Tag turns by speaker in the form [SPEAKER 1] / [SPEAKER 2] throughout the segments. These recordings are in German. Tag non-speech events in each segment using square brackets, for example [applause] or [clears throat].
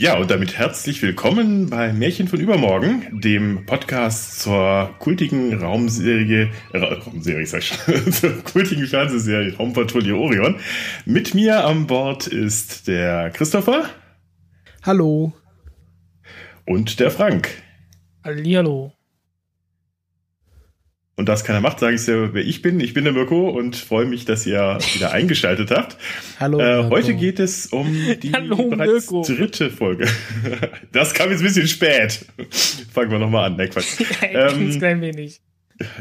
[SPEAKER 1] Ja, und damit herzlich willkommen bei Märchen von Übermorgen, dem Podcast zur kultigen Raumserie, äh, Raumserie, sag ich schon, [laughs] zur kultigen Fernsehserie Raumpatrouille Orion. Mit mir an Bord ist der Christopher.
[SPEAKER 2] Hallo.
[SPEAKER 1] Und der Frank.
[SPEAKER 3] Hallihallo.
[SPEAKER 1] Und das keiner macht, sage ich sehr, wer ich bin. Ich bin der Mirko und freue mich, dass ihr wieder eingeschaltet habt. [laughs]
[SPEAKER 2] Hallo.
[SPEAKER 1] Äh, heute geht es um die [laughs]
[SPEAKER 3] Hallo,
[SPEAKER 1] bereits
[SPEAKER 3] Mirko.
[SPEAKER 1] dritte Folge. [laughs] Das kam jetzt ein bisschen spät. Fangen wir nochmal an. Ne, Quatsch.
[SPEAKER 3] Ein
[SPEAKER 1] Ähm,
[SPEAKER 3] klein wenig.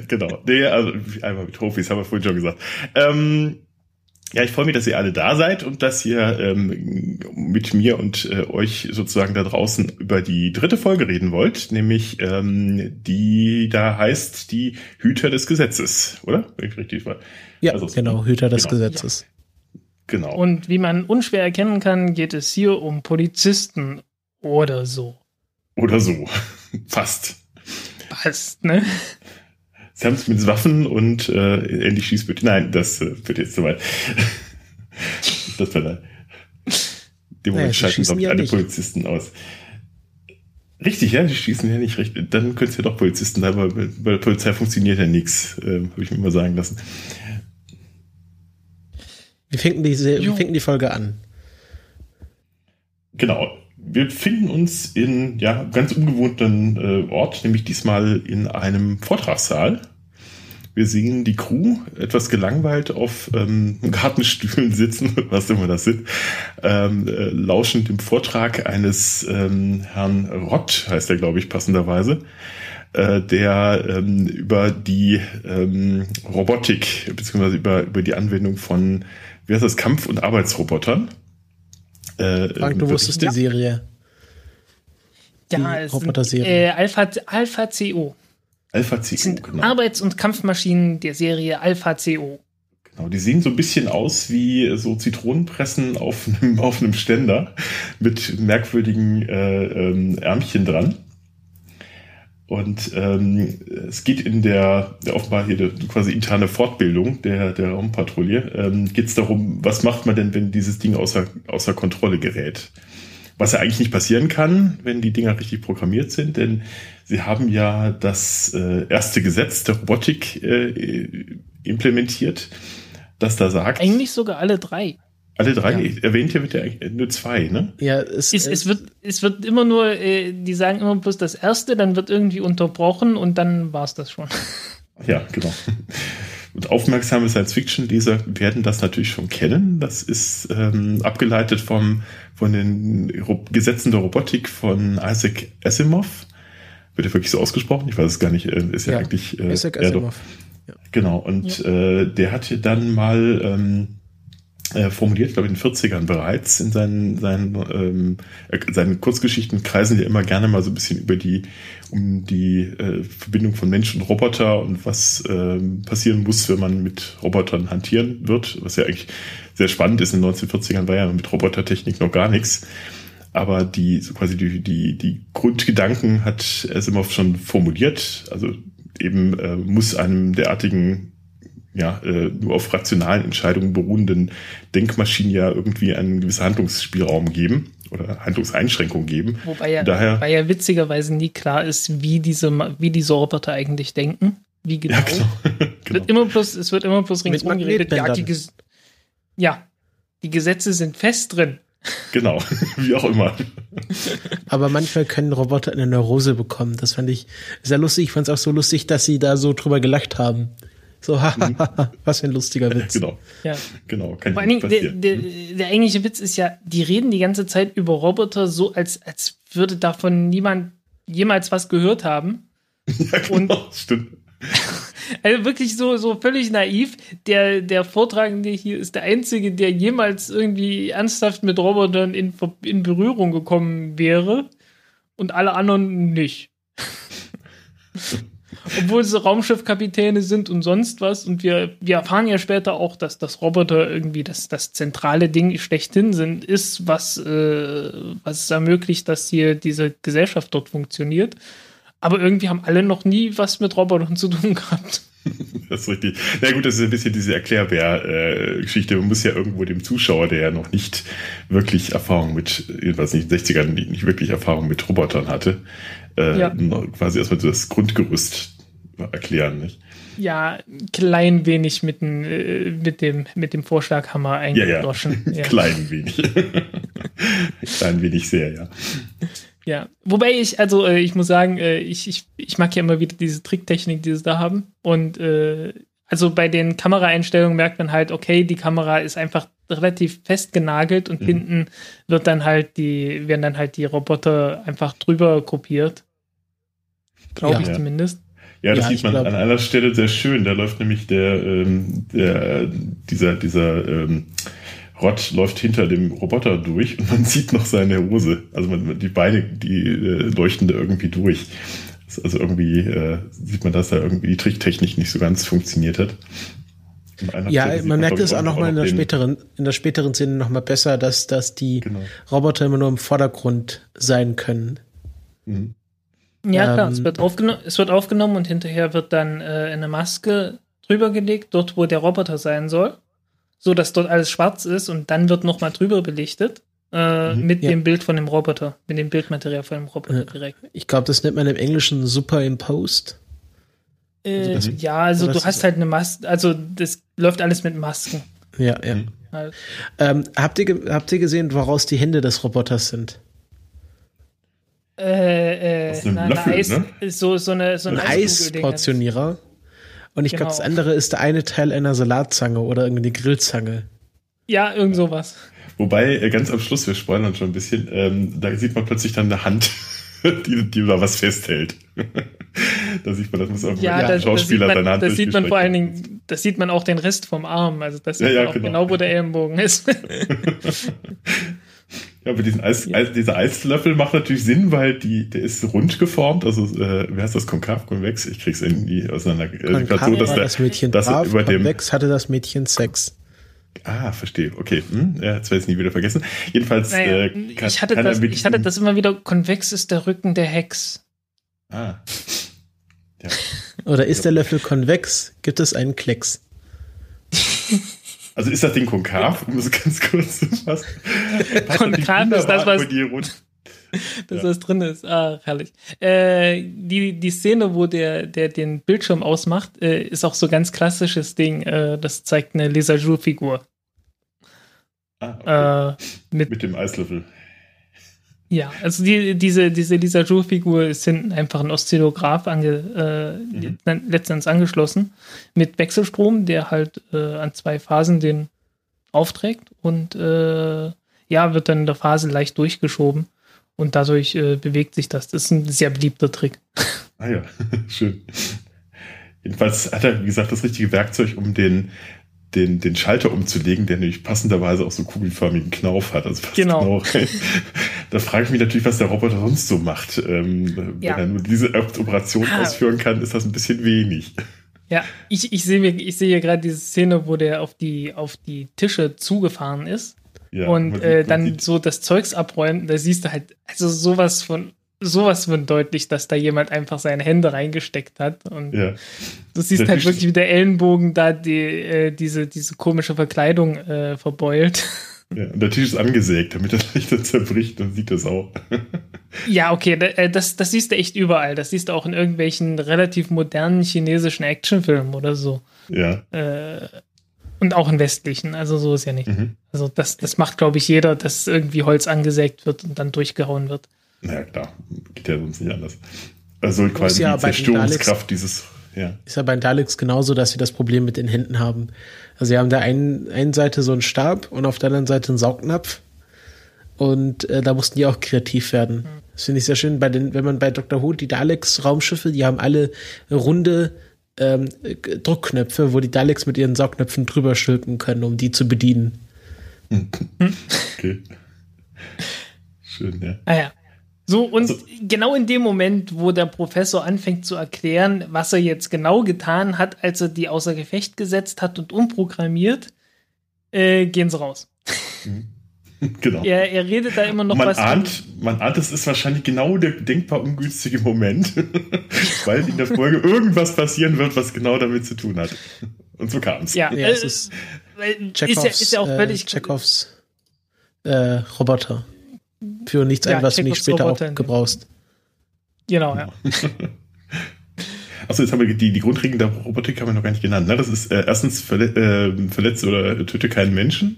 [SPEAKER 1] Genau. Nee, also einmal mit Profis, haben wir vorhin schon gesagt. Ähm, ja, ich freue mich, dass ihr alle da seid und dass ihr ähm, mit mir und äh, euch sozusagen da draußen über die dritte Folge reden wollt, nämlich ähm, die da heißt die Hüter des Gesetzes, oder? Wenn ich richtig war.
[SPEAKER 2] Ja,
[SPEAKER 1] Also,
[SPEAKER 2] genau, Hüter des
[SPEAKER 1] genau.
[SPEAKER 2] Gesetzes.
[SPEAKER 1] Genau.
[SPEAKER 3] Und wie man unschwer erkennen kann, geht es hier um Polizisten oder so.
[SPEAKER 1] Oder so. [laughs] Fast.
[SPEAKER 3] Passt, ne?
[SPEAKER 1] Sie haben es mit Waffen und äh, ähnlich Schießbütte. Nein, das äh, wird jetzt zu weit. [laughs] das war da. Dem
[SPEAKER 2] Naja,
[SPEAKER 1] Moment
[SPEAKER 2] sie
[SPEAKER 1] schalten, glaube ich, alle
[SPEAKER 2] nicht.
[SPEAKER 1] Polizisten aus. Richtig, ja, die schießen ja nicht richtig. Dann können es ja doch Polizisten sein, weil bei der Polizei funktioniert ja nichts, ähm, habe ich mir immer sagen lassen.
[SPEAKER 2] Wie fängt denn die, fängt denn die Folge an?
[SPEAKER 1] Genau. Wir befinden uns in ja ganz ungewohnten äh, Ort, nämlich diesmal in einem Vortragssaal. Wir sehen die Crew etwas gelangweilt auf ähm, [laughs] Gartenstühlen sitzen, [laughs] was immer das sind, ähm, äh, lauschend dem Vortrag eines ähm, Herrn Rott, heißt er, glaube ich, passenderweise, äh, der ähm, über die ähm, Robotik beziehungsweise über, über die Anwendung von, wie heißt das, Kampf- und Arbeitsrobotern. Äh,
[SPEAKER 2] Frank, du wusstest die
[SPEAKER 3] Ja.
[SPEAKER 2] Serie.
[SPEAKER 3] Ja,
[SPEAKER 2] Die
[SPEAKER 3] es sind,
[SPEAKER 2] Roboter-Serie.
[SPEAKER 3] äh, Alpha, Alpha CO.
[SPEAKER 1] Alpha
[SPEAKER 3] Es
[SPEAKER 1] CO,
[SPEAKER 3] sind
[SPEAKER 1] genau.
[SPEAKER 3] Arbeits- und Kampfmaschinen der Serie Alpha CO.
[SPEAKER 1] genau. Die sehen so ein bisschen aus wie so Zitronenpressen auf einem, [laughs] auf einem Ständer mit merkwürdigen äh, ähm, Ärmchen dran. Und ähm, es geht in der, der offenbar hier der, quasi interne Fortbildung der, der Raumpatrouille, ähm, geht es darum, was macht man denn, wenn dieses Ding außer, außer Kontrolle gerät? Was ja eigentlich nicht passieren kann, wenn die Dinger richtig programmiert sind, denn sie haben ja das äh, erste Gesetz der Robotik äh, implementiert, das da sagt,
[SPEAKER 3] Eigentlich sogar alle drei.
[SPEAKER 1] Alle drei,
[SPEAKER 2] Ja.
[SPEAKER 1] erwähnt hier wird ja eigentlich nur zwei, ne?
[SPEAKER 2] Ja, es,
[SPEAKER 3] Es, es, wird, es wird immer nur, äh, die sagen immer bloß das erste, dann wird irgendwie unterbrochen und dann war es das schon.
[SPEAKER 1] Ja, genau. Und aufmerksame Science-Fiction-Leser werden das natürlich schon kennen. Das ist ähm, abgeleitet vom, von den Ro Gesetzen der Robotik von Isaac Asimov. Wird ja wirklich so ausgesprochen? Ich weiß es gar nicht. äh, Ist ja,
[SPEAKER 2] Ja,
[SPEAKER 1] eigentlich. Äh,
[SPEAKER 2] Isaac
[SPEAKER 1] ja.
[SPEAKER 2] Asimov.
[SPEAKER 1] Genau, und äh, der hat dann mal ähm, äh, formuliert, glaube ich, in den 40ern bereits, in seinen, seinen, ähm, äh, seinen Kurzgeschichten kreisen ja immer gerne mal so ein bisschen über die, um die äh, Verbindung von Mensch und Roboter und was ähm, passieren muss, wenn man mit Robotern hantieren wird, was ja eigentlich sehr spannend ist. In den 1940ern war ja mit Robotertechnik noch gar nichts. Aber die, so quasi die, die, die Grundgedanken hat Asimov schon formuliert. Also eben äh, muss einem derartigen ja, äh, nur auf rationalen Entscheidungen beruhenden Denkmaschinen ja irgendwie einen gewissen Handlungsspielraum geben oder Handlungseinschränkungen geben.
[SPEAKER 3] Wobei ja,
[SPEAKER 1] Daher-
[SPEAKER 3] wobei ja witzigerweise nie klar ist, wie diese, wie diese Roboter eigentlich denken. Wie genau.
[SPEAKER 1] Ja, genau.
[SPEAKER 3] Es
[SPEAKER 1] genau. [laughs]
[SPEAKER 3] wird [laughs] immer bloß, es wird immer bloß
[SPEAKER 2] Mit
[SPEAKER 3] ringsum geredet. Ja, die, ja, die Gesetze sind fest drin. [laughs]
[SPEAKER 1] genau. Wie auch immer.
[SPEAKER 2] Aber manchmal können Roboter eine Neurose bekommen. Das fand ich sehr lustig. Ich fand es auch so lustig, dass sie da so drüber gelacht haben. So, haha, [laughs] was für ein lustiger Witz.
[SPEAKER 1] genau.
[SPEAKER 3] Ja.
[SPEAKER 1] Genau. Kann
[SPEAKER 3] Vor
[SPEAKER 1] nicht
[SPEAKER 3] allen Dingen, der,
[SPEAKER 1] passieren.
[SPEAKER 3] der, der eigentliche Witz ist ja, die reden die ganze Zeit über Roboter so, als, als würde davon niemand jemals was gehört haben. [laughs]
[SPEAKER 1] ja, genau. Stimmt. [laughs]
[SPEAKER 3] Also wirklich so, so völlig naiv. Der, der Vortragende hier ist der Einzige, der jemals irgendwie ernsthaft mit Robotern in, in Berührung gekommen wäre. Und alle anderen nicht. Obwohl sie Raumschiffkapitäne sind und sonst was. Und wir, wir erfahren ja später auch, dass das Roboter irgendwie das, das zentrale Ding schlechthin sind, ist, was, äh, was es ermöglicht, dass hier diese Gesellschaft dort funktioniert. Aber irgendwie haben alle noch nie was mit Robotern zu tun gehabt. [laughs]
[SPEAKER 1] das ist richtig. Na gut, das ist ein bisschen diese Erklärbär-Geschichte. Man muss ja irgendwo dem Zuschauer, der ja noch nicht wirklich Erfahrung mit, jedenfalls nicht in den 60ern, nicht wirklich Erfahrung mit Robotern hatte, äh, ja. quasi erstmal so das Grundgerüst erklären, nicht?
[SPEAKER 3] Ja, klein wenig mit, äh, mit, dem, mit dem Vorschlaghammer eingedroschen.
[SPEAKER 1] Ja, ja. [laughs] ja. klein wenig. [laughs] klein wenig sehr, ja.
[SPEAKER 3] Ja, wobei ich, also äh, ich muss sagen, äh, ich, ich, ich mag ja immer wieder diese Tricktechnik, die sie da haben. Und äh, also bei den Kameraeinstellungen merkt man halt, okay, die Kamera ist einfach relativ festgenagelt und mhm. hinten wird dann halt die, werden dann halt die Roboter einfach drüber kopiert. Glaube ja, ich ja. zumindest.
[SPEAKER 1] Ja, das ja, sieht man glaub, an einer Stelle sehr schön. Da läuft nämlich der, ähm, der dieser, dieser ähm, Rott läuft hinter dem Roboter durch und man [laughs] sieht noch seine Hose. Also man, die Beine, die äh, leuchten da irgendwie durch. Also irgendwie äh, sieht man, dass da irgendwie die Tricktechnik nicht so ganz funktioniert hat.
[SPEAKER 2] Ja, man merkt es auch nochmal in der späteren, in der späteren Szene nochmal besser, dass, dass die genau. Roboter immer nur im Vordergrund sein können.
[SPEAKER 3] Mhm. Ja, klar, ähm, es, wird es wird aufgenommen und hinterher wird dann äh, eine Maske drüber gelegt, dort wo der Roboter sein soll so dass dort alles schwarz ist und dann wird nochmal drüber belichtet. Äh, mhm, mit ja. dem Bild von dem Roboter, mit dem Bildmaterial von dem Roboter direkt.
[SPEAKER 2] Ich glaube, das nennt man im Englischen Superimposed.
[SPEAKER 3] Äh, also ja, also du hast halt eine Maske, also das läuft alles mit Masken.
[SPEAKER 2] Ja, ja. Mhm. Halt. Ähm, habt, ihr, habt ihr gesehen, woraus die Hände des Roboters sind?
[SPEAKER 3] Äh, äh, Aus einem na, Löffel, Eis, ne? so, so eine, so
[SPEAKER 2] ein Eisportionierer. Und ich genau. glaube, das andere ist der eine Teil einer Salatzange oder irgendwie Grillzange.
[SPEAKER 3] Ja, irgend sowas.
[SPEAKER 1] Wobei, äh, ganz am Schluss, wir spoilern schon ein bisschen, ähm, da sieht man plötzlich dann eine Hand, [laughs] die, die da was festhält. [laughs] da sieht man, das muss auch
[SPEAKER 3] ja,
[SPEAKER 1] ein Schauspieler
[SPEAKER 3] seine Hand Das sieht man vor allen Dingen, das sieht man auch den Rest vom Arm. Also das sieht ja, ja, auch genau. genau, wo der Ellenbogen ist. [laughs]
[SPEAKER 1] Ja, aber diesen Eis, ja. Eis, dieser Eislöffel macht natürlich Sinn, weil die, der ist rund geformt, also äh, wie heißt das, konkav, konvex? Ich krieg's irgendwie auseinander.
[SPEAKER 2] Konkav so, dass der, das Mädchen dass brav, über dem konvex hatte das Mädchen Sex.
[SPEAKER 1] Ah, verstehe. Okay, hm, ja, das werde ich nie wieder vergessen. Jedenfalls.
[SPEAKER 3] Naja, äh, kann, ich, hatte das, ich hatte das immer wieder. Konvex ist der Rücken der Hex.
[SPEAKER 1] Ah. [laughs]
[SPEAKER 2] Ja. Oder ist der Löffel konvex? Gibt es einen Klecks?
[SPEAKER 1] Also ist das Ding konkav, um es ganz kurz zu fassen?
[SPEAKER 3] konkav ist das, was, dass ja. das drin ist. Ah, herrlich. Äh, die, die Szene, wo der, der den Bildschirm ausmacht, äh, ist auch so ganz klassisches Ding. Äh, das zeigt eine Lisa Jour-Figur.
[SPEAKER 1] Ah, okay. Äh, mit, mit dem Eislöffel.
[SPEAKER 3] Ja, also die, diese, diese Lisa Jour-Figur ist hinten einfach ein Oszillograph ange, äh, mhm. letztens angeschlossen mit Wechselstrom, der halt äh, an zwei Phasen den aufträgt und äh, ja, wird dann in der Phase leicht durchgeschoben und dadurch äh, bewegt sich das. Das ist ein sehr beliebter Trick.
[SPEAKER 1] Ah ja, [laughs] schön. Jedenfalls hat er, wie gesagt, das richtige Werkzeug, um den den, den Schalter umzulegen, der nämlich passenderweise auch so kugelförmigen Knauf hat. Also
[SPEAKER 3] genau. genau. [laughs]
[SPEAKER 1] da frage ich mich natürlich, was der Roboter sonst so macht. Ähm, ja. Wenn er nur diese Operation ah. ausführen kann, ist das ein bisschen wenig.
[SPEAKER 3] Ja, ich, ich sehe ich sehe gerade diese Szene, wo der auf die, auf die Tische zugefahren ist. Ja, und äh, dann so das Zeugs abräumt, da siehst du halt, also sowas von sowas wird deutlich, dass da jemand einfach seine Hände reingesteckt hat. Und ja. du siehst der halt wirklich, wie der Ellenbogen da die, äh, diese, diese komische Verkleidung äh, verbeult.
[SPEAKER 1] Ja, und der Tisch ist angesägt, damit das nicht dann zerbricht, dann sieht das auch.
[SPEAKER 3] ja, okay, äh, das, das siehst du echt überall. Das siehst du auch in irgendwelchen relativ modernen chinesischen Actionfilmen oder so.
[SPEAKER 1] Ja.
[SPEAKER 3] Äh, und auch in westlichen, also so ist ja nicht. Mhm. Also das, das macht, glaube ich, jeder, dass irgendwie Holz angesägt wird und dann durchgehauen wird.
[SPEAKER 1] Naja, klar, geht ja sonst nicht anders. Also quasi ja die Zerstörungskraft dieses. Ja.
[SPEAKER 2] Ist ja bei den Daleks genauso, dass sie das Problem mit den Händen haben. Also sie haben da einen, einen Seite so einen Stab und auf der anderen Seite einen Saugnapf. Und äh, da mussten die auch kreativ werden. Das finde ich sehr schön. Bei den, wenn man bei Dr. Who die Daleks-Raumschiffe, die haben alle runde ähm, Druckknöpfe, wo die Daleks mit ihren Saugnöpfen drüber stülpen können, um die zu bedienen. [laughs]
[SPEAKER 1] okay. Schön, ja.
[SPEAKER 3] Ah ja. So, und also, genau in dem Moment, wo der Professor anfängt zu erklären, was er jetzt genau getan hat, als er die außer Gefecht gesetzt hat und umprogrammiert, äh, gehen sie raus. Mhm. [laughs]
[SPEAKER 1] genau.
[SPEAKER 3] Er, er redet da immer noch
[SPEAKER 1] man
[SPEAKER 3] was.
[SPEAKER 1] Ahnt, man ahnt, es ist wahrscheinlich genau der denkbar ungünstige Moment, [laughs] weil in der Folge irgendwas passieren wird, was genau damit zu tun hat. Und so kam es.
[SPEAKER 3] Ja,
[SPEAKER 2] Ja,
[SPEAKER 3] äh,
[SPEAKER 2] es ist
[SPEAKER 3] ist, ja, ist ja auch völlig.
[SPEAKER 2] äh, Chekhovs äh, Roboter. Für nichts
[SPEAKER 3] Ja,
[SPEAKER 2] ein, was du nicht später
[SPEAKER 3] Roboter
[SPEAKER 2] auch gebrauchst.
[SPEAKER 3] Genau, ja. [laughs]
[SPEAKER 1] Achso, jetzt haben wir die, die Grundregeln der Robotik haben wir noch gar nicht genannt. Ne? Das ist äh, erstens verle äh, verletze oder töte keinen Menschen.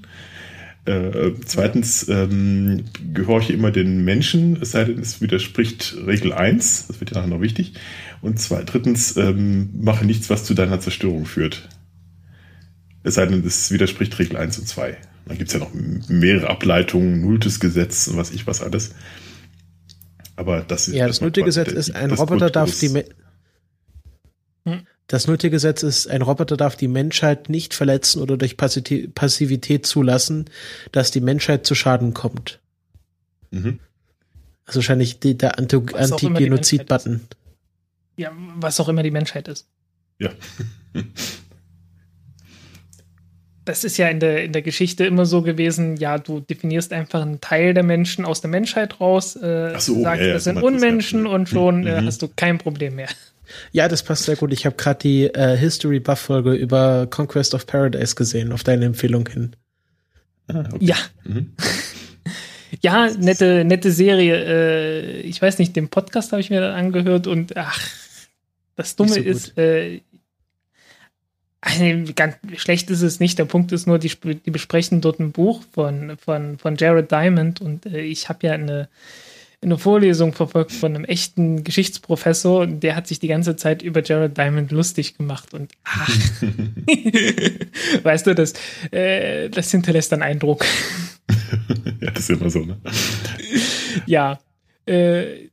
[SPEAKER 1] Äh, zweitens ähm, gehorche immer den Menschen, es sei denn, es widerspricht Regel 1, das wird ja nachher noch wichtig. Und zwei, drittens, ähm, mache nichts, was zu deiner Zerstörung führt. Es sei denn, es widerspricht Regel 1 und 2. Dann gibt's ja noch mehrere Ableitungen, nulltes Gesetz und was ich was alles. Aber das ist
[SPEAKER 2] Ja, das nullte Gesetz ist, ein Roboter darf die. Me
[SPEAKER 3] Hm.
[SPEAKER 2] das nullte Gesetz ist, ein Roboter darf die Menschheit nicht verletzen oder durch Passivität zulassen, dass die Menschheit zu Schaden kommt.
[SPEAKER 1] Mhm.
[SPEAKER 2] Also wahrscheinlich die, der Anti-
[SPEAKER 3] Was auch immer die
[SPEAKER 2] Anti-Genozid-Button.
[SPEAKER 3] ja. Was auch immer die Menschheit ist.
[SPEAKER 1] Ja.
[SPEAKER 3] Das ist ja in der, in der Geschichte immer so gewesen, ja, du definierst einfach einen Teil der Menschen aus der Menschheit raus, äh,
[SPEAKER 1] so,
[SPEAKER 3] sagst,
[SPEAKER 1] ja, ja,
[SPEAKER 3] das sind
[SPEAKER 1] das,
[SPEAKER 3] Unmenschen
[SPEAKER 1] ja.
[SPEAKER 3] und schon äh,
[SPEAKER 1] Mhm.
[SPEAKER 3] hast du kein Problem mehr.
[SPEAKER 2] Ja, das passt sehr gut. Ich habe gerade die äh, History Buff Folge über Conquest of Paradise gesehen, auf deine Empfehlung hin.
[SPEAKER 1] Ah, okay.
[SPEAKER 3] Ja,
[SPEAKER 1] Mhm. [laughs]
[SPEAKER 3] ja, nette, nette Serie. Äh, ich weiß nicht, den Podcast habe ich mir dann angehört und ach, das Dumme
[SPEAKER 2] so
[SPEAKER 3] ist, äh, also, ganz schlecht ist es nicht. Der Punkt ist nur, die, die besprechen dort ein Buch von, von, von Jared Diamond und äh, ich habe ja eine, eine Vorlesung verfolgt von einem echten Geschichtsprofessor und der hat sich die ganze Zeit über Jared Diamond lustig gemacht und ach, [laughs] weißt du, das, äh, das hinterlässt einen Eindruck. [laughs]
[SPEAKER 1] ja, das ist immer so, ne?
[SPEAKER 3] ja. Äh,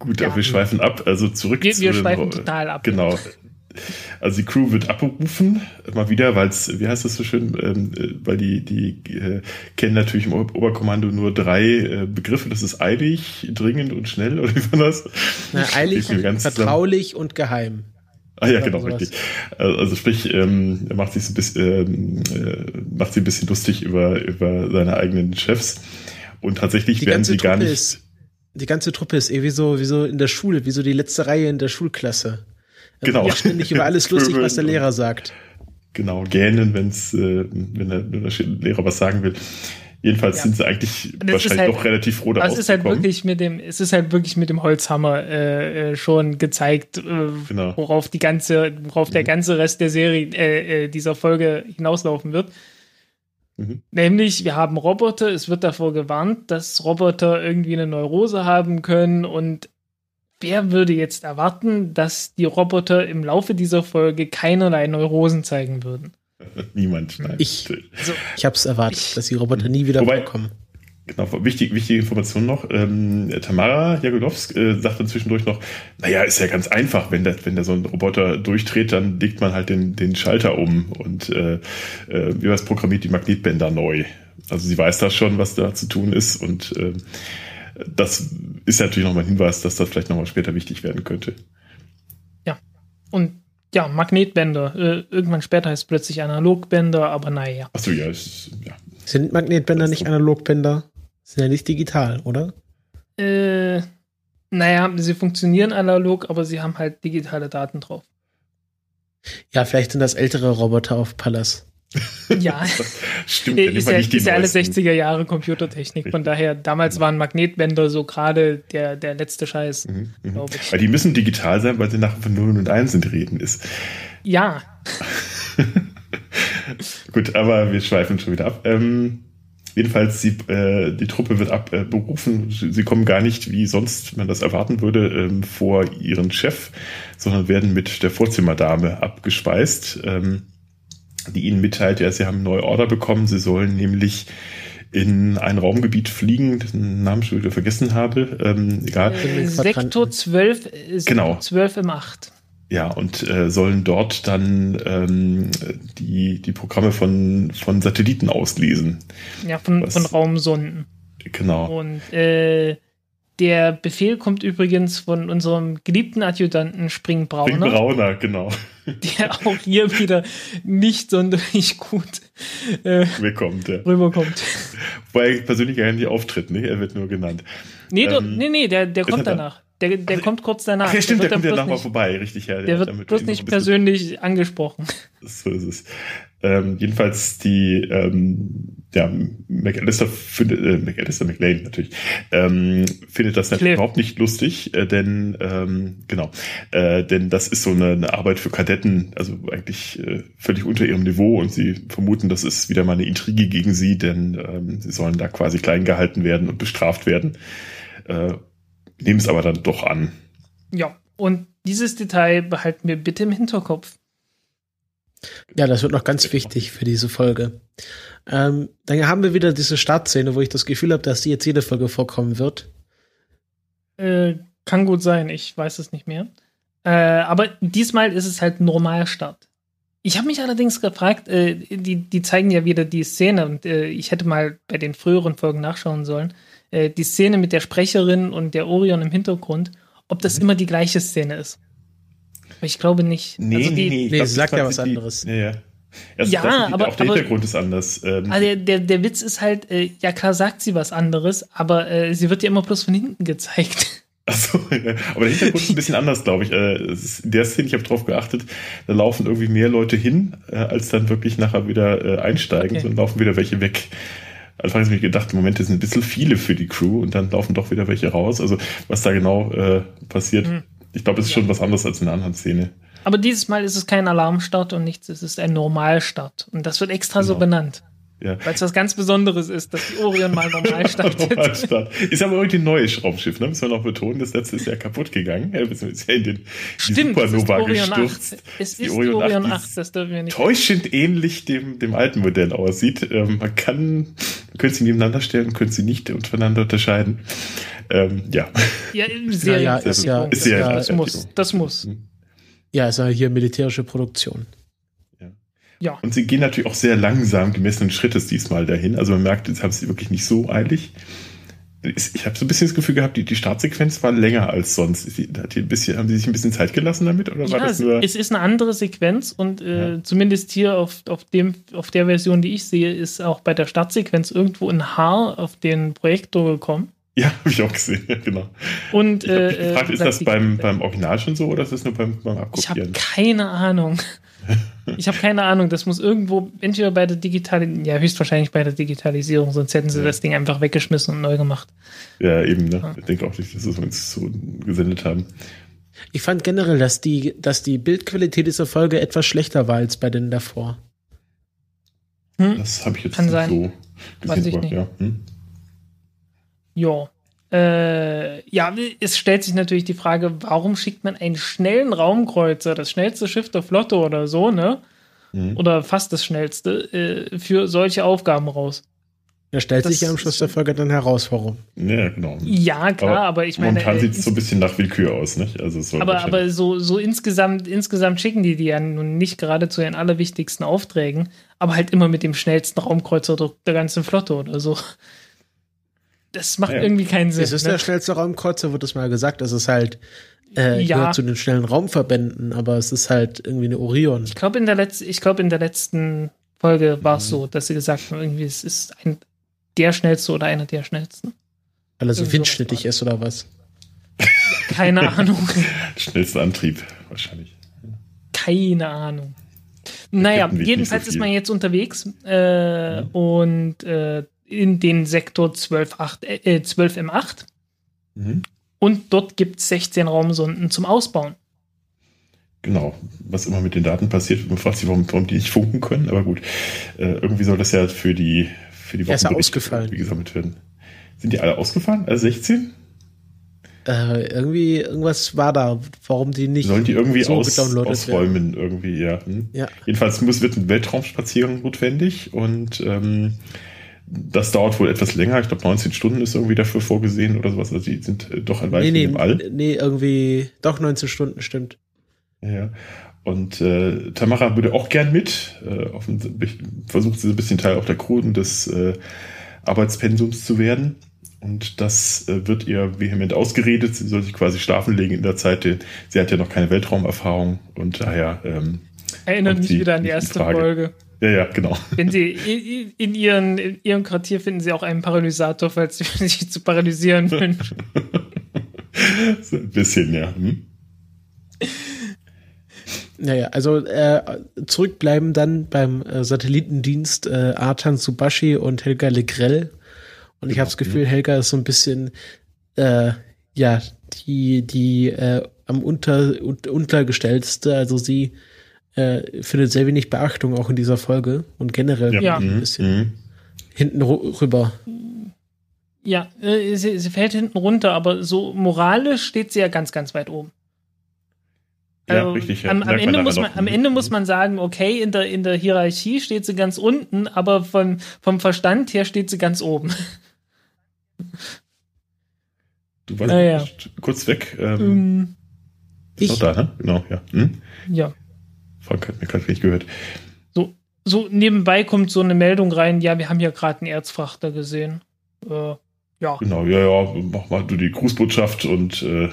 [SPEAKER 1] Gut,
[SPEAKER 3] Ja.
[SPEAKER 1] aber wir schweifen ab. Also zurück
[SPEAKER 3] wir,
[SPEAKER 1] zu
[SPEAKER 3] wir schweifen total ab.
[SPEAKER 1] Genau. Also die Crew wird abberufen, mal wieder, weil es, wie heißt das so schön, ähm, äh, weil die, die äh, kennen natürlich im Ober- Oberkommando nur drei äh, Begriffe. Das ist eilig, dringend und schnell, [laughs] oder wie war das?
[SPEAKER 2] Na, eilig,
[SPEAKER 1] ganz zusammen.
[SPEAKER 2] vertraulich und geheim.
[SPEAKER 1] Ah ja, genau,
[SPEAKER 2] sowas.
[SPEAKER 1] richtig. Also also sprich, ähm, er macht sich ein bisschen, ähm, äh, macht sich ein bisschen lustig über, über seine eigenen Chefs. Und tatsächlich
[SPEAKER 2] Die
[SPEAKER 1] werden sie gar
[SPEAKER 2] Truppe
[SPEAKER 1] nicht.
[SPEAKER 2] ist, die ganze Truppe ist eh wie so, wie so in der Schule, wie so die letzte Reihe in der Schulklasse. Also
[SPEAKER 1] Genau.
[SPEAKER 2] die Ständig über alles [laughs] lustig, was der Lehrer sagt.
[SPEAKER 1] Genau, gähnen, wenn's, äh, wenn der, wenn der Lehrer was sagen will. Jedenfalls
[SPEAKER 3] Ja.
[SPEAKER 1] sind sie eigentlich wahrscheinlich
[SPEAKER 3] halt-
[SPEAKER 1] doch relativ froh, da
[SPEAKER 3] Aber es ist halt wirklich mit dem, es ist halt wirklich mit dem Holzhammer äh, äh, schon gezeigt, äh,
[SPEAKER 1] Genau.
[SPEAKER 3] worauf die ganze, worauf der
[SPEAKER 1] Mhm.
[SPEAKER 3] ganze Rest der Serie, äh, äh, dieser Folge hinauslaufen wird.
[SPEAKER 1] Mhm.
[SPEAKER 3] Nämlich, wir haben Roboter, es wird davor gewarnt, dass Roboter irgendwie eine Neurose haben können und wer würde jetzt erwarten, dass die Roboter im Laufe dieser Folge keinerlei Neurosen zeigen würden? [laughs]
[SPEAKER 1] Niemand. Nein.
[SPEAKER 2] Ich-
[SPEAKER 3] Also,
[SPEAKER 2] Ich hab's erwartet,
[SPEAKER 3] Ich-
[SPEAKER 2] dass die Roboter nie wieder
[SPEAKER 1] Wobei-
[SPEAKER 2] vorkommen.
[SPEAKER 1] Genau, wichtig, wichtige Information noch. Ähm, Tamara Jagolowsk äh, sagt dann zwischendurch noch, naja, ist ja ganz einfach, wenn der, wenn der so ein Roboter durchdreht, dann legt man halt den, den Schalter um und äh, äh, wie was programmiert die Magnetbänder neu. Also sie weiß da schon, was da zu tun ist und äh, das ist natürlich nochmal ein Hinweis, dass das vielleicht nochmal später wichtig werden könnte.
[SPEAKER 3] und ja, Magnetbänder. Äh, irgendwann später heißt es plötzlich Analogbänder, aber naja.
[SPEAKER 1] Achso, ja, ist, ja.
[SPEAKER 2] Sind Magnetbänder nicht Analogbänder? Sind ja nicht digital, oder?
[SPEAKER 3] Äh, naja, sie funktionieren analog, aber sie haben halt digitale Daten drauf.
[SPEAKER 2] Ja, vielleicht sind das ältere Roboter auf Pallas.
[SPEAKER 3] Ja, [laughs]
[SPEAKER 1] Stimmt, ja,
[SPEAKER 3] ist ja,
[SPEAKER 1] nicht die
[SPEAKER 3] ist ja alle
[SPEAKER 1] neuesten.
[SPEAKER 3] 60er Jahre Computertechnik. Von daher, damals waren Magnetbänder so gerade der, der letzte Scheiß,
[SPEAKER 1] Mhm, mhm.
[SPEAKER 3] glaube ich.
[SPEAKER 1] Weil die müssen digital sein, weil sie nachher von 0 und 1 in die Reden ist.
[SPEAKER 3] Ja, [laughs]
[SPEAKER 1] Gut, aber wir schweifen schon wieder ab. Ähm, jedenfalls, sie, äh, die Truppe wird abberufen. Sie sie kommen gar nicht, wie sonst man das erwarten würde, ähm, vor ihren Chef, sondern werden mit der Vorzimmerdame abgespeist, ähm, die ihnen mitteilt, ja, sie haben neue Order bekommen. Sie sollen nämlich in ein Raumgebiet fliegen, dessen Namen ich schon wieder vergessen habe. Ähm, egal.
[SPEAKER 3] äh. Sektor 12, äh, Sektor
[SPEAKER 1] Genau.
[SPEAKER 3] 12 im 8.
[SPEAKER 1] Ja, und äh, sollen dort dann ähm, die, die Programme von, von Satelliten auslesen.
[SPEAKER 3] Ja, von,
[SPEAKER 1] Was?
[SPEAKER 3] von Raumsonden.
[SPEAKER 1] Genau.
[SPEAKER 3] Und äh, der Befehl kommt übrigens von unserem geliebten Adjutanten Springbrauner.
[SPEAKER 1] Ring Brauner, genau.
[SPEAKER 3] der auch hier wieder nicht sonderlich gut äh,
[SPEAKER 1] Willkommen, ja.
[SPEAKER 3] rüberkommt.
[SPEAKER 1] Wobei er persönlich gar nicht auftritt, ne? Er wird nur genannt.
[SPEAKER 3] Nee,
[SPEAKER 1] Ähm,
[SPEAKER 3] nee, nee, der, der kommt
[SPEAKER 1] da?
[SPEAKER 3] danach. Der, der kommt kurz danach.
[SPEAKER 1] Ach ja, stimmt, der,
[SPEAKER 3] wird
[SPEAKER 1] kommt ja
[SPEAKER 3] nicht,
[SPEAKER 1] vorbei, richtig, ja.
[SPEAKER 3] Der
[SPEAKER 1] hat
[SPEAKER 3] wird bloß nicht persönlich angesprochen.
[SPEAKER 1] So ist es. Ähm, jedenfalls die, ähm, ja, McAllister findet, äh, McAllister McLean natürlich, ähm, findet das natürlich überhaupt nicht lustig, äh, denn, ähm, genau, äh, denn das ist so eine, eine Arbeit für Kadetten, also eigentlich äh, völlig unter ihrem Niveau und sie vermuten, das ist wieder mal eine Intrige gegen sie, denn ähm, sie sollen da quasi klein gehalten werden und bestraft werden. Äh, nehmen es aber dann doch an.
[SPEAKER 3] Ja, und dieses Detail behalten wir bitte im Hinterkopf.
[SPEAKER 2] Ja, das wird noch ganz wichtig für diese Folge. Ähm, dann haben wir wieder diese Startszene, wo ich das Gefühl habe, dass die jetzt jede Folge vorkommen wird.
[SPEAKER 3] Äh, kann gut sein, ich weiß es nicht mehr. Äh, aber diesmal ist es halt Normalstart. Ich habe mich allerdings gefragt, äh, die, die zeigen ja wieder die Szene und äh, ich hätte mal bei den früheren Folgen nachschauen sollen, äh, die Szene mit der Sprecherin und der Orion im Hintergrund, ob das immer die gleiche Szene ist. Aber ich glaube nicht. Also die,
[SPEAKER 2] nee,
[SPEAKER 1] ich glaub,
[SPEAKER 2] sie sagt
[SPEAKER 1] das
[SPEAKER 2] ja
[SPEAKER 1] war
[SPEAKER 2] was
[SPEAKER 1] die-
[SPEAKER 2] anderes.
[SPEAKER 1] Ja, ja. Also
[SPEAKER 3] Ja,
[SPEAKER 1] das,
[SPEAKER 3] aber-
[SPEAKER 1] auch der
[SPEAKER 3] aber-
[SPEAKER 1] Hintergrund ist anders. Ähm,
[SPEAKER 3] Ah, der, der, der Witz ist halt, äh, ja klar sagt sie was anderes, aber äh, sie wird ja immer bloß von hinten gezeigt. [laughs]
[SPEAKER 1] Achso, ja. aber der Hintergrund ist ein bisschen anders, glaube ich. Äh, ist in der Szene, ich habe drauf geachtet, da laufen irgendwie mehr Leute hin, äh, als dann wirklich nachher wieder äh, einsteigen,
[SPEAKER 3] Okay.
[SPEAKER 1] sondern laufen wieder welche weg. Anfangs habe ich gedacht, im Moment das sind ein bisschen viele für die Crew und dann laufen doch wieder welche raus. Also was da genau äh, passiert,
[SPEAKER 3] Hm.
[SPEAKER 1] Ich glaube, es ist schon was anderes als in der anderen Szene.
[SPEAKER 3] Aber dieses Mal ist es kein Alarmstart und nichts, es ist ein Normalstart. Und das wird extra so
[SPEAKER 1] Genau.
[SPEAKER 3] benannt.
[SPEAKER 1] Ja.
[SPEAKER 3] Weil es was ganz Besonderes ist, dass die Orion mal normal [laughs] startet.
[SPEAKER 1] Ist aber irgendwie ein neues Raumschiff, ne? Müssen wir noch betonen. Das letzte ist ja kaputt gegangen. Ja, ist ja in den die
[SPEAKER 3] Stimmt, es ist die
[SPEAKER 1] Supernova
[SPEAKER 3] Orion 8.
[SPEAKER 1] gestürzt.
[SPEAKER 3] Es
[SPEAKER 1] Die
[SPEAKER 3] ist die
[SPEAKER 1] Orion
[SPEAKER 3] Orion
[SPEAKER 1] 8,
[SPEAKER 3] 8, das dürfen wir nicht.
[SPEAKER 1] täuschend ähnlich dem, dem alten Modell aussieht. Ähm, man kann, man könnte sie nebeneinander stellen, könnte sie nicht voneinander unterscheiden. Ähm, ja.
[SPEAKER 3] Ja, im Serien
[SPEAKER 2] ja, ist ja-
[SPEAKER 1] ist ja-
[SPEAKER 3] das muss, das muss.
[SPEAKER 2] Ja, ist ja hier militärische Produktion.
[SPEAKER 3] Ja.
[SPEAKER 1] Und sie gehen natürlich auch sehr langsam gemessenen Schrittes diesmal dahin. Also man merkt, jetzt haben sie wirklich nicht so eilig. Ich habe so ein bisschen das Gefühl gehabt, die, die Startsequenz war länger als sonst. Die- die bisschen, haben sie sich ein bisschen Zeit gelassen damit? Oder war
[SPEAKER 3] Ja,
[SPEAKER 1] das
[SPEAKER 3] es,
[SPEAKER 1] nur.
[SPEAKER 3] es ist eine andere Sequenz und äh,
[SPEAKER 1] Ja.
[SPEAKER 3] zumindest hier auf, auf, dem, auf der Version, die ich sehe, ist auch bei der Startsequenz irgendwo ein Haar auf den Projektor gekommen.
[SPEAKER 1] ja, [laughs] habe ich auch gesehen, ja, genau.
[SPEAKER 3] Und
[SPEAKER 1] Ich
[SPEAKER 3] äh,
[SPEAKER 1] gefragt,
[SPEAKER 3] äh,
[SPEAKER 1] ist das
[SPEAKER 3] die-
[SPEAKER 1] beim, beim Original schon so oder ist das nur beim, beim
[SPEAKER 3] Ich habe
[SPEAKER 1] Abkopieren?
[SPEAKER 3] keine Ahnung. Ich habe keine Ahnung. Das muss irgendwo, entweder bei der Digitalisierung, ja, höchstwahrscheinlich bei der Digitalisierung, sonst hätten sie
[SPEAKER 1] Ja.
[SPEAKER 3] das Ding einfach weggeschmissen und neu gemacht.
[SPEAKER 1] Ja, eben, ne?
[SPEAKER 3] Ja.
[SPEAKER 1] Ich denke auch nicht, dass sie uns so gesendet haben.
[SPEAKER 2] Ich fand generell, dass die, dass die Bildqualität dieser Folge etwas schlechter war als bei den davor.
[SPEAKER 3] Hm?
[SPEAKER 1] Das habe ich jetzt
[SPEAKER 3] Kann
[SPEAKER 1] nicht
[SPEAKER 3] sein.
[SPEAKER 1] so
[SPEAKER 3] Weiß
[SPEAKER 1] gesehen.
[SPEAKER 3] ich
[SPEAKER 1] aber,
[SPEAKER 3] nicht.
[SPEAKER 1] Ja. Hm?
[SPEAKER 3] Ja. Äh, ja, es stellt sich natürlich die Frage, warum schickt man einen schnellen Raumkreuzer, das schnellste Schiff der Flotte oder so, ne?
[SPEAKER 1] Mhm.
[SPEAKER 3] Oder fast das schnellste, äh, für solche Aufgaben raus?
[SPEAKER 2] Da stellt
[SPEAKER 3] Das
[SPEAKER 2] sich ja am Schluss der Folge dann heraus, warum.
[SPEAKER 1] Ja, genau.
[SPEAKER 3] Ja, klar, aber, ich meine.
[SPEAKER 1] Momentan
[SPEAKER 3] äh,
[SPEAKER 1] sieht es so ein bisschen nach Willkür aus, nicht? Also es
[SPEAKER 3] Aber, aber so, so insgesamt, insgesamt schicken die die ja nun nicht gerade zu ihren allerwichtigsten Aufträgen, aber halt immer mit dem schnellsten Raumkreuzer der ganzen Flotte oder so. Das macht
[SPEAKER 1] Ja.
[SPEAKER 3] irgendwie keinen Sinn.
[SPEAKER 2] Es ist
[SPEAKER 3] ne?
[SPEAKER 2] der schnellste Raumkreuzer, wird es mal gesagt. Es ist halt äh,
[SPEAKER 3] Ja.
[SPEAKER 2] gehört zu den schnellen Raumverbänden, aber es ist halt irgendwie eine Orion.
[SPEAKER 3] Ich glaube, in, der letz- ich glaub, in der letzten Folge war
[SPEAKER 1] Mhm.
[SPEAKER 3] es so, dass sie gesagt haben, irgendwie, es ist ein, der schnellste oder einer der schnellsten.
[SPEAKER 2] Weil er so windschnittig ist oder was.
[SPEAKER 3] Keine [laughs] Ahnung.
[SPEAKER 1] Schnellster Antrieb, wahrscheinlich.
[SPEAKER 3] Keine Ahnung. Naja, jedenfalls
[SPEAKER 1] so
[SPEAKER 3] ist man jetzt unterwegs äh,
[SPEAKER 1] Mhm.
[SPEAKER 3] und äh, in den Sektor 12.8, äh, 12M8
[SPEAKER 1] Mhm.
[SPEAKER 3] und dort gibt es 16 Raumsonden zum Ausbauen.
[SPEAKER 1] Genau, was immer mit den Daten passiert, man fragt sich, warum, warum die nicht funken können, aber gut, äh, irgendwie soll das ja für die, für die
[SPEAKER 2] ist ja ausgefallen.
[SPEAKER 1] gesammelt werden. Sind die alle ausgefallen? Also 16?
[SPEAKER 2] Äh, irgendwie, irgendwas war da, warum die nicht
[SPEAKER 1] Sollen die irgendwie
[SPEAKER 2] so
[SPEAKER 1] aus, ausräumen, irgendwie, ja. Hm?
[SPEAKER 2] Ja.
[SPEAKER 1] Jedenfalls muss, wird ein Weltraumspaziergang notwendig und ähm, das dauert wohl etwas länger. Ich glaube, 19 Stunden ist irgendwie dafür vorgesehen oder sowas. Also die sind äh, doch ein
[SPEAKER 2] Nee,
[SPEAKER 1] Weilchen
[SPEAKER 2] nee,
[SPEAKER 1] im All.
[SPEAKER 2] nee, irgendwie, doch 19 Stunden, stimmt.
[SPEAKER 1] Ja. Und äh, Tamara würde auch gern mit. Äh, offensichtlich versucht sie so ein bisschen Teil auch der und des äh, Arbeitspensums zu werden. Und das äh, wird ihr vehement ausgeredet. Sie soll sich quasi schlafen legen in der Zeit. denn Sie hat ja noch keine Weltraumerfahrung und daher ähm,
[SPEAKER 3] Erinnert mich wieder an die erste
[SPEAKER 1] Frage.
[SPEAKER 3] Folge.
[SPEAKER 1] Ja, ja, genau.
[SPEAKER 3] Wenn sie in, ihren, in ihrem Quartier finden sie auch einen Paralysator, falls sie [laughs] sich zu paralysieren wünschen. [laughs]
[SPEAKER 1] so ein bisschen, ja. Hm?
[SPEAKER 2] Naja, also äh, zurückbleiben dann beim äh, Satellitendienst äh, Artan Subashi und Helga Legrell. Und ich genau. habe das Gefühl, Helga ist so ein bisschen, äh, ja, die, die äh, am unter, untergestellteste. Also sie äh, findet sehr wenig Beachtung auch in dieser Folge und generell
[SPEAKER 3] ja.
[SPEAKER 2] ein bisschen mhm. hinten rüber.
[SPEAKER 3] Ja, äh, sie, sie fällt hinten runter, aber so moralisch steht sie ja ganz, ganz weit oben.
[SPEAKER 1] Ja, also, richtig. Ja.
[SPEAKER 3] Am, am Ende muss man, am Ende muss man sagen, okay, in der, in der Hierarchie steht sie ganz unten, aber von, vom Verstand her steht sie ganz oben.
[SPEAKER 1] Du warst ja. kurz weg. Ähm, ähm ich. da, ne? Genau, ja. Hm?
[SPEAKER 3] Ja.
[SPEAKER 1] Frank hat mir gerade nicht gehört.
[SPEAKER 3] So, so nebenbei kommt so eine Meldung rein, ja, wir haben ja gerade einen Erzfrachter gesehen. Äh, ja.
[SPEAKER 1] Genau, ja, ja, mach mal du die Grußbotschaft und äh,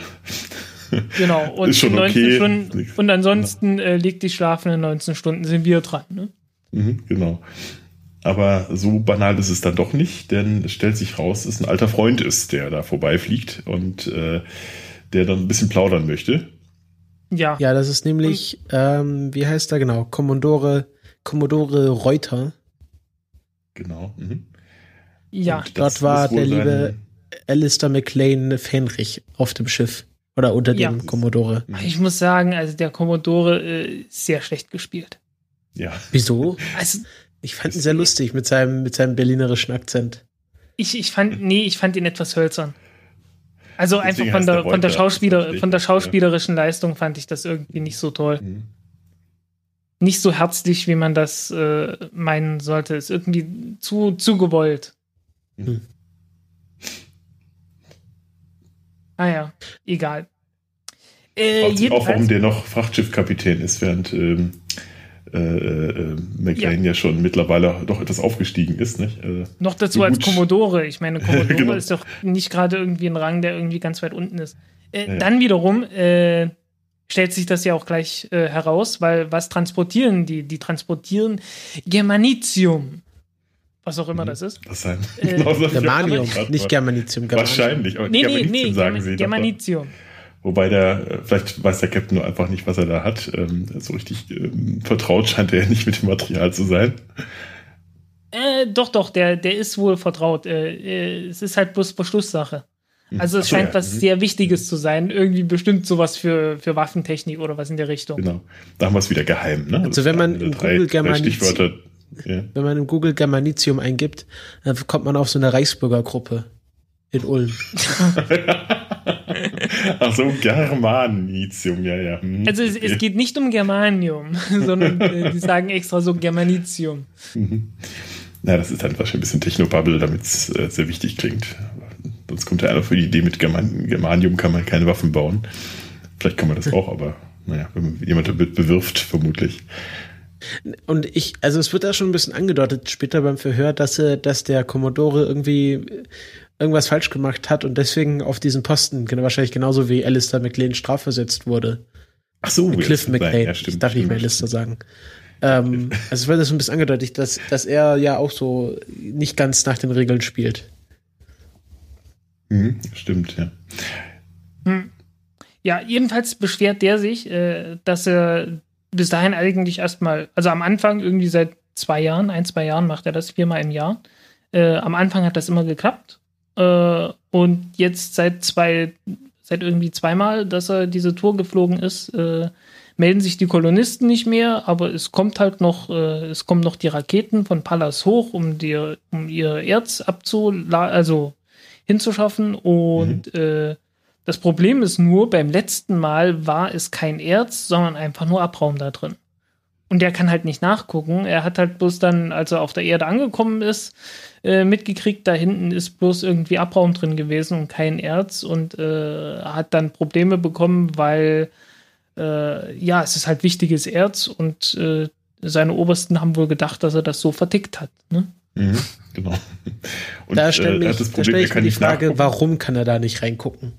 [SPEAKER 3] Genau, [laughs] und,
[SPEAKER 1] ist schon okay.
[SPEAKER 3] Stunden, und ansonsten äh, legt die schlafenden 19 Stunden sind wir dran. Ne?
[SPEAKER 1] Mhm, genau. Aber so banal ist es dann doch nicht, denn es stellt sich raus, dass es ein alter Freund ist, der da vorbeifliegt und äh, der dann ein bisschen plaudern möchte.
[SPEAKER 2] Ja. Ja, das ist nämlich, ähm, wie heißt er genau? Commodore, Commodore Reuter.
[SPEAKER 1] Genau. Mhm.
[SPEAKER 3] Ja.
[SPEAKER 2] Dort war der liebe Alistair McLean Fenrich auf dem Schiff. Oder unter ja. dem Commodore.
[SPEAKER 3] Ich muss sagen, also der Commodore äh, sehr schlecht gespielt.
[SPEAKER 1] Ja.
[SPEAKER 2] Wieso? Also, ich fand ihn sehr lustig mit seinem, mit seinem berlinerischen Akzent.
[SPEAKER 3] Ich, ich fand, nee, ich fand ihn etwas hölzern. Also einfach von der, von der, Schauspieler, von der schauspielerischen Leistung fand ich das irgendwie nicht so toll. Mhm. Nicht so herzlich, wie man das äh, meinen sollte. Ist irgendwie zu, zu gewollt. Mhm. Ah ja, egal.
[SPEAKER 1] Äh, auch, warum der noch Frachtschiffkapitän ist, während ähm, äh, äh, McLean ja. ja. schon mittlerweile doch etwas aufgestiegen ist. Nicht?
[SPEAKER 3] Äh, noch dazu als Commodore. Ich meine, [laughs] Commodore genau. ist doch nicht gerade irgendwie ein Rang, der irgendwie ganz weit unten ist. Äh, ja. Dann wiederum äh, stellt sich das ja auch gleich äh, heraus, weil was transportieren die? Die transportieren Germanitium. Was auch immer mhm. das ist.
[SPEAKER 1] Was sein?
[SPEAKER 2] Äh, [laughs] genau, Germanium, nicht Germanitium.
[SPEAKER 1] Germanium. Wahrscheinlich,
[SPEAKER 3] aber nee, Germanitium nee, nee, sagen sie.
[SPEAKER 1] Germanitium. Wobei der, äh, vielleicht weiß der Captain nur einfach nicht, was er da hat. Ähm, so richtig ähm, vertraut scheint er ja nicht mit dem Material zu sein.
[SPEAKER 3] Äh, doch, doch, der, der ist wohl vertraut. Äh, äh es ist halt bloß Verschlusssache. Mhm. Also es so, scheint ja. was mhm. sehr Wichtiges zu sein. Irgendwie bestimmt sowas für, für Waffentechnik oder was in der Richtung.
[SPEAKER 1] Genau. Da haben wir es wieder geheim. Ne?
[SPEAKER 2] Also wenn man in Google Germanitium, ja. Wenn man in Google Germanitium eingibt, dann kommt man auf so eine Reichsbürgergruppe in Ulm. [laughs] [laughs]
[SPEAKER 1] Ach so, Germanitium, ja, ja.
[SPEAKER 3] Hm, also es, okay. es, geht nicht um Germanium, [laughs] sondern äh, die sagen extra so Germanitium. [laughs]
[SPEAKER 1] Na, das ist einfach schon ein bisschen Technobubble, damit es äh, sehr wichtig klingt. Sonst kommt ja einer für die Idee, mit German Germanium kann man keine Waffen bauen. Vielleicht kann man das auch, aber naja, wenn man jemand damit bewirft, vermutlich.
[SPEAKER 2] Und ich, also es wird da schon ein bisschen angedeutet später beim Verhör, dass, äh, dass der Commodore irgendwie irgendwas falsch gemacht hat und deswegen auf diesen Posten, genau, wahrscheinlich genauso wie Alistair McLean strafversetzt wurde.
[SPEAKER 1] Ach so,
[SPEAKER 2] Cliff McLean. Ja,
[SPEAKER 1] stimmt,
[SPEAKER 2] ich darf nicht mehr Alistair sagen. Ähm, also es wird das ein bisschen angedeutet, dass, dass er ja auch so nicht ganz nach den Regeln spielt.
[SPEAKER 1] Mhm, stimmt, ja.
[SPEAKER 3] Hm. Ja, jedenfalls beschwert der sich, äh, dass er bis dahin eigentlich erstmal, also am Anfang irgendwie seit zwei Jahren, ein, zwei Jahren macht er das viermal im Jahr. Äh, am Anfang hat das immer geklappt. Äh, und jetzt seit zwei, seit irgendwie zweimal, dass er diese Tour geflogen ist, äh, melden sich die Kolonisten nicht mehr, aber es kommt halt noch, äh, es kommen noch die Raketen von Pallas hoch, um die, um ihr Erz abzuladen, also hinzuschaffen und mhm. äh, das Problem ist nur, beim letzten Mal war es kein Erz, sondern einfach nur Abraum da drin. Und der kann halt nicht nachgucken. Er hat halt bloß dann, als er auf der Erde angekommen ist, äh, mitgekriegt, da hinten ist bloß irgendwie Abraum drin gewesen und kein Erz und äh, hat dann Probleme bekommen, weil äh, ja, es ist halt wichtiges Erz und äh, seine Obersten haben wohl gedacht, dass er das so vertickt hat. Ne?
[SPEAKER 1] Mhm, genau.
[SPEAKER 2] Und, da stelle ich, da stell ich mir die Frage, nachgucken. warum kann er da nicht reingucken?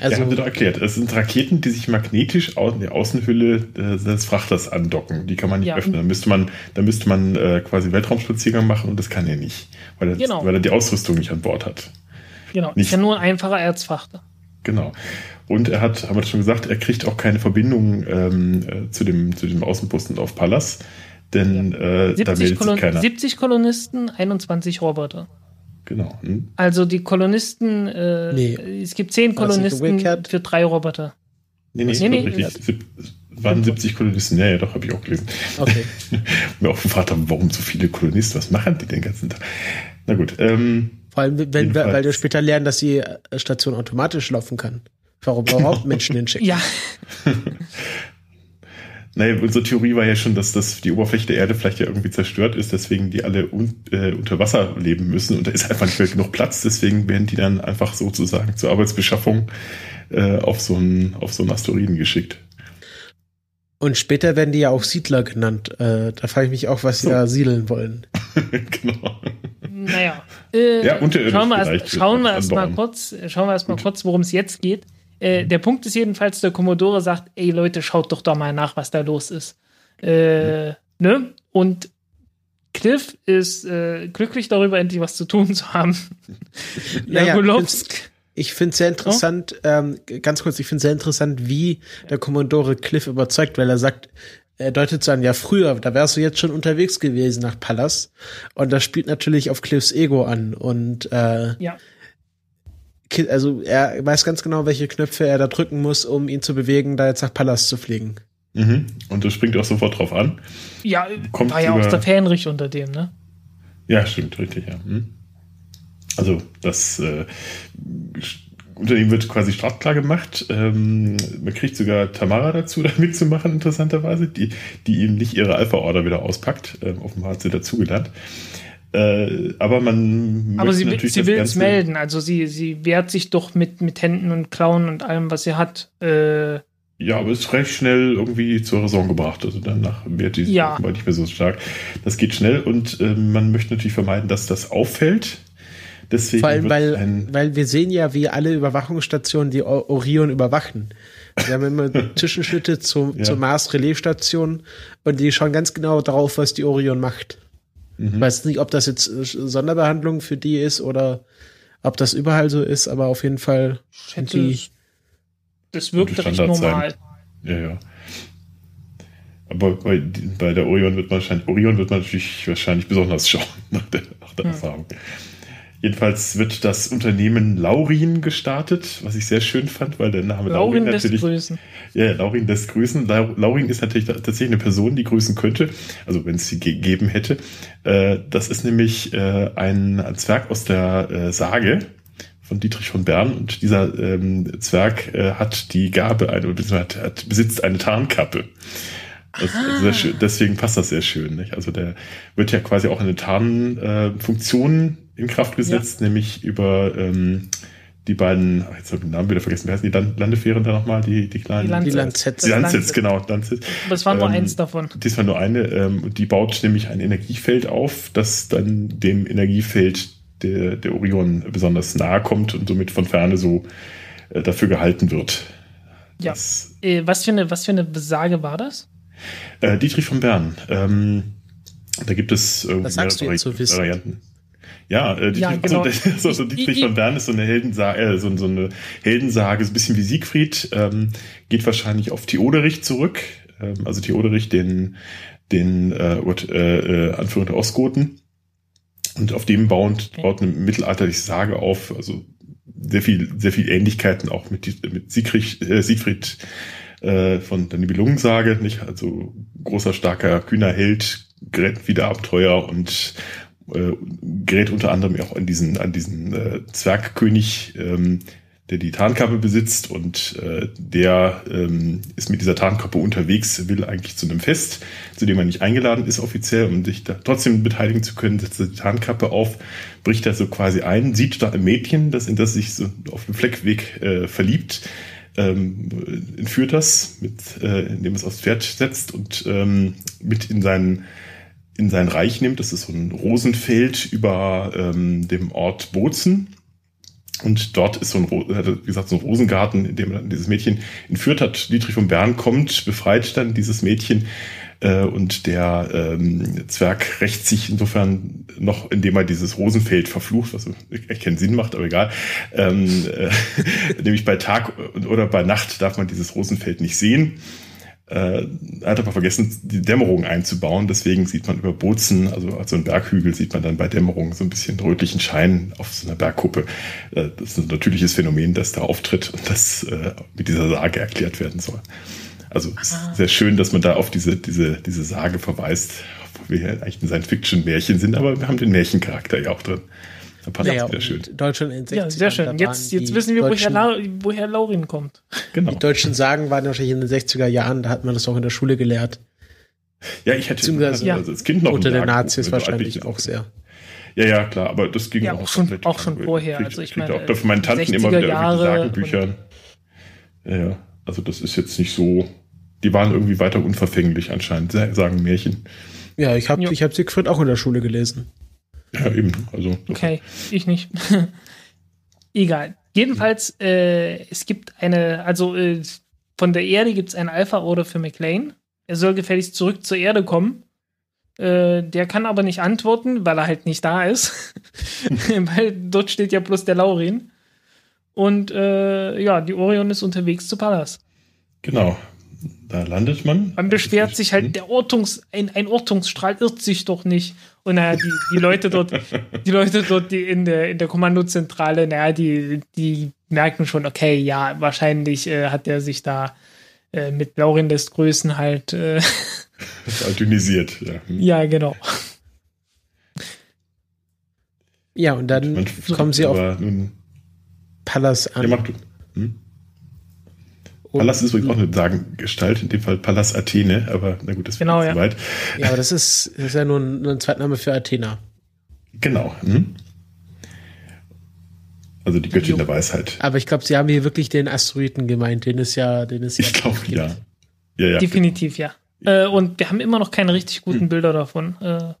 [SPEAKER 1] Also, ja, haben wir doch erklärt. Es sind Raketen, die sich magnetisch aus der Außenhülle des Frachters andocken. Die kann man nicht ja. öffnen. Da müsste man, da müsste man äh, quasi Weltraumspaziergang machen und das kann er nicht, weil er, genau. weil er die Ausrüstung nicht an Bord hat.
[SPEAKER 3] Genau, nicht. ist ja nur ein einfacher Erzfrachter.
[SPEAKER 1] Genau. Und er hat, haben wir schon gesagt, er kriegt auch keine Verbindung ähm, äh, zu, dem, zu dem Außenposten auf Pallas, denn ja. äh, da meldet
[SPEAKER 3] sich keiner. 70 Kolonisten, 21 Roboter.
[SPEAKER 1] Genau. Hm?
[SPEAKER 3] Also die Kolonisten, äh, nee. es gibt 10 Kolonisten für drei Roboter.
[SPEAKER 1] Nee, nee, nee, nee richtig. waren 70 Kolonisten. Ja, ja, doch, habe ich auch gelesen. Okay. [laughs] mir auch gefragt haben, warum so viele Kolonisten, was machen die den ganzen Tag? Na gut. Ähm,
[SPEAKER 2] Vor allem, wenn, weil wir später lernen, dass die Station automatisch laufen kann. Warum überhaupt Menschen [laughs] hinschicken?
[SPEAKER 3] Ja. [laughs]
[SPEAKER 1] Naja, unsere Theorie war ja schon, dass das die Oberfläche der Erde vielleicht ja irgendwie zerstört ist, deswegen die alle un, äh, unter Wasser leben müssen und da ist einfach nicht mehr genug Platz, deswegen werden die dann einfach sozusagen zur Arbeitsbeschaffung äh, auf so einen auf so einen Asteroiden geschickt.
[SPEAKER 2] Und später werden die ja auch Siedler genannt. Äh, da frage ich mich auch, was sie so. da siedeln wollen. [laughs]
[SPEAKER 3] genau. Naja. Äh, ja, schauen wir erst, schauen wir erst mal kurz, schauen wir erst mal kurz, worum es jetzt geht. Äh, der Punkt ist jedenfalls, der Commodore sagt, ey Leute, schaut doch da mal nach, was da los ist. Äh, ne? Und Cliff ist äh, glücklich darüber, endlich was zu tun zu haben. [laughs]
[SPEAKER 2] naja, ich finde es sehr interessant, oh? ähm, ganz kurz, ich finde es sehr interessant, wie der Commodore Cliff überzeugt, weil er sagt, er deutet so an, ja, früher, da wärst du jetzt schon unterwegs gewesen nach Pallas. Und das spielt natürlich auf Cliffs Ego an. Und äh,
[SPEAKER 3] ja
[SPEAKER 2] also er weiß ganz genau, welche Knöpfe er da drücken muss, um ihn zu bewegen, da jetzt nach Pallas zu fliegen.
[SPEAKER 1] Mhm. Und das springt auch sofort drauf an.
[SPEAKER 3] Ja, Kommt war ja auch der Fähnrich unter dem, ne?
[SPEAKER 1] Ja, stimmt, richtig, ja. Mhm. Also das äh, unter ihm wird quasi startklar gemacht. Ähm, man kriegt sogar Tamara dazu, [laughs] da mitzumachen, interessanterweise, die, die ihm nicht ihre Alpha-Order wieder auspackt. Ähm, offenbar hat sie dazugelernt. Äh, aber man.
[SPEAKER 3] Aber sie, sie will es melden. Also sie, sie wehrt sich doch mit, mit Händen und Klauen und allem, was sie hat. Äh,
[SPEAKER 1] ja, aber ist recht schnell irgendwie zur Raison gebracht. Also danach wird die
[SPEAKER 3] ja.
[SPEAKER 1] nicht mehr so stark. Das geht schnell und äh, man möchte natürlich vermeiden, dass das auffällt. Deswegen
[SPEAKER 2] Vor allem, weil, weil wir sehen ja, wie alle Überwachungsstationen die Orion überwachen. Wir haben immer [laughs] Zwischenschnitte zu, ja. zur Mars-Relais-Station und die schauen ganz genau darauf, was die Orion macht. Mhm. Weiß nicht, ob das jetzt äh, Sonderbehandlung für die ist oder ob das überall so ist, aber auf jeden Fall
[SPEAKER 3] Hätte die. Das wirkt recht normal.
[SPEAKER 1] Sein. Ja, ja. Aber bei, bei der Orion wird man wahrscheinlich, Orion wird man natürlich wahrscheinlich besonders schauen [laughs] nach der, nach der hm. Erfahrung. Jedenfalls wird das Unternehmen Laurin gestartet, was ich sehr schön fand, weil der Name
[SPEAKER 3] Laurin, Laurin natürlich. Grüßen.
[SPEAKER 1] Ja, Laurin des Grüßen. Laurin ist natürlich tatsächlich eine Person, die grüßen könnte, also wenn es sie gegeben hätte. Äh, das ist nämlich äh, ein Zwerg aus der äh, Sage von Dietrich von Bern und dieser ähm, Zwerg hat die Gabe, eine, hat, besitzt eine Tarnkappe. Also schön, deswegen passt das sehr schön. Nicht? Also der wird ja quasi auch eine Tarnfunktion äh, in Kraft gesetzt, ja. nämlich über ähm, die beiden, ach, jetzt habe ich den Namen wieder vergessen, wie heißen die Landefähren da nochmal, die, die kleinen?
[SPEAKER 2] Die Landsets.
[SPEAKER 1] Die Landsets, genau. Landsets.
[SPEAKER 3] Aber es war nur ähm, eins davon.
[SPEAKER 1] Diesmal nur eine. Ähm, die baut nämlich ein Energiefeld auf, das dann dem Energiefeld der, der Orion besonders nahe kommt und somit von Ferne so äh, dafür gehalten wird.
[SPEAKER 3] Ja. Das, äh, was, für eine, was für eine Besage war das?
[SPEAKER 1] Äh, Dietrich von Bern. Ähm, da gibt es
[SPEAKER 2] äh, Was sagst
[SPEAKER 1] mehrere
[SPEAKER 2] du jetzt
[SPEAKER 1] Varianten. Ja, äh, Dietrich, ja, genau. also, [laughs] also Dietrich von Bern ist so eine Heldensage, äh, so, so, eine Heldensage, so ein bisschen wie Siegfried, ähm, geht wahrscheinlich auf Theoderich zurück. Ähm, also Theoderich, den, den äh, äh, Anführer der Ostgoten. Und auf dem baut, baut eine mittelalterliche Sage auf, also sehr viel, sehr viel Ähnlichkeiten auch mit, mit Siegfried, äh, Siegfried äh, von der Nibelungensage, nicht? Also großer, starker, kühner Held, gerät wieder Abenteuer und äh, gerät unter anderem auch an diesen, an diesen äh, Zwergkönig, ähm, der die Tarnkappe besitzt und äh, der ähm, ist mit dieser Tarnkappe unterwegs, will eigentlich zu einem Fest, zu dem er nicht eingeladen ist offiziell, um sich da trotzdem beteiligen zu können, setzt die Tarnkappe auf, bricht da so quasi ein, sieht da ein Mädchen, das in das sich so auf dem Fleckweg äh, verliebt, ähm, entführt das, mit, äh, indem es aufs Pferd setzt und ähm, mit in seinen in sein Reich nimmt. Das ist so ein Rosenfeld über ähm, dem Ort Bozen. Und dort ist so ein, wie gesagt, so ein Rosengarten, in dem dann dieses Mädchen entführt hat. Dietrich von Bern kommt, befreit dann dieses Mädchen. Äh, und der ähm, Zwerg rächt sich insofern noch, indem er dieses Rosenfeld verflucht, was echt keinen Sinn macht, aber egal. Ähm, äh, [laughs] nämlich bei Tag oder bei Nacht darf man dieses Rosenfeld nicht sehen äh, hat aber vergessen, die Dämmerung einzubauen. Deswegen sieht man über Bozen, also als so ein Berghügel, sieht man dann bei Dämmerung so ein bisschen rötlichen Schein auf so einer Bergkuppe. Äh, das ist ein natürliches Phänomen, das da auftritt und das äh, mit dieser Sage erklärt werden soll. Also ah. sehr schön, dass man da auf diese, diese, diese Sage verweist, obwohl wir ja eigentlich ein Science-Fiction-Märchen sind, aber wir haben den Märchencharakter ja auch drin.
[SPEAKER 2] Da passt naja, wieder schön. Deutschland in 60
[SPEAKER 3] Ja, sehr schön. Jetzt, jetzt wissen wir, woher, La woher Laurin kommt.
[SPEAKER 2] Genau. Die deutschen Sagen waren wahrscheinlich in den 60er Jahren, da hat man das auch in der Schule gelehrt.
[SPEAKER 1] Ja, ich hätte also,
[SPEAKER 2] ja. als Kind noch unter den Nazis wahrscheinlich auch sehr.
[SPEAKER 1] Ja, ja, klar, aber das ging
[SPEAKER 3] ja, auch, schon, auch schon vorher.
[SPEAKER 1] also ich meine, auch von meinen Tanten immer wieder Jahre Sagenbücher. Ja, ja, also das ist jetzt nicht so. Die waren irgendwie weiter unverfänglich anscheinend, sagen Märchen.
[SPEAKER 2] Ja, ich habe ja. ich hab Siegfried auch in der Schule gelesen.
[SPEAKER 1] Ja, eben. Also,
[SPEAKER 3] okay, ich nicht. [laughs] Egal. Jedenfalls, äh, es gibt eine, also äh, von der Erde gibt es ein Alpha-Order für McLean. Er soll gefälligst zurück zur Erde kommen. Äh, der kann aber nicht antworten, weil er halt nicht da ist. [laughs] weil dort steht ja bloß der Laurin. Und äh, ja, die Orion ist unterwegs zu Pallas.
[SPEAKER 1] Genau. Da landet man.
[SPEAKER 3] Man beschwert sich halt, der Ortungs, ein, ein Ortungsstrahl irrt sich doch nicht. Und naja, die, die Leute dort, [laughs] die Leute dort, die in der, in der Kommandozentrale, naja, die, die merken schon, okay, ja, wahrscheinlich äh, hat er sich da äh, mit Laurin des Größen halt äh, [laughs]
[SPEAKER 1] altynisiert, ja.
[SPEAKER 3] Ja, genau.
[SPEAKER 2] Ja, und dann kommen sie auf Pallas an. Ja, mach du. Hm?
[SPEAKER 1] Pallas ist übrigens auch eine Sagengestalt, in dem Fall Pallas Athene, aber na gut, das
[SPEAKER 3] genau,
[SPEAKER 1] ja.
[SPEAKER 3] zu weit.
[SPEAKER 2] Ja, aber das ist, das ist ja nur ein, nur ein Zweitname für Athena.
[SPEAKER 1] Genau. Hm? Also die Göttin jo. der Weisheit.
[SPEAKER 2] Aber ich glaube, sie haben hier wirklich den Asteroiden gemeint, den ist ja, den ist
[SPEAKER 1] ja. Ich glaube, ja. ja. ja.
[SPEAKER 3] Definitiv, ja. Äh, und wir haben immer noch keine richtig guten hm. Bilder davon. Äh,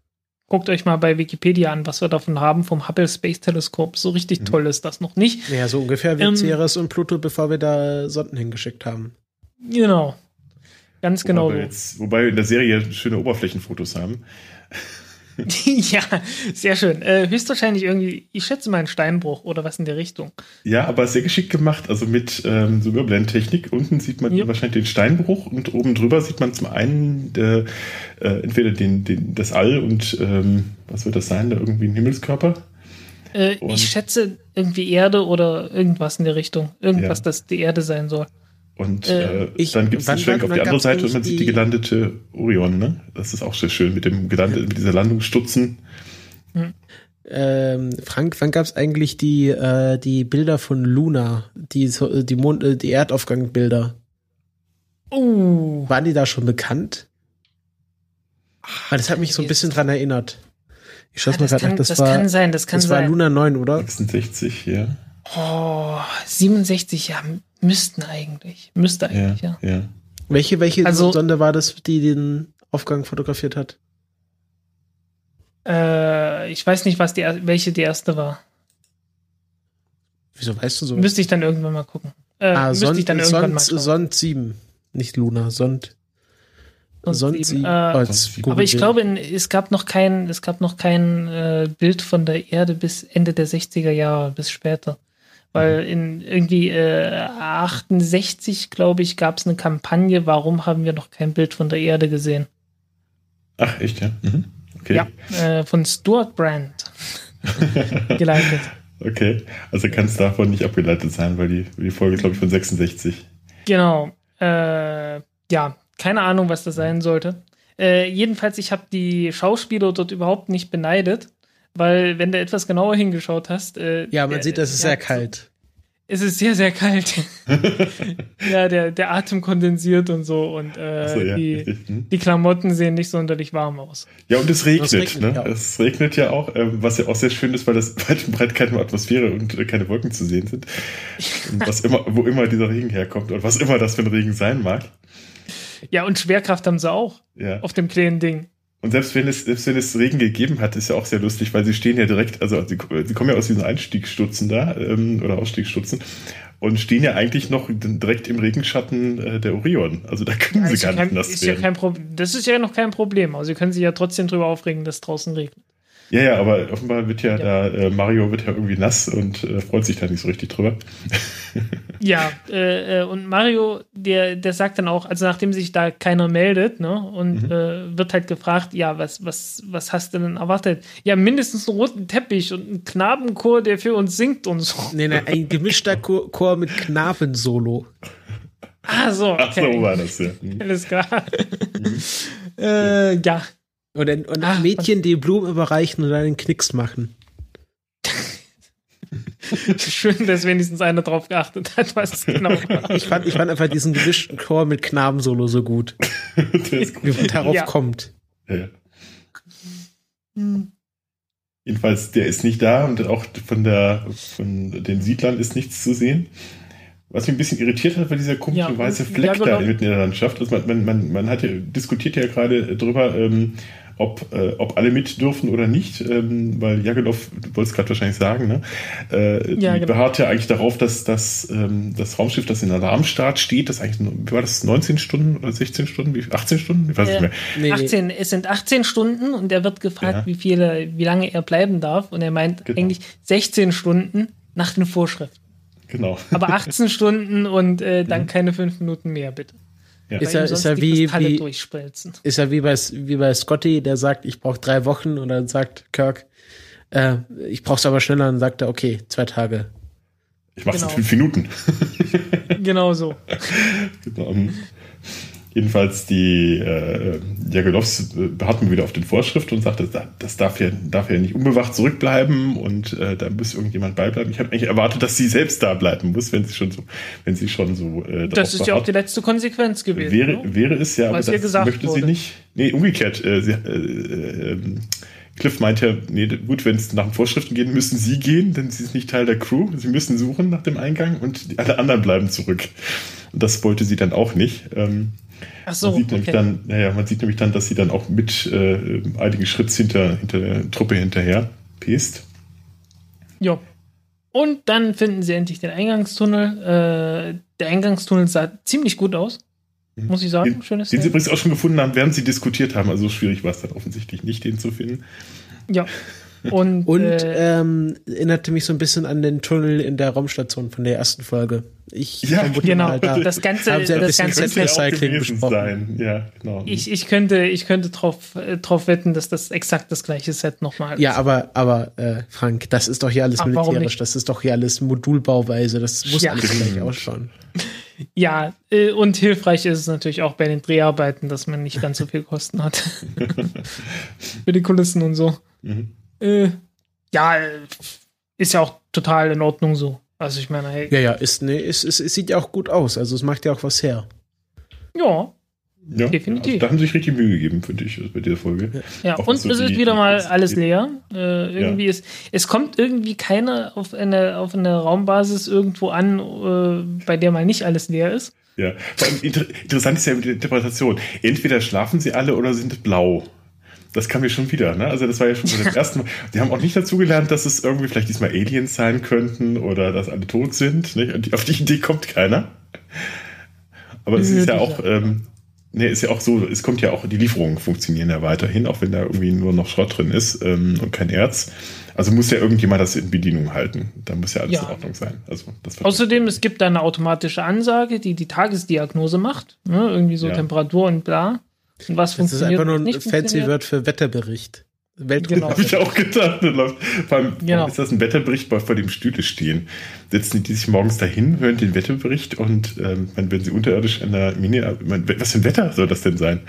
[SPEAKER 3] Guckt euch mal bei Wikipedia an, was wir davon haben vom Hubble Space Teleskop. So richtig mhm. toll ist das noch nicht.
[SPEAKER 2] Ja, so ungefähr wie ähm, Ceres und Pluto, bevor wir da Sonden hingeschickt haben.
[SPEAKER 3] Genau. Ganz
[SPEAKER 1] wobei
[SPEAKER 3] genau.
[SPEAKER 1] Wir jetzt, wobei wir in der Serie schöne Oberflächenfotos haben. [laughs]
[SPEAKER 3] ja, sehr schön. Äh, höchstwahrscheinlich irgendwie, ich schätze mal einen Steinbruch oder was in der Richtung.
[SPEAKER 1] Ja, aber sehr geschickt gemacht, also mit ähm, so Überblendtechnik. Unten sieht man ja. wahrscheinlich den Steinbruch und oben drüber sieht man zum einen äh, äh, entweder den, den, das All und ähm, was wird das sein, da irgendwie ein Himmelskörper?
[SPEAKER 3] Äh, ich schätze irgendwie Erde oder irgendwas in der Richtung. Irgendwas, ja. das die Erde sein soll.
[SPEAKER 1] Und äh, äh ich, dann gibt es einen Schwenk auf die andere Seite und man sieht die gelandete Orion, ne? Das ist auch sehr schön mit dem gelandeten, mit dieser Landungsstutzen.
[SPEAKER 2] Hm. Ähm, Frank, wann gab es eigentlich die, äh, die Bilder von Luna, die, die, Mond, äh, die Erdaufgangbilder?
[SPEAKER 3] Oh.
[SPEAKER 2] Waren die da schon bekannt? Weil das hat mich so ein bisschen dran erinnert. Ich schaue ja, mal gerade nach.
[SPEAKER 3] Das, das war, kann sein, das kann
[SPEAKER 2] das
[SPEAKER 3] sein.
[SPEAKER 2] Das war Luna 9, oder?
[SPEAKER 1] 66, ja.
[SPEAKER 3] Oh, 67, ja, müssten eigentlich. Müsste eigentlich, ja.
[SPEAKER 1] ja. ja.
[SPEAKER 2] Welche, welche also, Sonde war das, die den Aufgang fotografiert hat?
[SPEAKER 3] Äh, ich weiß nicht, was die, welche die erste war.
[SPEAKER 2] Wieso weißt du so?
[SPEAKER 3] Müsste ich dann irgendwann mal gucken. Äh,
[SPEAKER 2] ah, Sond, ich dann irgendwann Sond, mal Sond 7. Nicht Luna, Sond.
[SPEAKER 3] Sond 7. Äh, aber ich glaube, es gab noch kein, es gab noch kein äh, Bild von der Erde bis Ende der 60er Jahre, bis später. Weil in irgendwie äh, 68, glaube ich, gab es eine Kampagne, warum haben wir noch kein Bild von der Erde gesehen?
[SPEAKER 1] Ach, echt, ja? Mhm.
[SPEAKER 3] Okay. Ja, äh, von Stuart Brand [laughs] geleitet.
[SPEAKER 1] Okay, also kann es davon nicht abgeleitet sein, weil die, die Folge, glaube ich, von 66.
[SPEAKER 3] Genau. Äh, ja, keine Ahnung, was das sein sollte. Äh, jedenfalls, ich habe die Schauspieler dort überhaupt nicht beneidet, weil wenn du etwas genauer hingeschaut hast. Äh,
[SPEAKER 2] ja, man der, sieht, das ist sehr kalt.
[SPEAKER 3] Es ist sehr, sehr kalt. [laughs] ja, der, der Atem kondensiert und so und äh, so, ja. die, [laughs] hm. die Klamotten sehen nicht sonderlich warm aus.
[SPEAKER 1] Ja, und es regnet, regnet ne? Ja es regnet ja auch, äh, was ja auch sehr schön ist, weil das [laughs] weit und breit keine Atmosphäre und äh, keine Wolken zu sehen sind. Und was immer, wo immer dieser Regen herkommt und was immer das für ein Regen sein mag.
[SPEAKER 3] Ja, und Schwerkraft haben sie auch.
[SPEAKER 1] Ja.
[SPEAKER 3] Auf dem kleinen Ding.
[SPEAKER 1] Und selbst wenn es, selbst wenn es Regen gegeben hat, ist ja auch sehr lustig, weil sie stehen ja direkt, also sie, sie kommen ja aus diesen Einstiegsstutzen da, ähm, oder Ausstiegsstutzen und stehen ja eigentlich noch direkt im Regenschatten äh, der Orion. Also da können
[SPEAKER 3] Ja,
[SPEAKER 1] sie gar
[SPEAKER 3] ja
[SPEAKER 1] nicht
[SPEAKER 3] kein,
[SPEAKER 1] nass
[SPEAKER 3] ist ja
[SPEAKER 1] werden.
[SPEAKER 3] kein Pro das ist ja noch kein Problem. Also sie können sich ja trotzdem drüber aufregen, dass draußen regnet.
[SPEAKER 1] Ja, ja, aber offenbar wird ja,
[SPEAKER 3] Ja.
[SPEAKER 1] da, äh, Mario wird ja irgendwie nass und äh, freut sich da nicht so richtig drüber. [laughs]
[SPEAKER 3] Ja, äh, äh, und Mario, der, der sagt dann auch, also nachdem sich da keiner meldet, ne, und äh, wird halt gefragt, ja, was, was, was hast du denn erwartet? Ja, mindestens einen roten Teppich und einen Knabenchor, der für uns singt und so.
[SPEAKER 2] Nee, nee, ein gemischter [laughs] Chor, Chor mit Knabensolo.
[SPEAKER 3] Ah, so,
[SPEAKER 1] Ach so
[SPEAKER 3] okay.
[SPEAKER 1] war das ja.
[SPEAKER 3] Alles klar. [laughs] äh, ja.
[SPEAKER 2] Und, ein, und
[SPEAKER 3] Ah,
[SPEAKER 2] Mädchen, die Blumen überreichen und dann einen Knicks machen. [laughs]
[SPEAKER 3] Schön, dass wenigstens einer drauf geachtet hat, was es genau [laughs] war.
[SPEAKER 2] Ich fand, ich fand einfach diesen gemischten Chor mit Knabensolo so gut, [laughs]
[SPEAKER 1] gut.
[SPEAKER 2] wie man darauf
[SPEAKER 3] Ja.
[SPEAKER 2] kommt.
[SPEAKER 1] Ja, ja. Jedenfalls, der ist nicht da und auch von der von den Siedlern ist nichts zu sehen. Was mich ein bisschen irritiert hat, war dieser komische
[SPEAKER 3] Ja,
[SPEAKER 1] weiße Fleck
[SPEAKER 3] ja, genau.
[SPEAKER 1] da mitten in der Landschaft. Also man, man, man, man hat ja, diskutiert ja gerade drüber, ähm, ob, äh, ob alle mit dürfen oder nicht, ähm, weil Jagelov, du wolltest gerade wahrscheinlich sagen, ne? Äh,
[SPEAKER 3] Ja,
[SPEAKER 1] die
[SPEAKER 3] genau.
[SPEAKER 1] beharrt ja eigentlich darauf, dass das, ähm, das Raumschiff, das in Alarmstart steht, das eigentlich, nur- wie war das, 19 Stunden oder 16 Stunden, wie, 18 Stunden? Ich weiß
[SPEAKER 3] Äh,
[SPEAKER 1] nicht mehr.
[SPEAKER 2] Nee, nee.
[SPEAKER 3] 18, es sind 18 Stunden und er wird gefragt,
[SPEAKER 1] Ja.
[SPEAKER 3] wie viele, wie lange er bleiben darf. Und er meint
[SPEAKER 1] Genau.
[SPEAKER 3] eigentlich 16 Stunden nach den Vorschriften.
[SPEAKER 1] Genau.
[SPEAKER 3] Aber 18 [laughs] Stunden und äh, dann keine fünf Minuten mehr, bitte.
[SPEAKER 1] Ja.
[SPEAKER 2] Ist
[SPEAKER 3] sonst
[SPEAKER 2] ist
[SPEAKER 3] die
[SPEAKER 2] wie, wie, ist ja wie bei, wie bei Scotty, der sagt, ich brauche drei Wochen und dann sagt Kirk, äh, ich brauche es aber schneller und dann sagt er, okay, zwei Tage.
[SPEAKER 1] Ich mach's
[SPEAKER 3] Genau.
[SPEAKER 1] in fünf Minuten.
[SPEAKER 3] Genau so. [laughs]
[SPEAKER 1] Genau. Jedenfalls die äh, Jagelovs äh, beharrten wieder auf den Vorschriften und sagte, das, darf ja, darf ja nicht unbewacht zurückbleiben und äh, da muss irgendjemand beibleiben. Ich habe eigentlich erwartet, dass sie selbst da bleiben muss, wenn sie schon so, wenn sie schon so äh,
[SPEAKER 3] Das ist ja auch die
[SPEAKER 1] beharrt.
[SPEAKER 3] letzte Konsequenz gewesen.
[SPEAKER 1] wäre,
[SPEAKER 3] ne?
[SPEAKER 1] wäre es ja, aber
[SPEAKER 3] Was ihr
[SPEAKER 1] das möchte sie
[SPEAKER 3] wurde.
[SPEAKER 1] nicht. Nee, umgekehrt. Äh, sie, äh, äh, ähm, Cliff meint ja, nee, gut, wenn es nach den Vorschriften geht, müssen sie gehen, denn sie ist nicht Teil der Crew. Sie müssen suchen nach dem Eingang und alle anderen bleiben zurück. Und das wollte sie dann auch nicht. Ähm,
[SPEAKER 3] Ach so,
[SPEAKER 1] man sieht nämlich
[SPEAKER 3] okay.
[SPEAKER 1] dann, naja, man sieht nämlich dann, dass sie dann auch mit äh, einigen Schritts hinter, hinter der Truppe hinterher pest.
[SPEAKER 3] Ja. Und dann finden sie endlich den Eingangstunnel. Äh, der Eingangstunnel sah ziemlich gut aus, muss ich sagen.
[SPEAKER 1] Den,
[SPEAKER 3] Schönes
[SPEAKER 1] den sie übrigens auch schon gefunden haben, während sie diskutiert haben. Also so schwierig war es dann offensichtlich nicht, den zu finden.
[SPEAKER 3] Ja. Und, [laughs]
[SPEAKER 2] Und
[SPEAKER 3] äh,
[SPEAKER 2] ähm, erinnerte mich so ein bisschen an den Tunnel in der Raumstation von der ersten Folge. Ich
[SPEAKER 1] Ja,
[SPEAKER 2] vermute
[SPEAKER 3] genau.
[SPEAKER 2] mal, da
[SPEAKER 3] Das Ganze-
[SPEAKER 2] haben sie ein
[SPEAKER 3] das Ganze
[SPEAKER 2] Recycling besprochen.
[SPEAKER 1] sein. Ja, genau.
[SPEAKER 3] ich, ich könnte, ich könnte drauf, äh, drauf wetten, dass das exakt das gleiche Set nochmal
[SPEAKER 2] Ja, aber, aber äh, Frank, das ist doch hier alles
[SPEAKER 3] Ach,
[SPEAKER 2] militärisch, das ist doch hier alles Modulbauweise, das muss
[SPEAKER 3] Ja.
[SPEAKER 2] alles gleich [laughs] ausschauen.
[SPEAKER 3] Ja, äh, und hilfreich ist es natürlich auch bei den Dreharbeiten, dass man nicht ganz so viel Kosten hat. [laughs] Für die Kulissen und so.
[SPEAKER 1] Mhm.
[SPEAKER 3] Äh, ja, äh, ist ja auch total in Ordnung so. Also ich meine, hey,
[SPEAKER 2] Ja, ja, ist, nee, es, es, es sieht ja auch gut aus, also es macht ja auch was her.
[SPEAKER 3] ja,
[SPEAKER 1] Ja,
[SPEAKER 3] Definitiv.
[SPEAKER 1] Also da haben sie sich richtig Mühe gegeben, finde ich, bei dieser Folge.
[SPEAKER 3] ja.
[SPEAKER 1] Auch
[SPEAKER 3] Und
[SPEAKER 1] so
[SPEAKER 3] es ist wieder mal alles leer. Äh, irgendwie ist, es kommt irgendwie keiner auf eine, auf eine Raumbasis irgendwo an, äh, bei der mal nicht alles leer ist.
[SPEAKER 1] Ja. Vor allem inter interessant ist ja die Interpretation. Entweder schlafen sie alle oder sind blau. Das kam mir schon wieder, ne? Also das war ja schon so das [laughs] erste Mal. Sie haben auch nicht dazugelernt, dass es irgendwie vielleicht diesmal Aliens sein könnten oder dass alle tot sind. Nicht? Und die, auf die Idee kommt keiner. Aber es ist ja auch, ähm, ne, ist ja auch so, es kommt ja auch, die Lieferungen funktionieren ja weiterhin, auch wenn da irgendwie nur noch Schrott drin ist ähm, und kein Erz. Also muss ja irgendjemand das in Bedienung halten. Da muss ja alles
[SPEAKER 3] Ja.
[SPEAKER 1] in Ordnung sein. Also
[SPEAKER 3] Außerdem, es gibt da eine automatische Ansage, die die Tagesdiagnose macht. Ne? Irgendwie so
[SPEAKER 1] Ja.
[SPEAKER 3] Temperatur und bla. Und was
[SPEAKER 2] Das ist
[SPEAKER 3] funktioniert
[SPEAKER 2] einfach nur ein fancy. Word für Wetterbericht. Weltraum.
[SPEAKER 3] Genau.
[SPEAKER 1] Habe ich auch gedacht. Vor allem,
[SPEAKER 3] Genau.
[SPEAKER 1] warum ist das ein Wetterbericht, bei vor dem Stühle stehen? Setzen die sich morgens dahin, hören den Wetterbericht und ähm, wenn sie unterirdisch an der Mine, meine, was für ein Wetter soll das denn sein?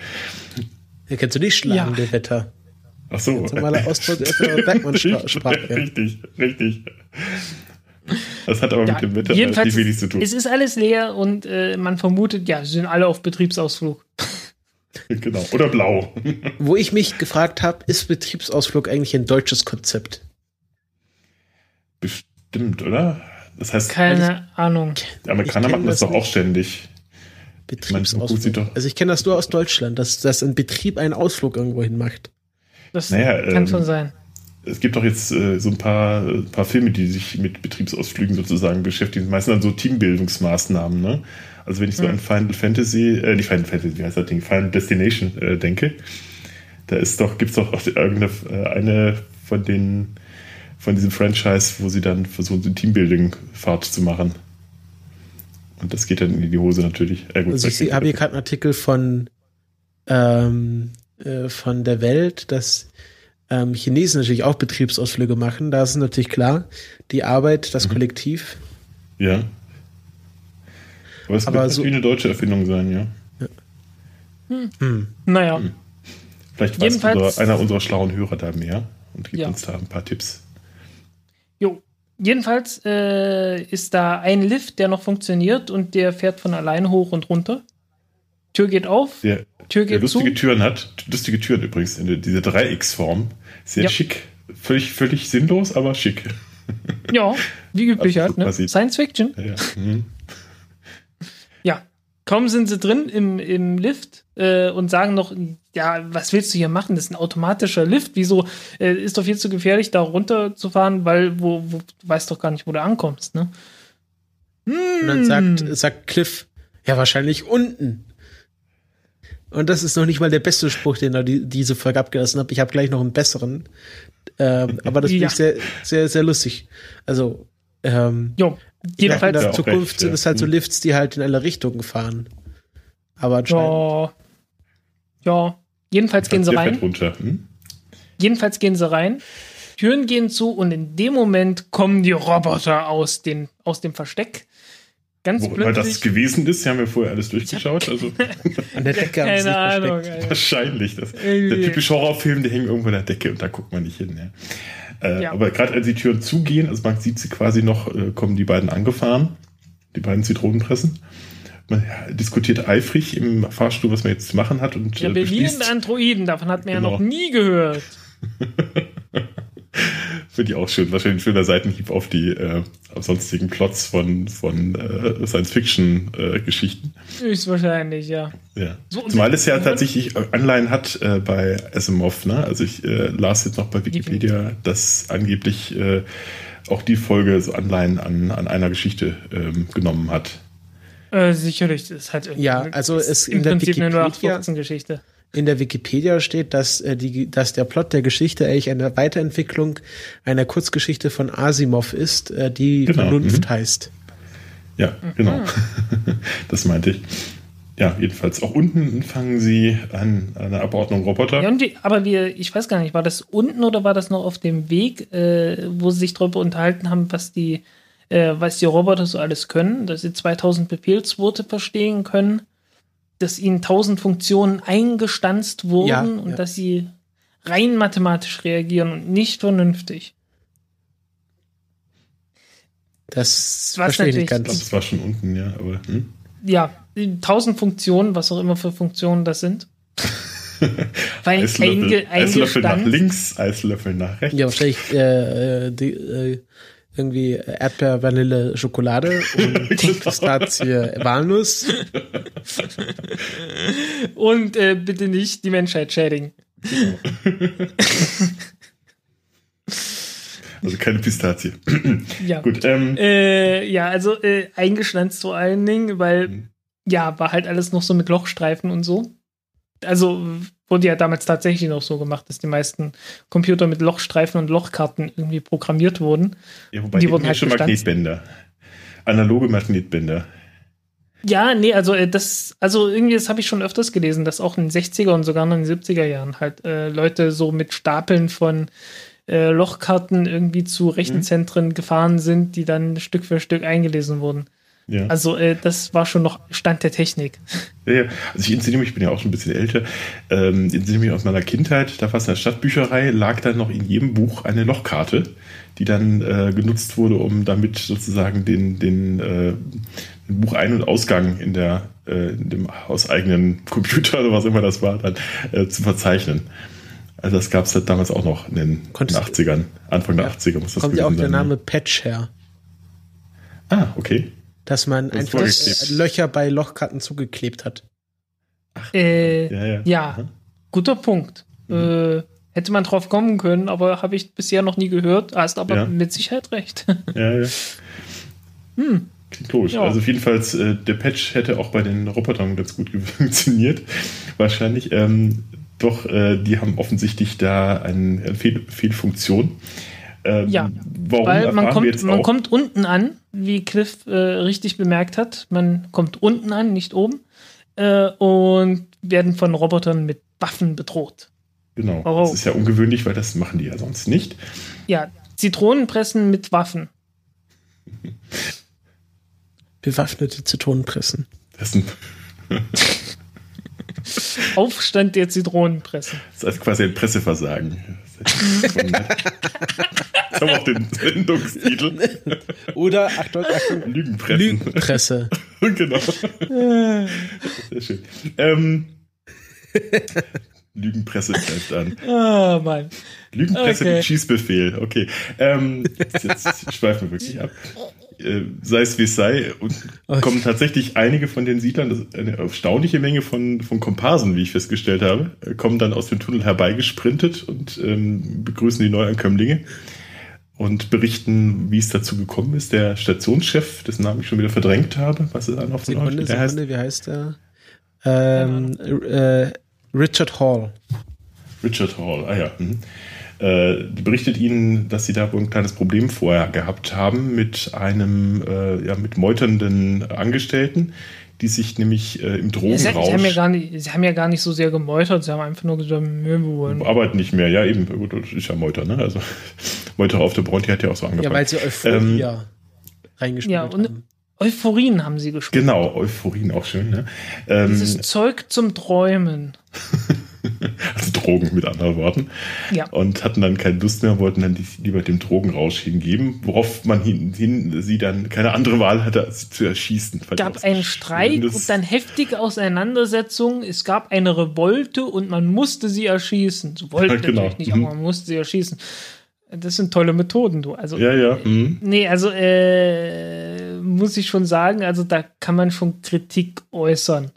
[SPEAKER 2] Ja, kennst du nicht schlagende Wetter?
[SPEAKER 1] Ach so.
[SPEAKER 2] Ganz normaler [laughs] Ausdruck Bergmann-Sprache. [laughs]
[SPEAKER 1] Richtig, richtig. Das hat aber
[SPEAKER 3] Ja,
[SPEAKER 1] mit dem Wetter
[SPEAKER 3] jedenfalls,
[SPEAKER 1] relativ wenig zu tun.
[SPEAKER 3] es ist alles leer und äh, man vermutet, ja, sie sind alle auf Betriebsausflug. [laughs]
[SPEAKER 1] genau. Oder blau. [laughs]
[SPEAKER 2] Wo ich mich gefragt habe, ist Betriebsausflug eigentlich ein deutsches Konzept?
[SPEAKER 1] Bestimmt, oder? Das heißt,
[SPEAKER 3] Keine Ahnung.
[SPEAKER 1] die Amerikaner
[SPEAKER 2] ich
[SPEAKER 1] machen das
[SPEAKER 2] das
[SPEAKER 1] doch auch ständig.
[SPEAKER 2] Betriebsausflug. also ich kenne das nur aus Deutschland, dass, dass ein Betrieb einen Ausflug irgendwo hin macht.
[SPEAKER 3] Das naja, kann ähm, schon sein.
[SPEAKER 1] Es gibt doch jetzt äh, so ein paar, äh, paar Filme, die sich mit Betriebsausflügen sozusagen beschäftigen. Meistens dann so Teambildungsmaßnahmen, ne? Also wenn ich so hm. an Final Fantasy, äh, nicht Final Fantasy, wie heißt das Ding, Final Destination äh, denke, da ist doch, gibt's doch auch irgendeine äh, eine von den von diesem Franchise, wo sie dann versuchen, so eine Teambuilding-Fahrt zu machen. Und das geht dann in die Hose natürlich.
[SPEAKER 2] Äh, gut, also ich habe hier gerade einen Artikel von ähm, äh, von der Welt, dass ähm, Chinesen natürlich auch Betriebsausflüge machen. Da ist natürlich klar, die Arbeit, das mhm. Kollektiv.
[SPEAKER 1] Ja. Aber es wird so, eine deutsche Erfindung sein, ja. ja.
[SPEAKER 3] Hm. Hm. Naja. Hm.
[SPEAKER 1] Vielleicht weiß unser, einer unserer schlauen Hörer da mehr und gibt ja. uns da ein paar Tipps.
[SPEAKER 3] Jo. Jedenfalls äh, ist da ein Lift, der noch funktioniert und der fährt von allein hoch und runter. Tür geht auf.
[SPEAKER 1] Der, Tür geht der lustige zu. Türen hat. Lustige Türen übrigens in diese Dreiecksform. Sehr ja. schick. Völlig, völlig sinnlos, aber schick.
[SPEAKER 3] Ja, wie üblich [laughs] halt, ne? Science Fiction. Ja, ja. Mhm. Ja, kaum sind sie drin im, im Lift äh, und sagen noch, ja, was willst du hier machen? Das ist ein automatischer Lift. Wieso äh, ist doch viel zu gefährlich, da runterzufahren, weil wo, wo, du weißt doch gar nicht, wo du ankommst, ne?
[SPEAKER 2] Hm. Und dann sagt, sagt Cliff, ja, wahrscheinlich unten. Und das ist noch nicht mal der beste Spruch, den er die, diese Folge abgelassen hat. Ich habe gleich noch einen besseren. Ähm, aber das [laughs] finde ich sehr, sehr, sehr lustig. Also, ähm, jo, jedenfalls in der Zukunft recht, sind es halt so hm. Lifts, die halt in alle Richtungen fahren. Aber
[SPEAKER 3] anscheinend. Ja, ja. jedenfalls gehen sie rein. Hm? Jedenfalls gehen sie rein. Türen gehen zu und in dem Moment kommen die Roboter aus, den, aus dem Versteck
[SPEAKER 1] Ganz Wo immer das gewesen ist, haben wir vorher alles durchgeschaut. Also [laughs]
[SPEAKER 2] an der Decke haben sie Ahnung,
[SPEAKER 1] Wahrscheinlich. Das, der typische Horrorfilm, der hängt irgendwo an der Decke und da guckt man nicht hin. Ja. Äh, ja. Aber gerade als die Türen zugehen, also man sieht sie quasi noch, äh, kommen die beiden angefahren, die beiden Zitronenpressen. Man ja, diskutiert eifrig im Fahrstuhl, was man jetzt zu machen hat. Und,
[SPEAKER 3] ja, äh, Androiden, davon hat man genau. ja noch nie gehört. [laughs]
[SPEAKER 1] Finde ich auch schön. Wahrscheinlich ein schöner Seitenhieb auf die äh, sonstigen Plots von, von äh, Science-Fiction-Geschichten.
[SPEAKER 3] Äh, ist wahrscheinlich, ja.
[SPEAKER 1] ja. So, Zumal es ja tatsächlich äh, Anleihen hat äh, bei Asimov. Ne? Also ich äh, las jetzt noch bei Wikipedia, dass angeblich äh, auch die Folge so Anleihen an, an einer Geschichte ähm, genommen hat.
[SPEAKER 3] Äh, sicherlich, das ist halt
[SPEAKER 2] Ja, also es in der Wikipedia,
[SPEAKER 3] Geschichte
[SPEAKER 2] in der Wikipedia steht, dass, äh, die, dass der Plot der Geschichte eigentlich eine Weiterentwicklung einer Kurzgeschichte von Asimov ist, äh, die genau. Vernunft mhm. heißt.
[SPEAKER 1] Ja, genau. Mhm. [laughs] das meinte ich. Ja, jedenfalls. Auch unten fangen sie an eine Abordnung Roboter.
[SPEAKER 3] Ja, die, aber wir, ich weiß gar nicht, war das unten oder war das noch auf dem Weg, äh, wo sie sich darüber unterhalten haben, was die, äh, was die Roboter so alles können, dass sie 2000 Befehlsworte verstehen können dass ihnen tausend Funktionen eingestanzt wurden ja, und ja. dass sie rein mathematisch reagieren und nicht vernünftig.
[SPEAKER 2] Das verstehe ich nicht ganz.
[SPEAKER 1] Das war schon unten, ja, aber. Hm?
[SPEAKER 3] Ja, tausend Funktionen, was auch immer für Funktionen das sind. [laughs]
[SPEAKER 1] Weil Eislöffel, Eislöffel nach links, Eislöffel nach rechts.
[SPEAKER 2] Ja, wahrscheinlich äh, äh die, äh, irgendwie Erdbeer, Vanille, Schokolade und [laughs] Pistazie, Walnuss.
[SPEAKER 3] Und äh, bitte nicht die Menschheit schädigen. [laughs]
[SPEAKER 1] Also keine Pistazie.
[SPEAKER 3] ja. Gut. Ähm. Äh, ja, also äh, eingeschlanzt vor allen Dingen, weil mhm. ja, war halt alles noch so mit Lochstreifen und so. Also wurde ja damals tatsächlich noch so gemacht, dass die meisten Computer mit Lochstreifen und Lochkarten irgendwie programmiert wurden.
[SPEAKER 1] Ja, wobei die wurden halt schon Magnetbänder. Analoge Magnetbänder.
[SPEAKER 3] Ja, nee, also äh, das, also irgendwie, das habe ich schon öfters gelesen, dass auch in den 60er und sogar noch in den 70er Jahren halt äh, Leute so mit Stapeln von äh, Lochkarten irgendwie zu Rechenzentren mhm. gefahren sind, die dann Stück für Stück eingelesen wurden. Ja. Also äh, das war schon noch Stand der Technik.
[SPEAKER 1] Ja, ja. Also ich inszeniere mich, ich bin ja auch schon ein bisschen älter, ähm, inszeniere mich aus meiner Kindheit, da war es in der Stadtbücherei, lag dann noch in jedem Buch eine Lochkarte, die dann äh, genutzt wurde, um damit sozusagen den, den, äh, den Buchein- und Ausgang in der äh, in dem hauseigenen [laughs] Computer oder was immer das war, dann äh, zu verzeichnen. Also das gab es halt damals auch noch in den, Konntest 80ern, Anfang der 80er muss das
[SPEAKER 2] Kommt ja auch der Name Patch her.
[SPEAKER 1] Ah, okay.
[SPEAKER 2] Dass man
[SPEAKER 1] Das
[SPEAKER 2] einfach äh, Löcher bei Lochkarten zugeklebt hat.
[SPEAKER 3] Äh,
[SPEAKER 1] Ja, ja.
[SPEAKER 3] Ja. Guter Punkt. Äh, hätte man drauf kommen können, aber habe ich bisher noch nie gehört. Hast aber
[SPEAKER 1] Ja.
[SPEAKER 3] mit Sicherheit recht.
[SPEAKER 1] Ja, ja. [laughs]
[SPEAKER 3] Hm.
[SPEAKER 1] Klingt logisch.
[SPEAKER 3] Ja.
[SPEAKER 1] Also jedenfalls, äh, der Patch hätte auch bei den Robotern ganz gut [laughs] funktioniert. Wahrscheinlich. Ähm, doch, äh, die haben offensichtlich da eine eine Fehl Fehlfunktion. Ähm,
[SPEAKER 3] Ja,
[SPEAKER 1] warum
[SPEAKER 3] Weil man
[SPEAKER 1] wir
[SPEAKER 3] kommt,
[SPEAKER 1] jetzt
[SPEAKER 3] man
[SPEAKER 1] auch?
[SPEAKER 3] kommt unten an, wie Cliff äh, richtig bemerkt hat. Man kommt unten an, nicht oben. Äh, und werden von Robotern mit Waffen bedroht.
[SPEAKER 1] Genau.
[SPEAKER 3] Oh.
[SPEAKER 1] Das ist ja ungewöhnlich, weil das machen die ja sonst nicht.
[SPEAKER 3] Ja, Zitronenpressen mit Waffen. [laughs]
[SPEAKER 2] Bewaffnete Zitronenpressen.
[SPEAKER 1] Das ist, ein, [laughs]
[SPEAKER 3] Aufstand der Zitronenpressen.
[SPEAKER 1] das ist also quasi ein Presseversagen. Haben wir auch den Sendungstitel.
[SPEAKER 2] Oder, Achtung, Achtung,
[SPEAKER 1] Lügenpressen.
[SPEAKER 2] Lügenpresse. [laughs]
[SPEAKER 1] genau. Sehr schön. Ähm, Lügenpresse greift an.
[SPEAKER 3] Ah, Mann.
[SPEAKER 1] Lügenpresse
[SPEAKER 3] Okay.
[SPEAKER 1] mit Schießbefehl. Okay. Ähm, jetzt schweifen wir wirklich ab. Äh, sei es wie es sei, und kommen tatsächlich einige von den Siedlern, eine erstaunliche Menge von, von Komparsen, wie ich festgestellt habe, äh, kommen dann aus dem Tunnel herbeigesprintet und ähm, begrüßen die Neuankömmlinge und berichten, wie es dazu gekommen ist. Der Stationschef, dessen Namen ich schon wieder verdrängt habe, was ist einer von euch?
[SPEAKER 2] Sekunde,
[SPEAKER 1] Der heißt
[SPEAKER 2] Sekunde, wie heißt der? Ähm, äh, Richard Hall.
[SPEAKER 1] Richard Hall, ah ja. Mhm. Äh, die berichtet ihnen, dass sie da wohl ein kleines Problem vorher gehabt haben mit einem, äh, ja, mit meuternden Angestellten, die sich nämlich äh, im
[SPEAKER 3] Sie, sie, haben ja
[SPEAKER 1] Drogenrausch
[SPEAKER 3] gar nicht, sie haben ja gar nicht so sehr gemeutert, sie haben einfach nur gesagt, wir wollen.
[SPEAKER 1] arbeiten nicht mehr. Ja, eben, gut, das ist ja Meuter, ne? Also [laughs] Meuter auf der Bronte hat ja auch so angefangen.
[SPEAKER 2] Ja, weil sie Euphoria reingespielt
[SPEAKER 3] Ja, und
[SPEAKER 2] haben.
[SPEAKER 3] Euphorien haben sie gespielt.
[SPEAKER 1] genau, Euphorien auch schön, ne? Ähm,
[SPEAKER 3] Dieses Zeug zum Träumen. [laughs] [laughs]
[SPEAKER 1] also Drogen mit anderen Worten.
[SPEAKER 3] Ja.
[SPEAKER 1] und hatten dann keine Lust mehr, wollten dann lieber dem Drogenrausch hingeben, worauf man hin, hin sie dann keine andere Wahl hatte, als sie zu erschießen. Ich
[SPEAKER 3] gab einen Streit und dann heftige Auseinandersetzungen. Es gab eine Revolte und man musste sie erschießen. So wollte
[SPEAKER 1] Ja, genau.
[SPEAKER 3] natürlich nicht,
[SPEAKER 1] Mhm.
[SPEAKER 3] aber man musste sie erschießen. Das sind tolle Methoden, du. Also,
[SPEAKER 1] Ja, ja. Mhm.
[SPEAKER 3] nee, also äh, muss ich schon sagen, also da kann man schon Kritik äußern.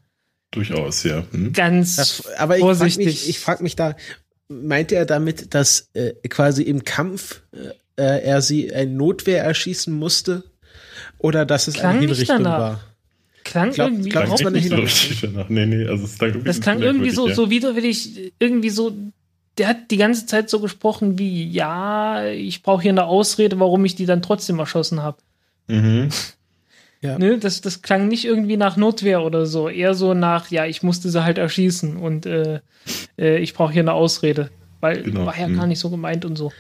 [SPEAKER 1] Durchaus, ja. Mhm.
[SPEAKER 3] Ganz
[SPEAKER 2] Das, aber ich frage
[SPEAKER 3] vorsichtig.
[SPEAKER 2] mich, ich frag mich da, meint er damit, dass äh, quasi im Kampf äh, er sie ein Notwehr erschießen musste? Oder dass es
[SPEAKER 3] Klang
[SPEAKER 2] eine Hinrichtung war?
[SPEAKER 3] klang
[SPEAKER 2] glaub-
[SPEAKER 3] irgendwie
[SPEAKER 2] glaub,
[SPEAKER 1] Klang nicht so danach. Nee, nee, also es klang irgendwie
[SPEAKER 3] Das klang irgendwie so,
[SPEAKER 1] merkwürdig,
[SPEAKER 3] so widerwillig, irgendwie so. Der hat die ganze Zeit so gesprochen wie, ja, ich brauche hier eine Ausrede, warum ich die dann trotzdem erschossen habe.
[SPEAKER 1] Ja. Mhm.
[SPEAKER 2] Ja.
[SPEAKER 3] Ne, das, das klang nicht irgendwie nach Notwehr oder so, eher so nach, ja, ich musste sie halt erschießen und äh, äh, ich brauche hier eine Ausrede, weil
[SPEAKER 1] Genau,
[SPEAKER 3] war ja
[SPEAKER 1] mhm.
[SPEAKER 3] gar nicht so gemeint und so.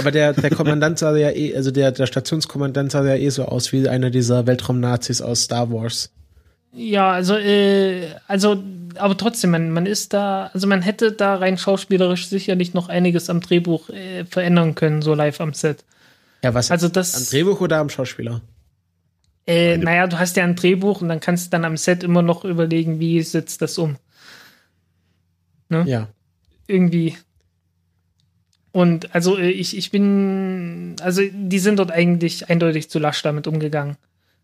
[SPEAKER 2] Aber der, der Kommandant sah ja eh, also der, der Stationskommandant sah ja eh so aus wie einer dieser Weltraumnazis aus Star Wars.
[SPEAKER 3] Ja, also, äh, also, aber trotzdem, man, man ist da, also man hätte da rein schauspielerisch sicherlich noch einiges am Drehbuch äh, verändern können, so live am Set.
[SPEAKER 2] Ja, was?
[SPEAKER 3] Also das.
[SPEAKER 2] am Drehbuch oder am Schauspieler?
[SPEAKER 3] Äh, naja, du hast ja ein Drehbuch und dann kannst du dann am Set immer noch überlegen, wie setzt das um. Ne?
[SPEAKER 2] Ja.
[SPEAKER 3] Irgendwie. Und also äh, ich, ich bin, also die sind dort eigentlich eindeutig zu lasch damit umgegangen.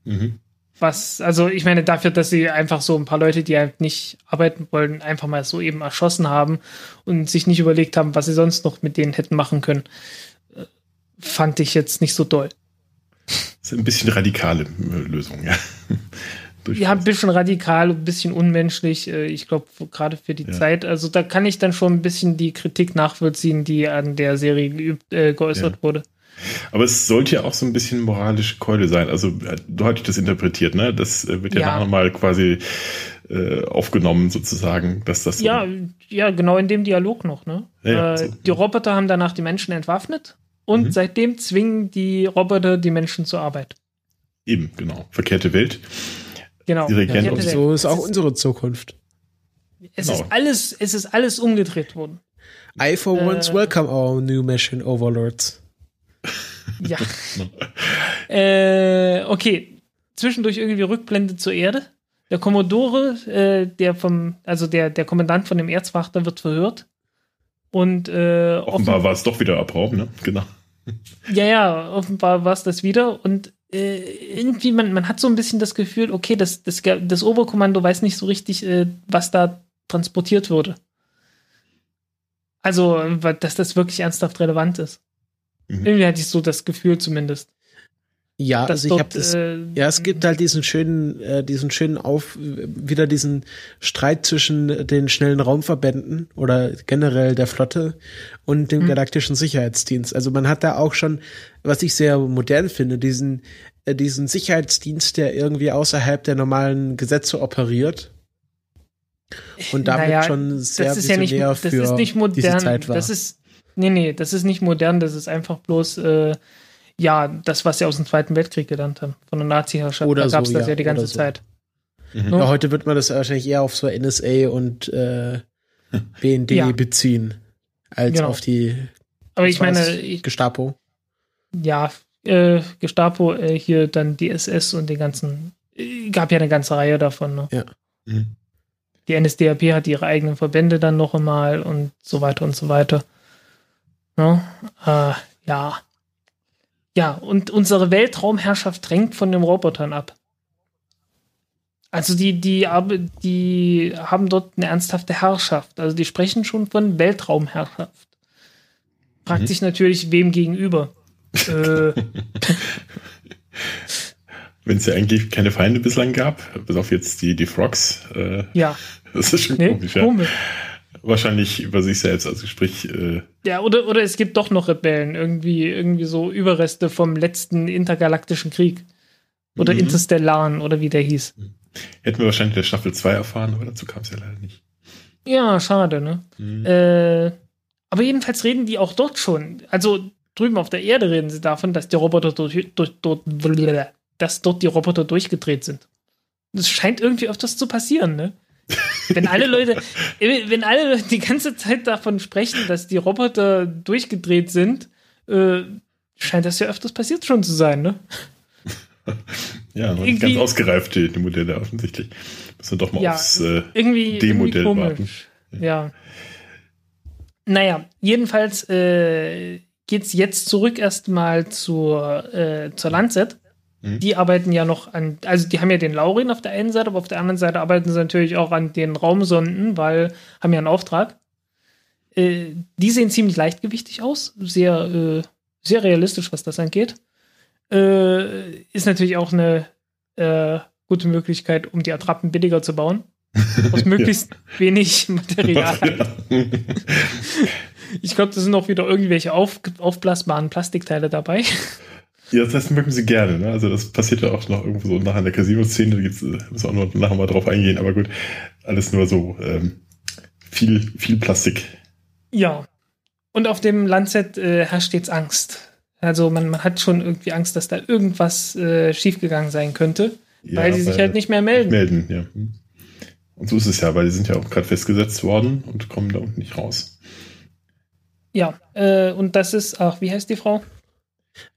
[SPEAKER 1] Mhm.
[SPEAKER 3] Was, also ich meine, dafür, dass sie einfach so ein paar Leute, die halt nicht arbeiten wollen, einfach mal so eben erschossen haben und sich nicht überlegt haben, was sie sonst noch mit denen hätten machen können, äh, fand ich jetzt nicht so doll.
[SPEAKER 1] Ist ein bisschen radikale äh, Lösung, ja. [laughs]
[SPEAKER 3] Ja, ein bisschen radikal, ein bisschen unmenschlich. äh, Ich glaube, gerade für die
[SPEAKER 1] Ja.
[SPEAKER 3] Zeit. Also da kann ich dann schon ein bisschen die Kritik nachvollziehen, die an der Serie geübt, äh, geäußert
[SPEAKER 1] Ja.
[SPEAKER 3] wurde.
[SPEAKER 1] Aber es sollte ja auch so ein bisschen moralische Keule sein. Also, äh, du hattest das interpretiert, ne? Das äh, wird ja,
[SPEAKER 3] Ja.
[SPEAKER 1] nachher mal quasi äh, aufgenommen, sozusagen, dass das so
[SPEAKER 3] Ja, ja, genau in dem Dialog noch. Ne?
[SPEAKER 1] Ja,
[SPEAKER 3] äh,
[SPEAKER 1] so.
[SPEAKER 3] Die Roboter haben danach die Menschen entwaffnet und
[SPEAKER 1] Mhm.
[SPEAKER 3] seitdem zwingen die Roboter die Menschen zur Arbeit.
[SPEAKER 1] eben, genau. Verkehrte Welt.
[SPEAKER 3] Genau.
[SPEAKER 1] Uns.
[SPEAKER 3] bitte.
[SPEAKER 2] So ist auch
[SPEAKER 3] Es
[SPEAKER 2] unsere Zukunft.
[SPEAKER 3] Es
[SPEAKER 1] Genau.
[SPEAKER 3] ist alles, es ist alles umgedreht worden.
[SPEAKER 2] I for
[SPEAKER 3] Äh.
[SPEAKER 2] once welcome our new mission overlords.
[SPEAKER 3] Ja. [laughs] äh, okay. Zwischendurch irgendwie Rückblende zur Erde. Der Kommodore, äh, der vom, also der, der Kommandant von dem Erzwachter wird verhört. Und äh,
[SPEAKER 1] Offenbar war es doch wieder Abraum, ne? Genau.
[SPEAKER 3] Ja, ja, offenbar war es das wieder. Und äh, irgendwie, man, man hat so ein bisschen das Gefühl, okay, das, das, das Oberkommando weiß nicht so richtig, äh, was da transportiert wurde. Also, dass das wirklich ernsthaft relevant ist. Mhm. Irgendwie hatte ich so das Gefühl zumindest.
[SPEAKER 2] Ja, also ich habe das. Äh, ja, es gibt halt diesen schönen, äh, diesen schönen Auf, wieder diesen Streit zwischen den schnellen Raumverbänden oder generell der Flotte und dem mhm. galaktischen Sicherheitsdienst. Also man hat da auch schon, was ich sehr modern finde, diesen, äh, diesen Sicherheitsdienst, der irgendwie außerhalb der normalen Gesetze operiert und damit naja, schon sehr
[SPEAKER 3] das ist ja nicht, das ist nicht modern. Das ist nee, nee, das ist nicht modern. Das ist einfach bloß äh, ja, das, was sie aus dem Zweiten Weltkrieg gelernt haben, von der Nazi-Herrschaft.
[SPEAKER 2] Oder da
[SPEAKER 3] gab es
[SPEAKER 2] so,
[SPEAKER 3] das ja, ja die ganze so. Zeit.
[SPEAKER 2] Mhm. Ja, heute wird man das wahrscheinlich eher auf so NSA und äh, BND [laughs] ja. beziehen, als genau. auf die
[SPEAKER 3] Aber ich meine, ich,
[SPEAKER 2] Gestapo.
[SPEAKER 3] Ja, äh, Gestapo, äh, hier dann die SS und den ganzen, äh, gab ja eine ganze Reihe davon. Ne?
[SPEAKER 2] Ja. Mhm.
[SPEAKER 3] Die NSDAP hat ihre eigenen Verbände dann noch einmal und so weiter und so weiter. Ne? Äh, ja. Ja, und unsere Weltraumherrschaft drängt von den Robotern ab. Also die, die, die haben dort eine ernsthafte Herrschaft. Also die sprechen schon von Weltraumherrschaft. Fragt mhm. sich natürlich, wem gegenüber. [laughs] äh.
[SPEAKER 1] Wenn es ja eigentlich keine Feinde bislang gab, bis auf jetzt die, die Frogs. Äh,
[SPEAKER 3] ja. [laughs]
[SPEAKER 1] Das ist schon nee, komisch, ja. Komisch wahrscheinlich über sich selbst, also sprich. Äh
[SPEAKER 3] ja, oder, oder es gibt doch noch Rebellen, irgendwie, irgendwie so Überreste vom letzten intergalaktischen Krieg. Oder mhm. Interstellaren, oder wie der hieß.
[SPEAKER 1] Hätten wir wahrscheinlich in der Staffel 2 erfahren, aber dazu kam es ja leider nicht.
[SPEAKER 3] Ja, schade, ne? Mhm. Äh, aber jedenfalls reden die auch dort schon. Also drüben auf der Erde reden sie davon, dass die Roboter durch, durch, dort, dass dort die Roboter durchgedreht sind. Das scheint irgendwie öfters zu passieren, ne? Wenn alle Leute, wenn alle Leute die ganze Zeit davon sprechen, dass die Roboter durchgedreht sind, äh, scheint das ja öfters passiert schon zu sein, ne?
[SPEAKER 1] Ja, noch nicht ganz ausgereift, die, die Modelle offensichtlich. Müssen wir doch mal ja, aufs äh, D-Modell warten.
[SPEAKER 3] Ja. ja. Naja, jedenfalls äh, geht es jetzt zurück erstmal zur, äh, zur Lancet. Mhm. Die arbeiten ja noch an, also die haben ja den Laurin auf der einen Seite, aber auf der anderen Seite arbeiten sie natürlich auch an den Raumsonden, weil haben ja einen Auftrag. Äh, die sehen ziemlich leichtgewichtig aus, sehr, äh, sehr realistisch, was das angeht. Äh, ist natürlich auch eine äh, gute Möglichkeit, um die Attrappen billiger zu bauen. Aus [laughs] möglichst ja. wenig [laughs] Material. Ja. ich glaube, da sind auch wieder irgendwelche auf, aufblasbaren Plastikteile dabei.
[SPEAKER 1] Ja, das heißt, mögen sie gerne. Ne? Also das passiert ja auch noch irgendwo so nach der Casino-Szene. Da gibt's, äh, müssen wir auch noch nachher mal drauf eingehen. Aber gut, alles nur so ähm, viel, viel Plastik.
[SPEAKER 3] Ja. Und auf dem Landset äh, herrscht jetzt Angst. Also man, man hat schon irgendwie Angst, dass da irgendwas äh, schiefgegangen sein könnte, ja, weil sie sich halt nicht mehr melden.
[SPEAKER 1] Melden, ja. Und so ist es ja, weil die sind ja auch gerade festgesetzt worden und kommen da unten nicht raus.
[SPEAKER 3] Ja, äh, und das ist, ach, wie heißt die Frau?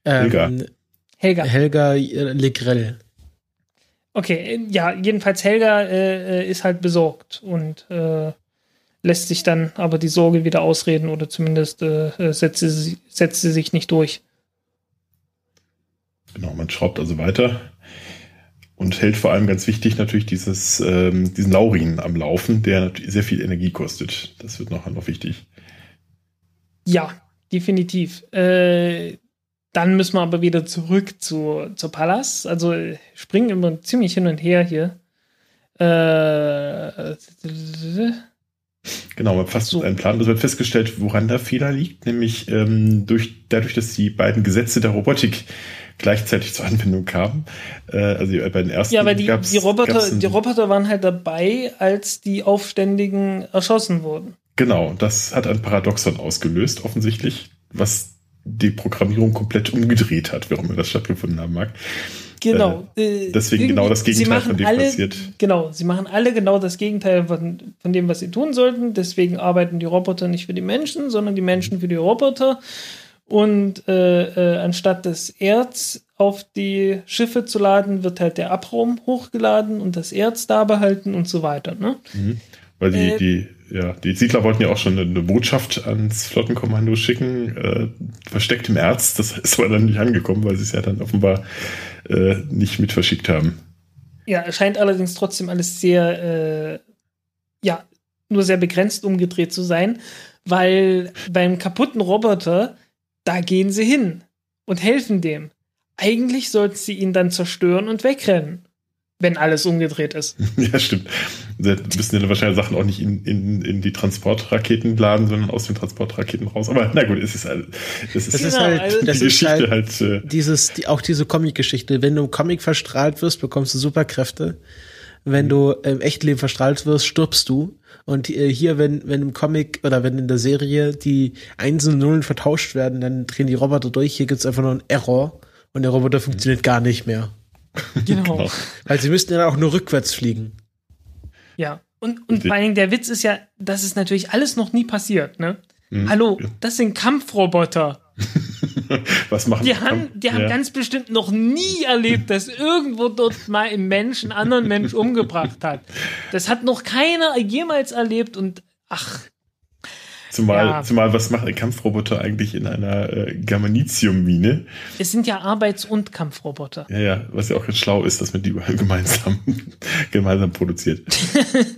[SPEAKER 2] Helga. Ähm, Helga. Helga äh, Legrell.
[SPEAKER 3] Okay, ja, jedenfalls Helga äh, äh, ist halt besorgt und äh, lässt sich dann aber die Sorge wieder ausreden oder zumindest äh, äh, setzt, sie, setzt sie sich nicht durch.
[SPEAKER 1] Genau, man schraubt also weiter und hält vor allem ganz wichtig natürlich dieses, ähm, diesen Laurin am Laufen, der natürlich sehr viel Energie kostet. Das wird noch, noch wichtig.
[SPEAKER 3] Ja, definitiv. Äh, dann müssen wir aber wieder zurück zu, zur Pallas. Also springen immer ziemlich hin und her hier. Äh,
[SPEAKER 1] genau, man fasst so. einen Plan. Es wird festgestellt, woran der Fehler liegt, nämlich ähm, durch, dadurch, dass die beiden Gesetze der Robotik gleichzeitig zur Anwendung kamen. Äh, also bei den ersten.
[SPEAKER 3] Ja, aber die, die, Roboter, die Roboter waren halt dabei, als die Aufständigen erschossen wurden.
[SPEAKER 1] Genau, das hat ein Paradoxon ausgelöst, offensichtlich, was die Programmierung komplett umgedreht hat, warum immer das stattgefunden haben mag.
[SPEAKER 3] Genau.
[SPEAKER 1] Äh, deswegen genau das Gegenteil von dem
[SPEAKER 3] alle,
[SPEAKER 1] passiert.
[SPEAKER 3] Genau, sie machen alle genau das Gegenteil von, von dem, was sie tun sollten. Deswegen arbeiten die Roboter nicht für die Menschen, sondern die Menschen für die Roboter. Und äh, äh, anstatt das Erz auf die Schiffe zu laden, wird halt der Abraum hochgeladen und das Erz da behalten und so weiter. Ne?
[SPEAKER 1] Mhm. Weil die, äh, die ja, die Siedler wollten ja auch schon eine Botschaft ans Flottenkommando schicken, äh, versteckt im Erz. Das [laughs] ist aber dann nicht angekommen, weil sie es ja dann offenbar äh, nicht mit verschickt haben.
[SPEAKER 3] Ja, scheint allerdings trotzdem alles sehr, äh, ja, nur sehr begrenzt umgedreht zu sein, weil beim kaputten Roboter, da gehen sie hin und helfen dem. Eigentlich sollten sie ihn dann zerstören und wegrennen wenn alles umgedreht ist. [laughs]
[SPEAKER 1] ja, stimmt. Da müssen ja wahrscheinlich Sachen auch nicht in, in, in die Transportraketen laden, sondern aus den Transportraketen raus. Aber na gut, es ist, halt,
[SPEAKER 2] es ist, das ist halt die das Geschichte halt. halt äh, dieses, die, auch diese Comic-Geschichte. Wenn du im Comic verstrahlt wirst, bekommst du Superkräfte. Wenn du im Echtleben verstrahlt wirst, stirbst du. Und äh, hier, wenn, wenn im Comic oder wenn in der Serie die Einsen und Nullen vertauscht werden, dann drehen die Roboter durch. Hier gibt's einfach nur einen Error und der Roboter funktioniert gar nicht mehr. [laughs] Genau. genau. Weil sie müssten ja auch nur rückwärts fliegen.
[SPEAKER 3] Ja. Und, und vor allen Dingen der Witz ist ja, das ist natürlich alles noch nie passiert, ne? Mhm. Hallo, das sind Kampfroboter. [laughs]
[SPEAKER 1] Was machen
[SPEAKER 3] die? Haben, die haben ja. ganz bestimmt noch nie erlebt, dass irgendwo dort mal ein Mensch einen anderen Mensch umgebracht hat. Das hat noch keiner jemals erlebt und ach,
[SPEAKER 1] Zumal, ja. zumal was macht ein Kampfroboter eigentlich in einer äh, Germanitium-Mine?
[SPEAKER 3] Es sind ja Arbeits- und Kampfroboter.
[SPEAKER 1] Ja, ja, was ja auch ganz schlau ist, dass man die [laughs] gemeinsam, gemeinsam produziert.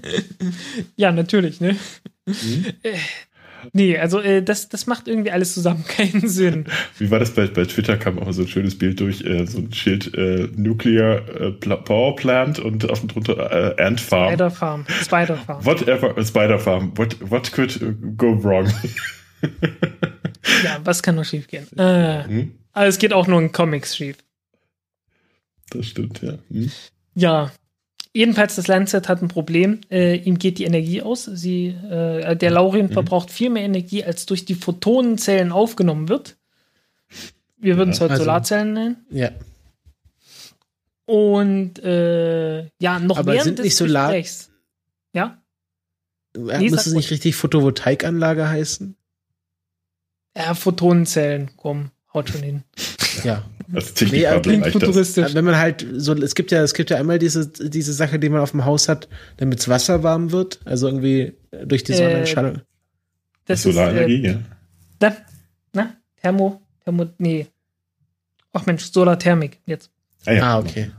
[SPEAKER 1] [laughs]
[SPEAKER 3] ja, natürlich, ne? Mhm. Äh, Nee, also äh, das, das macht irgendwie alles zusammen [laughs] keinen Sinn.
[SPEAKER 1] Wie war das bei, bei Twitter? Kam auch so ein schönes Bild durch, äh, so ein Schild äh, Nuclear äh, Power Plant und auf dem drunter äh, Ant Farm.
[SPEAKER 3] Spider Farm. Spider Farm.
[SPEAKER 1] Whatever, Spider Farm. What, what could go wrong? [laughs]
[SPEAKER 3] ja, was kann nur schief gehen? Äh, hm? Aber es geht auch nur in Comics schief.
[SPEAKER 1] Das stimmt, ja. Hm?
[SPEAKER 3] Ja, Jedenfalls, das Lancet hat ein Problem. Äh, ihm geht die Energie aus. Sie, äh, der Laurien mhm. verbraucht viel mehr Energie, als durch die Photonenzellen aufgenommen wird. Wir würden es heute also, Solarzellen nennen.
[SPEAKER 2] Ja.
[SPEAKER 3] Und äh, ja, noch
[SPEAKER 2] Aber
[SPEAKER 3] während
[SPEAKER 2] sind nicht Solar
[SPEAKER 3] Gesprächs. Ja?
[SPEAKER 2] ja nee, muss es nicht richtig Photovoltaikanlage heißen?
[SPEAKER 3] Ja, Photonenzellen, komm, haut schon hin.
[SPEAKER 2] Ja.
[SPEAKER 1] Als Techniker nee,
[SPEAKER 2] klingt futuristisch. Wenn man halt so, es gibt ja, es gibt ja einmal diese, diese Sache, die man auf dem Haus hat, damit das Wasser warm wird, also irgendwie durch die Sonnenstrahlung. Äh,
[SPEAKER 3] das Solarenergie, ist, äh, ja. Da, na, Thermo, Thermo, nee. Ach Mensch, Solarthermik, jetzt.
[SPEAKER 2] Ah, ja. ah okay.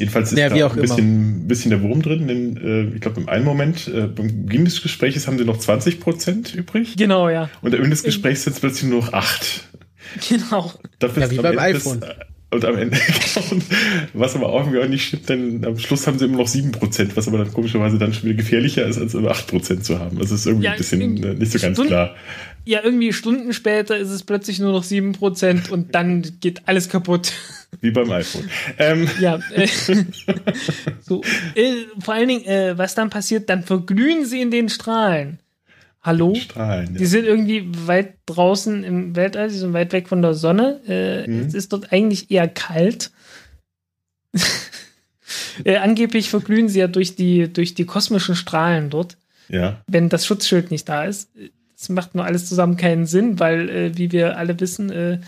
[SPEAKER 1] Jedenfalls ist ja, da ein bisschen, bisschen der Wurm drin, denn äh, ich glaube, im einen Moment, äh, beim Beginn des Gesprächs haben sie noch 20 Prozent übrig.
[SPEAKER 3] Genau, ja.
[SPEAKER 1] Und am Ende des Gesprächs sind es plötzlich nur noch 8.
[SPEAKER 3] Genau.
[SPEAKER 2] Dafür ja, wie beim iPhone.
[SPEAKER 1] Des, und am Ende, [laughs] was aber auch irgendwie auch nicht stimmt, denn am Schluss haben sie immer noch 7%, was aber dann komischerweise dann schon wieder gefährlicher ist, als über 8% zu haben. Also ist irgendwie ja, ein bisschen äh, nicht so ganz klar.
[SPEAKER 3] Ja, irgendwie Stunden später ist es plötzlich nur noch 7% und dann geht alles kaputt.
[SPEAKER 1] Wie beim iPhone. Ähm.
[SPEAKER 3] Ja, äh, [laughs] so, äh, vor allen Dingen, äh, was dann passiert, dann verglühen sie in den Strahlen. Hallo?
[SPEAKER 1] Strahlen, ja.
[SPEAKER 3] Die sind irgendwie weit draußen im Weltall, sie sind weit weg von der Sonne. Äh, mhm. Es ist dort eigentlich eher kalt. [laughs] äh, angeblich verglühen sie ja durch die, durch die kosmischen Strahlen dort.
[SPEAKER 1] Ja.
[SPEAKER 3] Wenn das Schutzschild nicht da ist. Das macht nur alles zusammen keinen Sinn, weil, äh, wie wir alle wissen, äh,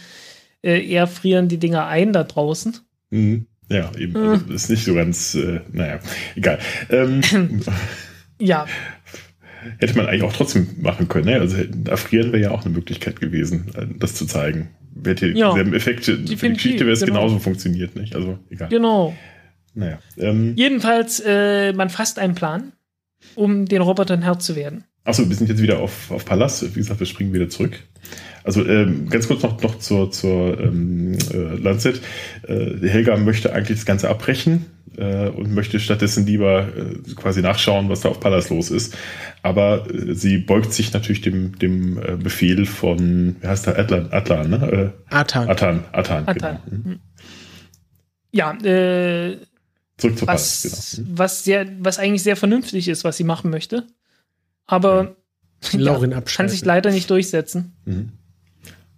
[SPEAKER 3] äh, eher frieren die Dinger ein da draußen.
[SPEAKER 1] Mhm. Ja, eben. Also, ist nicht so ganz, äh, naja, egal. Ähm, [clears throat]
[SPEAKER 3] ja.
[SPEAKER 1] Hätte man eigentlich auch trotzdem machen können. Ne? Also erfrieren wäre ja auch eine Möglichkeit gewesen, äh, das zu zeigen. Hätte ja, dieselben Effekte für die Geschichte wäre es genau. genauso funktioniert, nicht? Also egal.
[SPEAKER 3] Genau.
[SPEAKER 1] Naja. Ähm,
[SPEAKER 3] Jedenfalls, äh, man fasst einen Plan, um den Robotern Herr zu werden.
[SPEAKER 1] Achso, wir sind jetzt wieder auf, auf Palast. Wie gesagt, wir springen wieder zurück. Also ähm, ganz kurz noch, noch zur, zur ähm, äh, Lancet. Äh, Helga möchte eigentlich das Ganze abbrechen äh, und möchte stattdessen lieber äh, quasi nachschauen, was da auf Pallas los ist. Aber äh, sie beugt sich natürlich dem, dem äh, Befehl von, wie heißt der, Atlan, Atlan ne?
[SPEAKER 2] Äh, Atan.
[SPEAKER 1] Atan, Atan,
[SPEAKER 3] Atan. genau. Mhm. Ja, äh,
[SPEAKER 1] Zurück zur
[SPEAKER 3] was, Pallas, genau. was, sehr, was eigentlich sehr vernünftig ist, was sie machen möchte. Aber ja, [laughs] kann sich leider nicht durchsetzen. Mhm.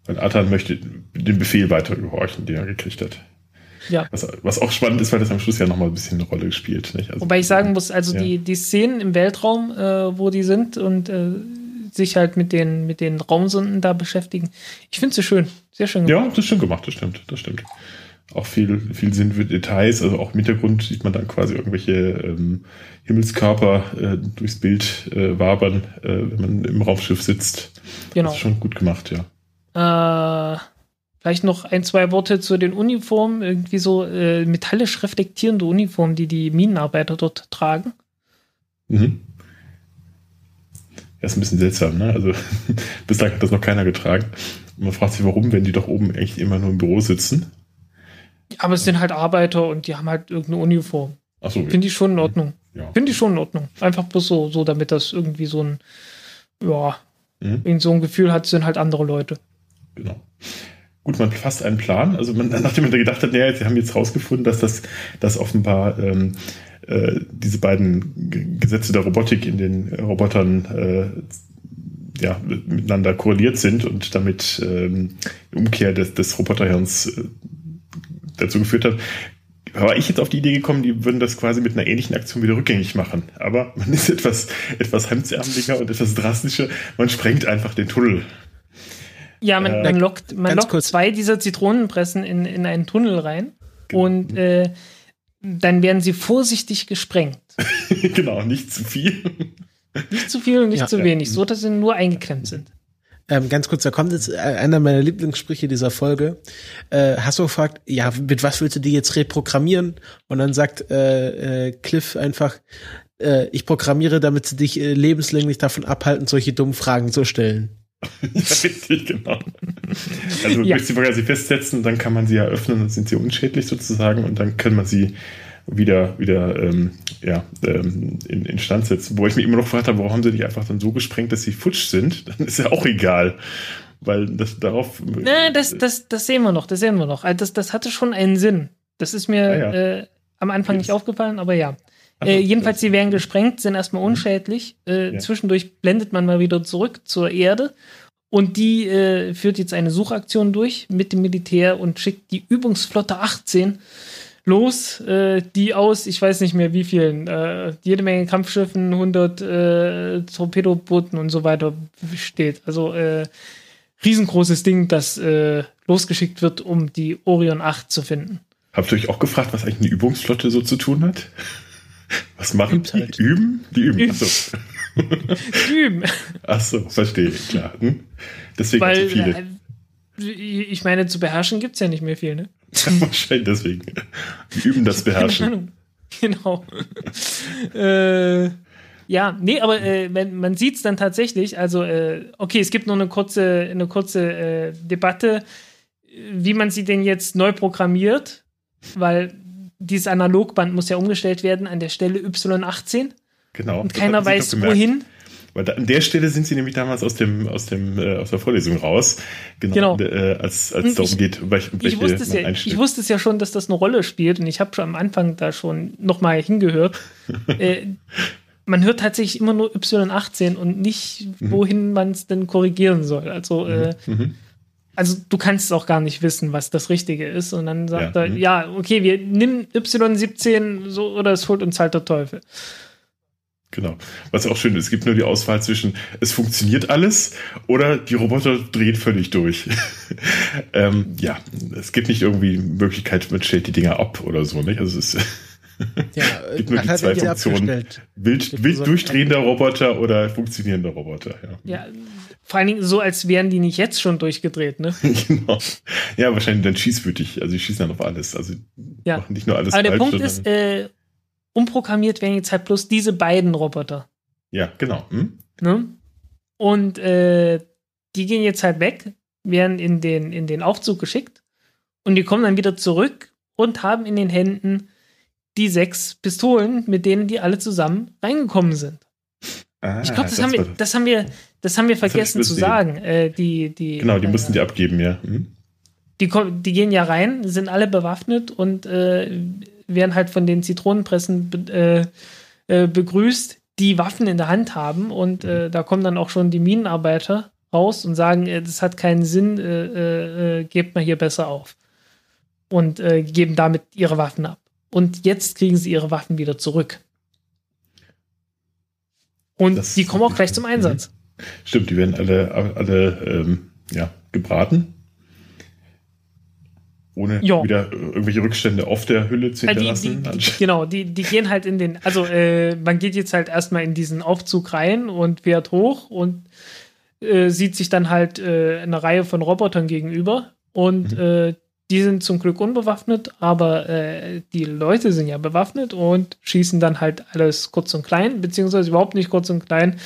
[SPEAKER 1] Weil Atan möchte den Befehl weiter gehorchen, den er gekriegt hat.
[SPEAKER 3] Ja.
[SPEAKER 1] Was, was auch spannend ist, weil das am Schluss ja nochmal ein bisschen eine Rolle gespielt. Nicht?
[SPEAKER 3] Also, Wobei ich sagen muss, also ja. die, die Szenen im Weltraum, äh, wo die sind und äh, sich halt mit den, mit den Raumsonden da beschäftigen, ich finde sie schön. Sehr schön
[SPEAKER 1] gemacht. Ja, das ist schön gemacht, das stimmt, das stimmt. Auch viel, viel Sinn für Details, also auch im Hintergrund sieht man dann quasi irgendwelche ähm, Himmelskörper äh, durchs Bild äh, wabern, äh, wenn man im Raumschiff sitzt.
[SPEAKER 3] Genau.
[SPEAKER 1] Das ist schon gut gemacht, ja.
[SPEAKER 3] Äh, Vielleicht noch ein, zwei Worte zu den Uniformen. Irgendwie so äh, metallisch reflektierende Uniformen, die die Minenarbeiter dort tragen.
[SPEAKER 1] Mhm. Ja, ist ein bisschen seltsam, ne? Also [laughs] bislang hat das noch keiner getragen. Und man fragt sich, warum, wenn die doch oben echt immer nur im Büro sitzen.
[SPEAKER 3] Aber es sind halt Arbeiter und die haben halt irgendeine Uniform.
[SPEAKER 1] Ach so.
[SPEAKER 3] Finde ich schon in Ordnung.
[SPEAKER 1] Ja.
[SPEAKER 3] Finde ich schon in Ordnung. Einfach bloß so, so damit das irgendwie so ein, ja,
[SPEAKER 1] Mhm.
[SPEAKER 3] in so ein Gefühl hat, sind halt andere Leute.
[SPEAKER 1] Genau. Gut, man fasst einen Plan. Also man, [laughs] nachdem man da gedacht hat, naja, sie haben jetzt rausgefunden, dass das, dass offenbar ähm, äh, diese beiden G- Gesetze der Robotik in den Robotern äh, ja, miteinander korreliert sind und damit ähm, die Umkehr des, des Roboterhirns äh, dazu geführt hat, war ich jetzt auf die Idee gekommen, die würden das quasi mit einer ähnlichen Aktion wieder rückgängig machen. Aber man ist etwas, etwas hemdsärmeliger und etwas drastischer. Man sprengt einfach den Tunnel.
[SPEAKER 3] Ja, man,
[SPEAKER 1] Äh,
[SPEAKER 3] man lockt, man lockt
[SPEAKER 2] kurz.
[SPEAKER 3] zwei dieser Zitronenpressen in, in einen Tunnel rein
[SPEAKER 1] Genau.
[SPEAKER 3] und äh, dann werden sie vorsichtig gesprengt. [laughs]
[SPEAKER 1] genau, nicht zu viel.
[SPEAKER 3] Nicht zu viel und nicht
[SPEAKER 2] Ja.
[SPEAKER 3] zu wenig, so dass sie nur eingeklemmt sind.
[SPEAKER 2] Ähm, ganz kurz, da kommt jetzt äh, einer meiner Lieblingssprüche dieser Folge. Äh, Hasso fragt, ja, mit was willst du die jetzt reprogrammieren? Und dann sagt äh, äh, Cliff einfach, äh, ich programmiere, damit sie dich äh, lebenslänglich davon abhalten, solche dummen Fragen zu stellen.
[SPEAKER 1] ja, [laughs] richtig, genau. Also
[SPEAKER 3] Ja.
[SPEAKER 1] ja. sie quasi festsetzen, dann kann man sie ja öffnen, dann sind sie unschädlich sozusagen und dann kann man sie wieder, wieder ähm, ja, ähm, in, in Stand setzen. Wo ich mich immer noch gefragt habe, warum haben sie nicht einfach dann so gesprengt, dass sie futsch sind? [laughs] Dann ist ja auch egal. Weil das darauf.
[SPEAKER 3] Na, das, das, das sehen wir noch, das sehen wir noch. Also das, das hatte schon einen Sinn. Das ist mir
[SPEAKER 1] Ah, ja.
[SPEAKER 3] äh, am Anfang nicht aufgefallen, aber ja. Äh, jedenfalls, sie werden gesprengt, sind erstmal unschädlich. Äh,
[SPEAKER 1] Ja.
[SPEAKER 3] Zwischendurch blendet man mal wieder zurück zur Erde. Und die äh, führt jetzt eine Suchaktion durch mit dem Militär und schickt die Übungsflotte 18 los, äh, die aus, ich weiß nicht mehr wie vielen, äh, jede Menge Kampfschiffen, 100 äh, Torpedobooten und so weiter besteht. Also äh, riesengroßes Ding, das äh, losgeschickt wird, um die Orion 8 zu finden.
[SPEAKER 1] Habt ihr euch auch gefragt, was eigentlich eine Übungsflotte so zu tun hat? [laughs] Was machen
[SPEAKER 2] Übt
[SPEAKER 1] die?
[SPEAKER 2] halt.
[SPEAKER 1] Üben? Die üben. Achso, [laughs]
[SPEAKER 3] Üben.
[SPEAKER 1] Ach so, verstehe ich, klar. Hm? Deswegen
[SPEAKER 3] Weil,
[SPEAKER 1] so viele.
[SPEAKER 3] äh, ich meine, zu beherrschen gibt es ja nicht mehr viel, ne? [laughs]
[SPEAKER 1] Wahrscheinlich deswegen. Die üben das [laughs] Beherrschen.
[SPEAKER 3] Genau. [laughs] äh, ja, nee, aber äh, man, man sieht es dann tatsächlich. Also, äh, okay, es gibt noch eine kurze, eine kurze äh, Debatte, wie man sie denn jetzt neu programmiert, weil dieses Analogband muss ja umgestellt werden an der Stelle Y18
[SPEAKER 1] Genau.
[SPEAKER 3] und keiner weiß wohin.
[SPEAKER 1] Weil da, an der Stelle sind sie nämlich damals aus dem aus dem äh, aus der Vorlesung raus, genau,
[SPEAKER 3] Genau.
[SPEAKER 1] Äh, als als
[SPEAKER 3] Und
[SPEAKER 1] es darum
[SPEAKER 3] ich-
[SPEAKER 1] geht, welche,
[SPEAKER 3] Ich wusste, es ja, ich wusste es ja schon, dass das eine Rolle spielt und ich habe schon am Anfang da schon nochmal hingehört. [laughs] äh, man hört tatsächlich immer nur Y18 und nicht, wohin man es denn korrigieren soll. Also, äh,
[SPEAKER 1] Mhm.
[SPEAKER 3] also du kannst es auch gar nicht wissen, was das Richtige ist. Und dann sagt
[SPEAKER 1] Ja,
[SPEAKER 3] er,
[SPEAKER 1] mhm.
[SPEAKER 3] ja, okay, wir nehmen Y17 so oder es holt uns halt der Teufel.
[SPEAKER 1] Genau. Was auch schön ist, es gibt nur die Auswahl zwischen es funktioniert alles oder die Roboter drehen völlig durch. [laughs] ähm, ja, es gibt nicht irgendwie Möglichkeit, man stellt die Dinger ab oder so, nicht? Also es ist
[SPEAKER 2] Ja, [laughs]
[SPEAKER 1] Gibt nur die zwei Funktionen. wild, wild durchdrehender Roboter oder funktionierender Roboter. Ja.
[SPEAKER 3] Ja, vor allen Dingen so, als wären die nicht jetzt schon durchgedreht, ne? [laughs]
[SPEAKER 1] genau. Ja, wahrscheinlich dann schießwütig. Also die schießen dann auf alles. Also
[SPEAKER 3] Ja.
[SPEAKER 1] machen nicht nur alles
[SPEAKER 3] Aber der
[SPEAKER 1] falsch,
[SPEAKER 3] Punkt
[SPEAKER 1] sondern-
[SPEAKER 3] ist, äh, umprogrammiert werden jetzt halt bloß diese beiden Roboter.
[SPEAKER 1] ja, genau. Hm?
[SPEAKER 3] Ne? Und äh, die gehen jetzt halt weg, werden in den, in den Aufzug geschickt und die kommen dann wieder zurück und haben in den Händen die sechs Pistolen, mit denen die alle zusammen reingekommen sind.
[SPEAKER 1] Ah,
[SPEAKER 3] Ich glaube, das, haben wir, das haben wir, das haben wir vergessen zu sagen. Äh, die, die,
[SPEAKER 1] Genau, die
[SPEAKER 3] äh,
[SPEAKER 1] mussten die abgeben, ja. Hm?
[SPEAKER 3] die, die gehen ja rein, sind alle bewaffnet und äh, werden halt von den Zitronenpressen be äh, äh, begrüßt, die Waffen in der Hand haben. Und äh, da kommen dann auch schon die Minenarbeiter raus und sagen, äh, das hat keinen Sinn, äh, gebt mal hier besser auf. Und geben damit ihre Waffen ab. Und jetzt kriegen sie ihre Waffen wieder zurück. Und
[SPEAKER 1] Das-
[SPEAKER 3] die kommen auch gleich zum Einsatz.
[SPEAKER 1] Stimmt, die werden alle, alle ähm, ja, gebraten. Ohne
[SPEAKER 3] Ja.
[SPEAKER 1] wieder irgendwelche Rückstände auf der Hülle zu
[SPEAKER 3] Ja, die,
[SPEAKER 1] hinterlassen.
[SPEAKER 3] die, die, genau, die, die gehen halt in den, also äh, man geht jetzt halt erstmal in diesen Aufzug rein und fährt hoch und äh, sieht sich dann halt äh, eine Reihe von Robotern gegenüber Und mhm. äh, die sind zum Glück unbewaffnet, aber äh, die Leute sind ja bewaffnet und schießen dann halt alles kurz und klein, beziehungsweise überhaupt nicht kurz und klein.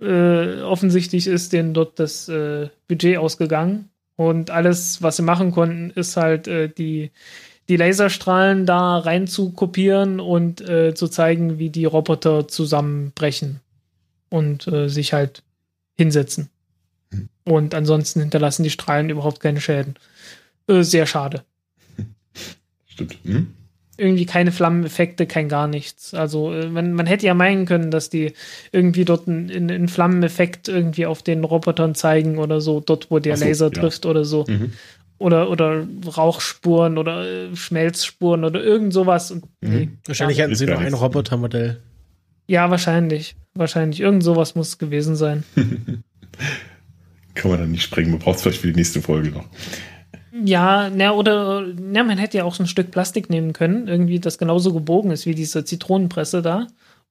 [SPEAKER 3] Äh, offensichtlich ist denen dort das äh, Budget ausgegangen und alles, was sie machen konnten, ist halt äh, die, die Laserstrahlen da rein zu kopieren und äh, zu zeigen, wie die Roboter zusammenbrechen und äh, sich halt hinsetzen. Hm. Und ansonsten hinterlassen die Strahlen überhaupt keine Schäden. Äh, sehr schade. [laughs]
[SPEAKER 1] Stimmt. Hm?
[SPEAKER 3] Irgendwie keine Flammeneffekte, kein gar nichts. Also äh, man, man hätte ja meinen können, dass die irgendwie dort einen, einen Flammeneffekt irgendwie auf den Robotern zeigen oder so, dort wo der so, Laser ja. trifft oder so. Mhm. Oder, oder Rauchspuren oder äh, Schmelzspuren oder irgend sowas. Und,
[SPEAKER 2] mhm. nee, wahrscheinlich hatten sie noch ein Robotermodell.
[SPEAKER 3] Ja, wahrscheinlich. Wahrscheinlich. Irgend sowas muss es gewesen sein. [laughs]
[SPEAKER 1] Kann man dann nicht sprengen. Man braucht es vielleicht für die nächste Folge noch.
[SPEAKER 3] Ja, na, oder na, man hätte ja auch so ein Stück Plastik nehmen können, irgendwie, das genauso gebogen ist wie diese Zitronenpresse da.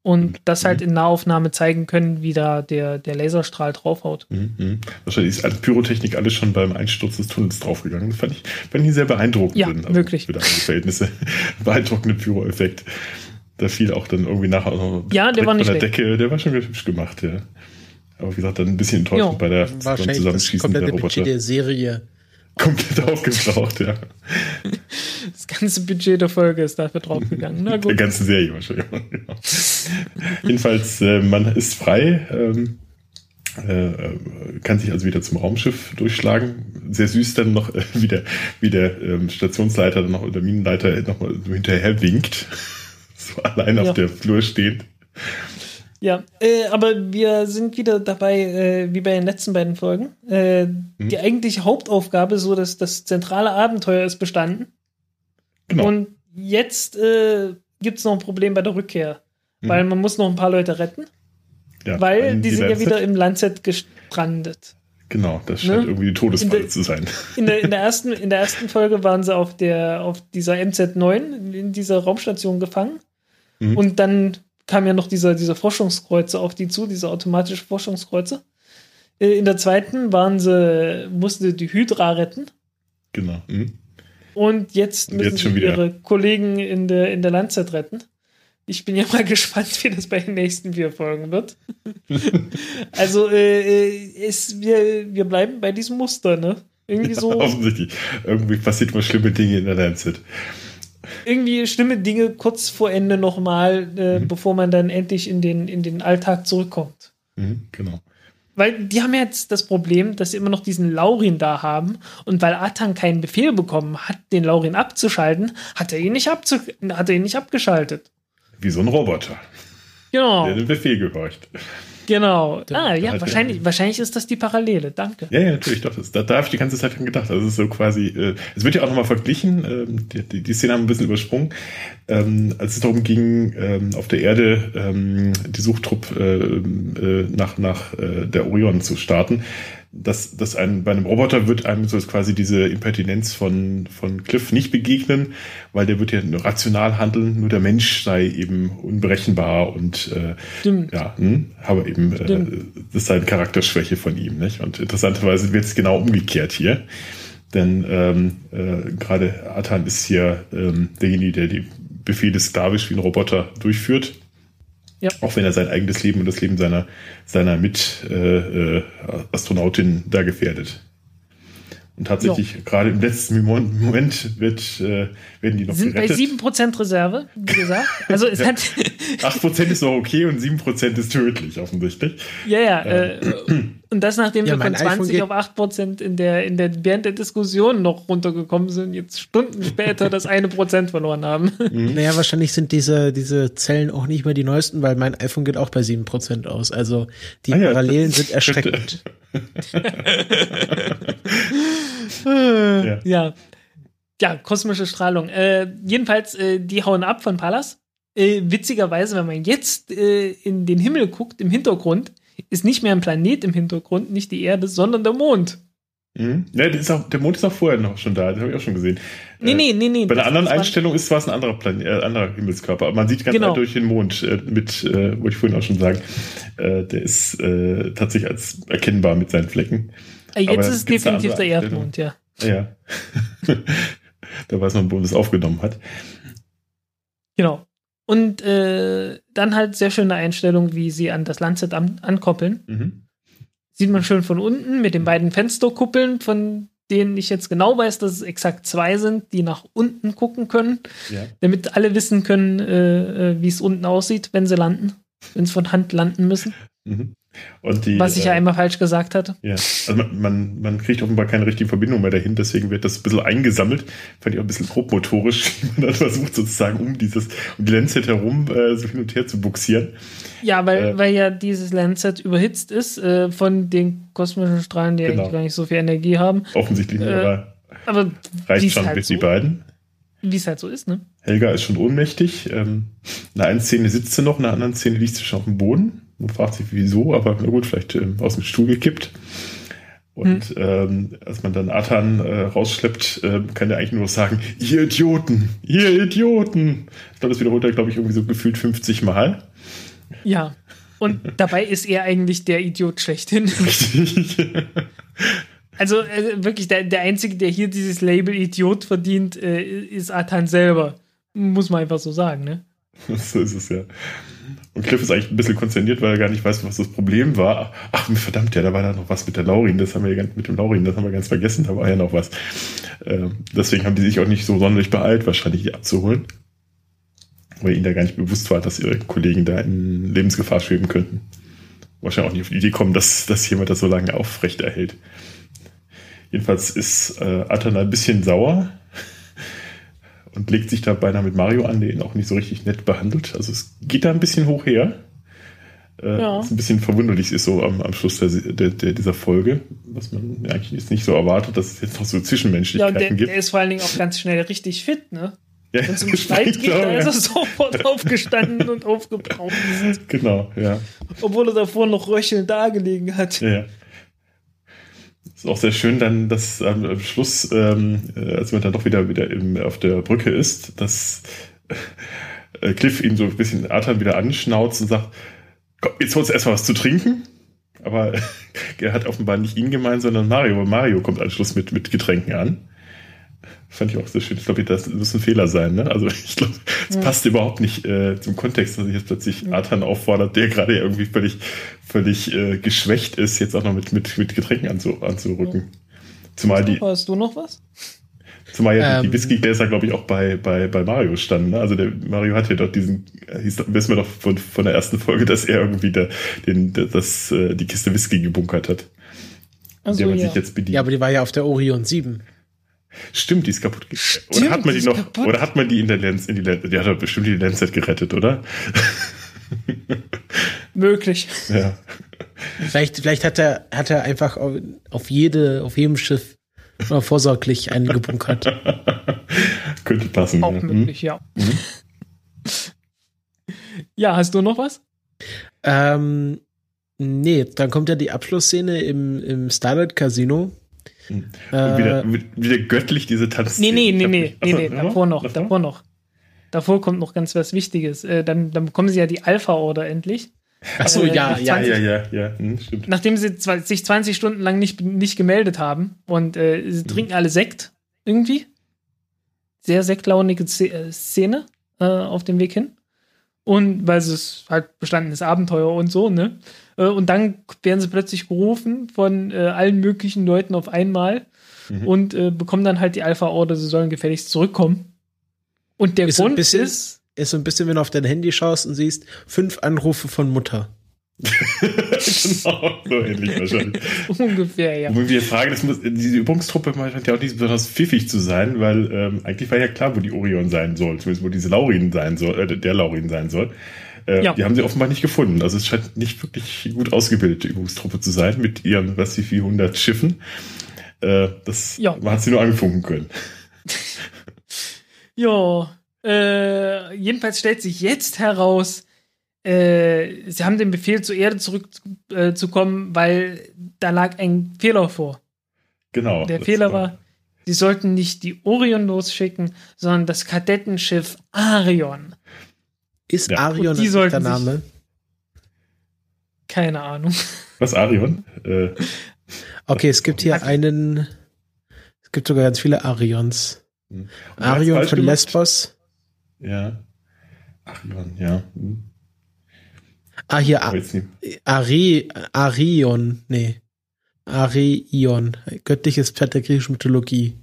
[SPEAKER 3] Und mhm. das halt in Nahaufnahme zeigen können, wie da der, der Laserstrahl draufhaut.
[SPEAKER 1] Mhm. mhm. Wahrscheinlich ist als Pyrotechnik alles schon beim Einsturz des Tunnels draufgegangen. Das fand ich, fand ich sehr beeindruckend.
[SPEAKER 3] Ja. Also wirklich.
[SPEAKER 1] Für Verhältnisse. [laughs] Beeindruckende Pyro-Effekt. Da fiel auch dann irgendwie nachher noch
[SPEAKER 3] ja, der war nicht
[SPEAKER 1] der Decke. Der war schon hübsch gemacht, ja. Aber wie gesagt, dann ein bisschen enttäuschend bei der
[SPEAKER 2] Zusammenschießen der Roboter. der Serie
[SPEAKER 1] Komplett aufgebraucht, ja.
[SPEAKER 3] Das ganze Budget der Folge ist dafür draufgegangen. Na
[SPEAKER 1] gut. Der ganzen Serie wahrscheinlich. Genau. Jedenfalls, äh, man ist frei, ähm, äh, kann sich also wieder zum Raumschiff durchschlagen. Sehr süß dann noch, äh, wie der, wie der ähm, Stationsleiter dann noch oder Minenleiter noch mal so hinterher winkt. [laughs] so allein ja. auf der Flur steht.
[SPEAKER 3] Ja, äh, aber wir sind wieder dabei, äh, wie bei den letzten beiden Folgen. Äh, mhm. Die eigentliche Hauptaufgabe, so dass das zentrale Abenteuer ist bestanden. Genau. Und jetzt äh, gibt es noch ein Problem bei der Rückkehr. Mhm. Weil man muss noch ein paar Leute retten. Ja, weil die, die sind ja wieder im Landset gestrandet.
[SPEAKER 1] Genau, das scheint ne? irgendwie die Todesfalle zu sein.
[SPEAKER 3] In der, in, der [laughs] ersten, in der ersten Folge waren sie auf, der, auf dieser MZ9 in dieser Raumstation gefangen. Mhm. Und dann kam ja noch dieser, diese Forschungskreuze auf die zu, diese automatische Forschungskreuze. Äh, in der zweiten waren sie, mussten sie die Hydra retten.
[SPEAKER 1] Genau. Mhm.
[SPEAKER 3] Und jetzt müssen jetzt sie ihre Kollegen in der, in der Landzeit retten. Ich bin ja [laughs] mal gespannt, wie das bei den nächsten vier Folgen wird. [laughs] also, äh, äh, es, wir, wir bleiben bei diesem Muster, ne? Irgendwie so.
[SPEAKER 1] Ja, offensichtlich. Irgendwie passiert mal schlimme Dinge in der Landzeit
[SPEAKER 3] irgendwie schlimme Dinge kurz vor Ende nochmal, äh, mhm. bevor man dann endlich in den, in den Alltag zurückkommt.
[SPEAKER 1] Mhm, genau.
[SPEAKER 3] Weil die haben jetzt das Problem, dass sie immer noch diesen Laurin da haben und weil Atan keinen Befehl bekommen hat, den Laurin abzuschalten, hat er ihn nicht, abzu hat er ihn nicht abgeschaltet.
[SPEAKER 1] Wie so ein Roboter.
[SPEAKER 3] Genau.
[SPEAKER 1] Der den Befehl gehorcht.
[SPEAKER 3] Genau. ah, ja, wahrscheinlich, ja. wahrscheinlich ist das die Parallele. Danke.
[SPEAKER 1] Ja, ja, natürlich, doch. Das, da, da habe ich die ganze Zeit dran gedacht. Also es ist so quasi, äh, es wird ja auch nochmal verglichen, ähm, die, die, die Szene haben wir ein bisschen übersprungen, ähm, als es darum ging, ähm, auf der Erde ähm, die Suchtrupp äh, äh, nach, nach äh, der Orion zu starten dass, dass ein, bei einem Roboter wird einem so quasi diese Impertinenz von, von Cliff nicht begegnen, weil der wird ja nur rational handeln, nur der Mensch sei eben unberechenbar und äh, ja, hm, aber eben äh, das sei eine Charakterschwäche von ihm. Nicht? Und interessanterweise wird es genau umgekehrt hier. Denn ähm, äh, gerade Atan ist hier ähm, derjenige, der die Befehle sklavisch wie ein Roboter durchführt ja. Auch wenn er sein eigenes Leben und das Leben seiner, seiner Mit-Astronautin äh, äh, da gefährdet. Und tatsächlich, ja. gerade im letzten Moment wird, äh, werden die noch
[SPEAKER 3] Sind gerettet. bei 7% Reserve, wie gesagt. Also es hat
[SPEAKER 1] 8% ist noch okay und 7% ist tödlich, offensichtlich.
[SPEAKER 3] Ja, ja. Ähm. Äh, und das, nachdem ja, wir von 20 auf 8% in der, in der, während der Diskussion noch runtergekommen sind, jetzt Stunden später das eine Prozent verloren haben. [laughs]
[SPEAKER 2] Mhm. Naja, wahrscheinlich sind diese, diese Zellen auch nicht mehr die neuesten, weil mein iPhone geht auch bei 7% aus. Also die ah, ja, Parallelen sind [laughs] erschreckend.
[SPEAKER 3] ja. [laughs] ja. Ja, kosmische Strahlung. Äh, jedenfalls, äh, die hauen ab von Pallas. Äh, witzigerweise, wenn man jetzt äh, in den Himmel guckt, im Hintergrund, ist nicht mehr ein Planet im Hintergrund, nicht die Erde, sondern der Mond.
[SPEAKER 1] Mhm. Ja, der, auch, der, Mond ist auch vorher noch schon da, das habe ich auch schon gesehen.
[SPEAKER 3] Nee, nee, nee, nee.
[SPEAKER 1] Bei einer anderen Einstellung ist zwar ein anderer Planet, äh, anderer Himmelskörper, aber man sieht ganz genau. durch den Mond äh, mit, äh, wollte ich vorhin auch schon sagen, äh, der ist äh, tatsächlich als erkennbar mit seinen Flecken.
[SPEAKER 3] Äh, jetzt aber ist es definitiv der Erdmond, ja.
[SPEAKER 1] Ja. [laughs] da weiß man, wo es aufgenommen hat.
[SPEAKER 3] Genau. Und äh, dann halt sehr schöne Einstellung, wie sie an das Lancet an ankoppeln. Mhm. Sieht man schön von unten mit den beiden Fensterkuppeln, von denen ich jetzt genau weiß, dass es exakt zwei sind, die nach unten gucken können, ja. damit alle wissen können, äh, äh wie es unten aussieht, wenn sie landen, wenn sie von Hand landen müssen. Mhm. Die, Was ich ja äh, einmal falsch gesagt hatte.
[SPEAKER 1] Ja, also man, man, man, kriegt offenbar keine richtige Verbindung mehr dahin, deswegen wird das ein bisschen eingesammelt. Fand ich auch ein bisschen grobmotorisch, [laughs] wie man dann versucht, sozusagen um dieses, um die Lancet herum äh, so hin und her zu buxieren.
[SPEAKER 3] Ja, weil, äh, weil ja dieses Lancet überhitzt ist äh, von den kosmischen Strahlen, die genau. eigentlich gar nicht so viel Energie haben.
[SPEAKER 1] Offensichtlich, äh, aber, aber reicht schon halt mit so, die beiden.
[SPEAKER 3] Wie es halt so ist, ne?
[SPEAKER 1] Helga ist schon ohnmächtig. Ähm, in der einen Szene sitzt sie noch, in der anderen Szene liegt sie schon auf dem Boden. Man fragt sich, wieso, aber na gut, vielleicht ähm, aus dem Stuhl gekippt. Und hm. ähm, als man dann Athan äh, rausschleppt, äh, kann er eigentlich nur noch sagen, ihr Idioten, ihr Idioten. Ich glaube, das wiederholt er, glaube ich, irgendwie so gefühlt 50 Mal.
[SPEAKER 3] Ja, und [laughs] dabei ist er eigentlich der Idiot schlechthin. [laughs] Richtig. [laughs] Also äh, wirklich, der, der Einzige, der hier dieses Label Idiot verdient, äh, ist Athan selber. Muss man einfach so sagen, ne?
[SPEAKER 1] so ist es ja. Und Cliff ist eigentlich ein bisschen konsterniert, weil er gar nicht weiß, was das Problem war. Ach, verdammt, ja, da war da noch was mit der Laurin. Das haben wir ganz, mit dem Laurin, das haben wir ganz vergessen. Da war ja noch was. Ähm, deswegen haben die sich auch nicht so sonderlich beeilt, wahrscheinlich die abzuholen. Weil ihnen da gar nicht bewusst war, dass ihre Kollegen da in Lebensgefahr schweben könnten. Wahrscheinlich auch nicht auf die Idee kommen, dass, dass jemand das so lange aufrecht erhält. Jedenfalls ist äh, Atana ein bisschen sauer und legt sich da beinahe mit Mario an, der ihn auch nicht so richtig nett behandelt. Also es geht da ein bisschen hoch her. Äh, ja. Was ein bisschen verwunderlich ist so am, am Schluss der, der, der, dieser Folge, was man eigentlich jetzt nicht so erwartet, dass es jetzt noch so Zwischenmenschlichkeiten ja, der, gibt.
[SPEAKER 3] Der ist vor allen Dingen auch ganz schnell richtig fit, ne? Ja, Wenn es um Streit geht, dann ist er sofort [laughs] aufgestanden und aufgebraucht.
[SPEAKER 1] Genau, ja.
[SPEAKER 3] Obwohl er davor noch röchelnd dagelegen hat.
[SPEAKER 1] Ja. Ist auch sehr schön dann, dass am Schluss, ähm, äh, als man dann doch wieder, wieder im, auf der Brücke ist, dass äh, Cliff ihn so ein bisschen Athan wieder anschnauzt und sagt, komm, jetzt holst du erstmal was zu trinken. Aber [laughs] er hat offenbar nicht ihn gemeint, sondern Mario. Mario kommt am Schluss mit, mit Getränken an. Fand ich auch sehr schön. Ich glaube, das muss ein Fehler sein. Ne? Also [laughs] ich glaube, es ja. passt überhaupt nicht äh, zum Kontext, dass sich jetzt plötzlich Athan auffordert, der gerade irgendwie völlig, völlig äh, geschwächt ist, jetzt auch noch mit, mit, mit Getränken anzu, anzurücken. Ja. Zumal die.
[SPEAKER 3] Hast du noch was?
[SPEAKER 1] Zumal ja ähm, die Whiskygläser, glaube ich, auch bei, bei, bei Mario standen. Ne? Also der Mario hat ja doch diesen, hieß, wissen wir doch von, von der ersten Folge, dass er irgendwie der, den, das, äh, die Kiste Whisky gebunkert hat.
[SPEAKER 2] Also, ja. ja, aber die war ja auf der Orion 7.
[SPEAKER 1] Stimmt, die ist kaputt. Stimmt, oder hat man die, die noch, kaputt? oder hat man die in der Lens, in die Lens, die hat doch bestimmt die Lenset gerettet, oder? [laughs]
[SPEAKER 3] Möglich.
[SPEAKER 1] Ja.
[SPEAKER 2] Vielleicht, vielleicht hat er, hat er einfach auf jede, auf jedem Schiff vorsorglich eine gebunkert. [laughs]
[SPEAKER 1] Könnte passen.
[SPEAKER 3] Auch ja. möglich, ja. Mhm. Ja, hast du noch was?
[SPEAKER 2] Ähm, nee, dann kommt ja die Abschlussszene im, im Starlight Casino.
[SPEAKER 1] Und wieder, äh, wieder göttlich diese Tanzszene.
[SPEAKER 3] Nee, nee, nee, nee, nee, nee, davor noch, davor? davor noch. Davor kommt noch ganz was Wichtiges. Äh, dann, dann bekommen sie ja die Alpha-Order endlich.
[SPEAKER 2] Ach so, äh, ja, 20,
[SPEAKER 1] ja, ja, ja, ja, hm, stimmt.
[SPEAKER 3] Nachdem sie sich 20 Stunden lang nicht, nicht gemeldet haben und äh, sie mhm. trinken alle Sekt irgendwie. Sehr sektlaunige äh, Szene äh, auf dem Weg hin. Und weil es halt bestandenes Abenteuer und so, ne? Äh, und dann werden sie plötzlich gerufen von äh, allen möglichen Leuten auf einmal mhm. und äh, bekommen dann halt die Alpha-Order, sie sollen gefälligst zurückkommen. Und der ist Grund
[SPEAKER 2] bisschen,
[SPEAKER 3] ist.
[SPEAKER 2] Ist so ein bisschen, wenn du auf dein Handy schaust und siehst, fünf Anrufe von Mutter. [laughs]
[SPEAKER 1] genau, so ähnlich wahrscheinlich. [laughs]
[SPEAKER 3] Ungefähr, ja.
[SPEAKER 1] Und wir fragen, das muss, diese Übungstruppe scheint ja auch nicht besonders pfiffig zu sein, weil ähm, eigentlich war ja klar, wo die Orion sein soll, zumindest wo diese Laurin sein soll, äh, der Laurin sein soll. Äh, ja. Die haben sie offenbar nicht gefunden. Also es scheint nicht wirklich gut ausgebildete Übungstruppe zu sein mit ihren, was wie 400 Schiffen. Äh, das ja. man hat sie nur angefunken können. [laughs]
[SPEAKER 3] ja, äh, jedenfalls stellt sich jetzt heraus, äh, sie haben den Befehl, zur Erde zurückzukommen, äh, weil da lag ein Fehler vor.
[SPEAKER 1] Genau.
[SPEAKER 3] Der Fehler war, sie sollten nicht die Orion losschicken, sondern das Kadettenschiff Arion.
[SPEAKER 2] Ist ja. Arion die der Name?
[SPEAKER 3] Keine Ahnung.
[SPEAKER 1] Was Arion? Äh,
[SPEAKER 2] okay, es gibt hier einen. gibt sogar ganz viele Arions.
[SPEAKER 1] Hm.
[SPEAKER 2] Arion von
[SPEAKER 1] gemacht?
[SPEAKER 2] Lesbos.
[SPEAKER 1] Ja. Arion, ja. Hm.
[SPEAKER 2] Ah, hier A. Ari Arion. Nee. Arion. Göttliches Pferd der griechischen Mythologie.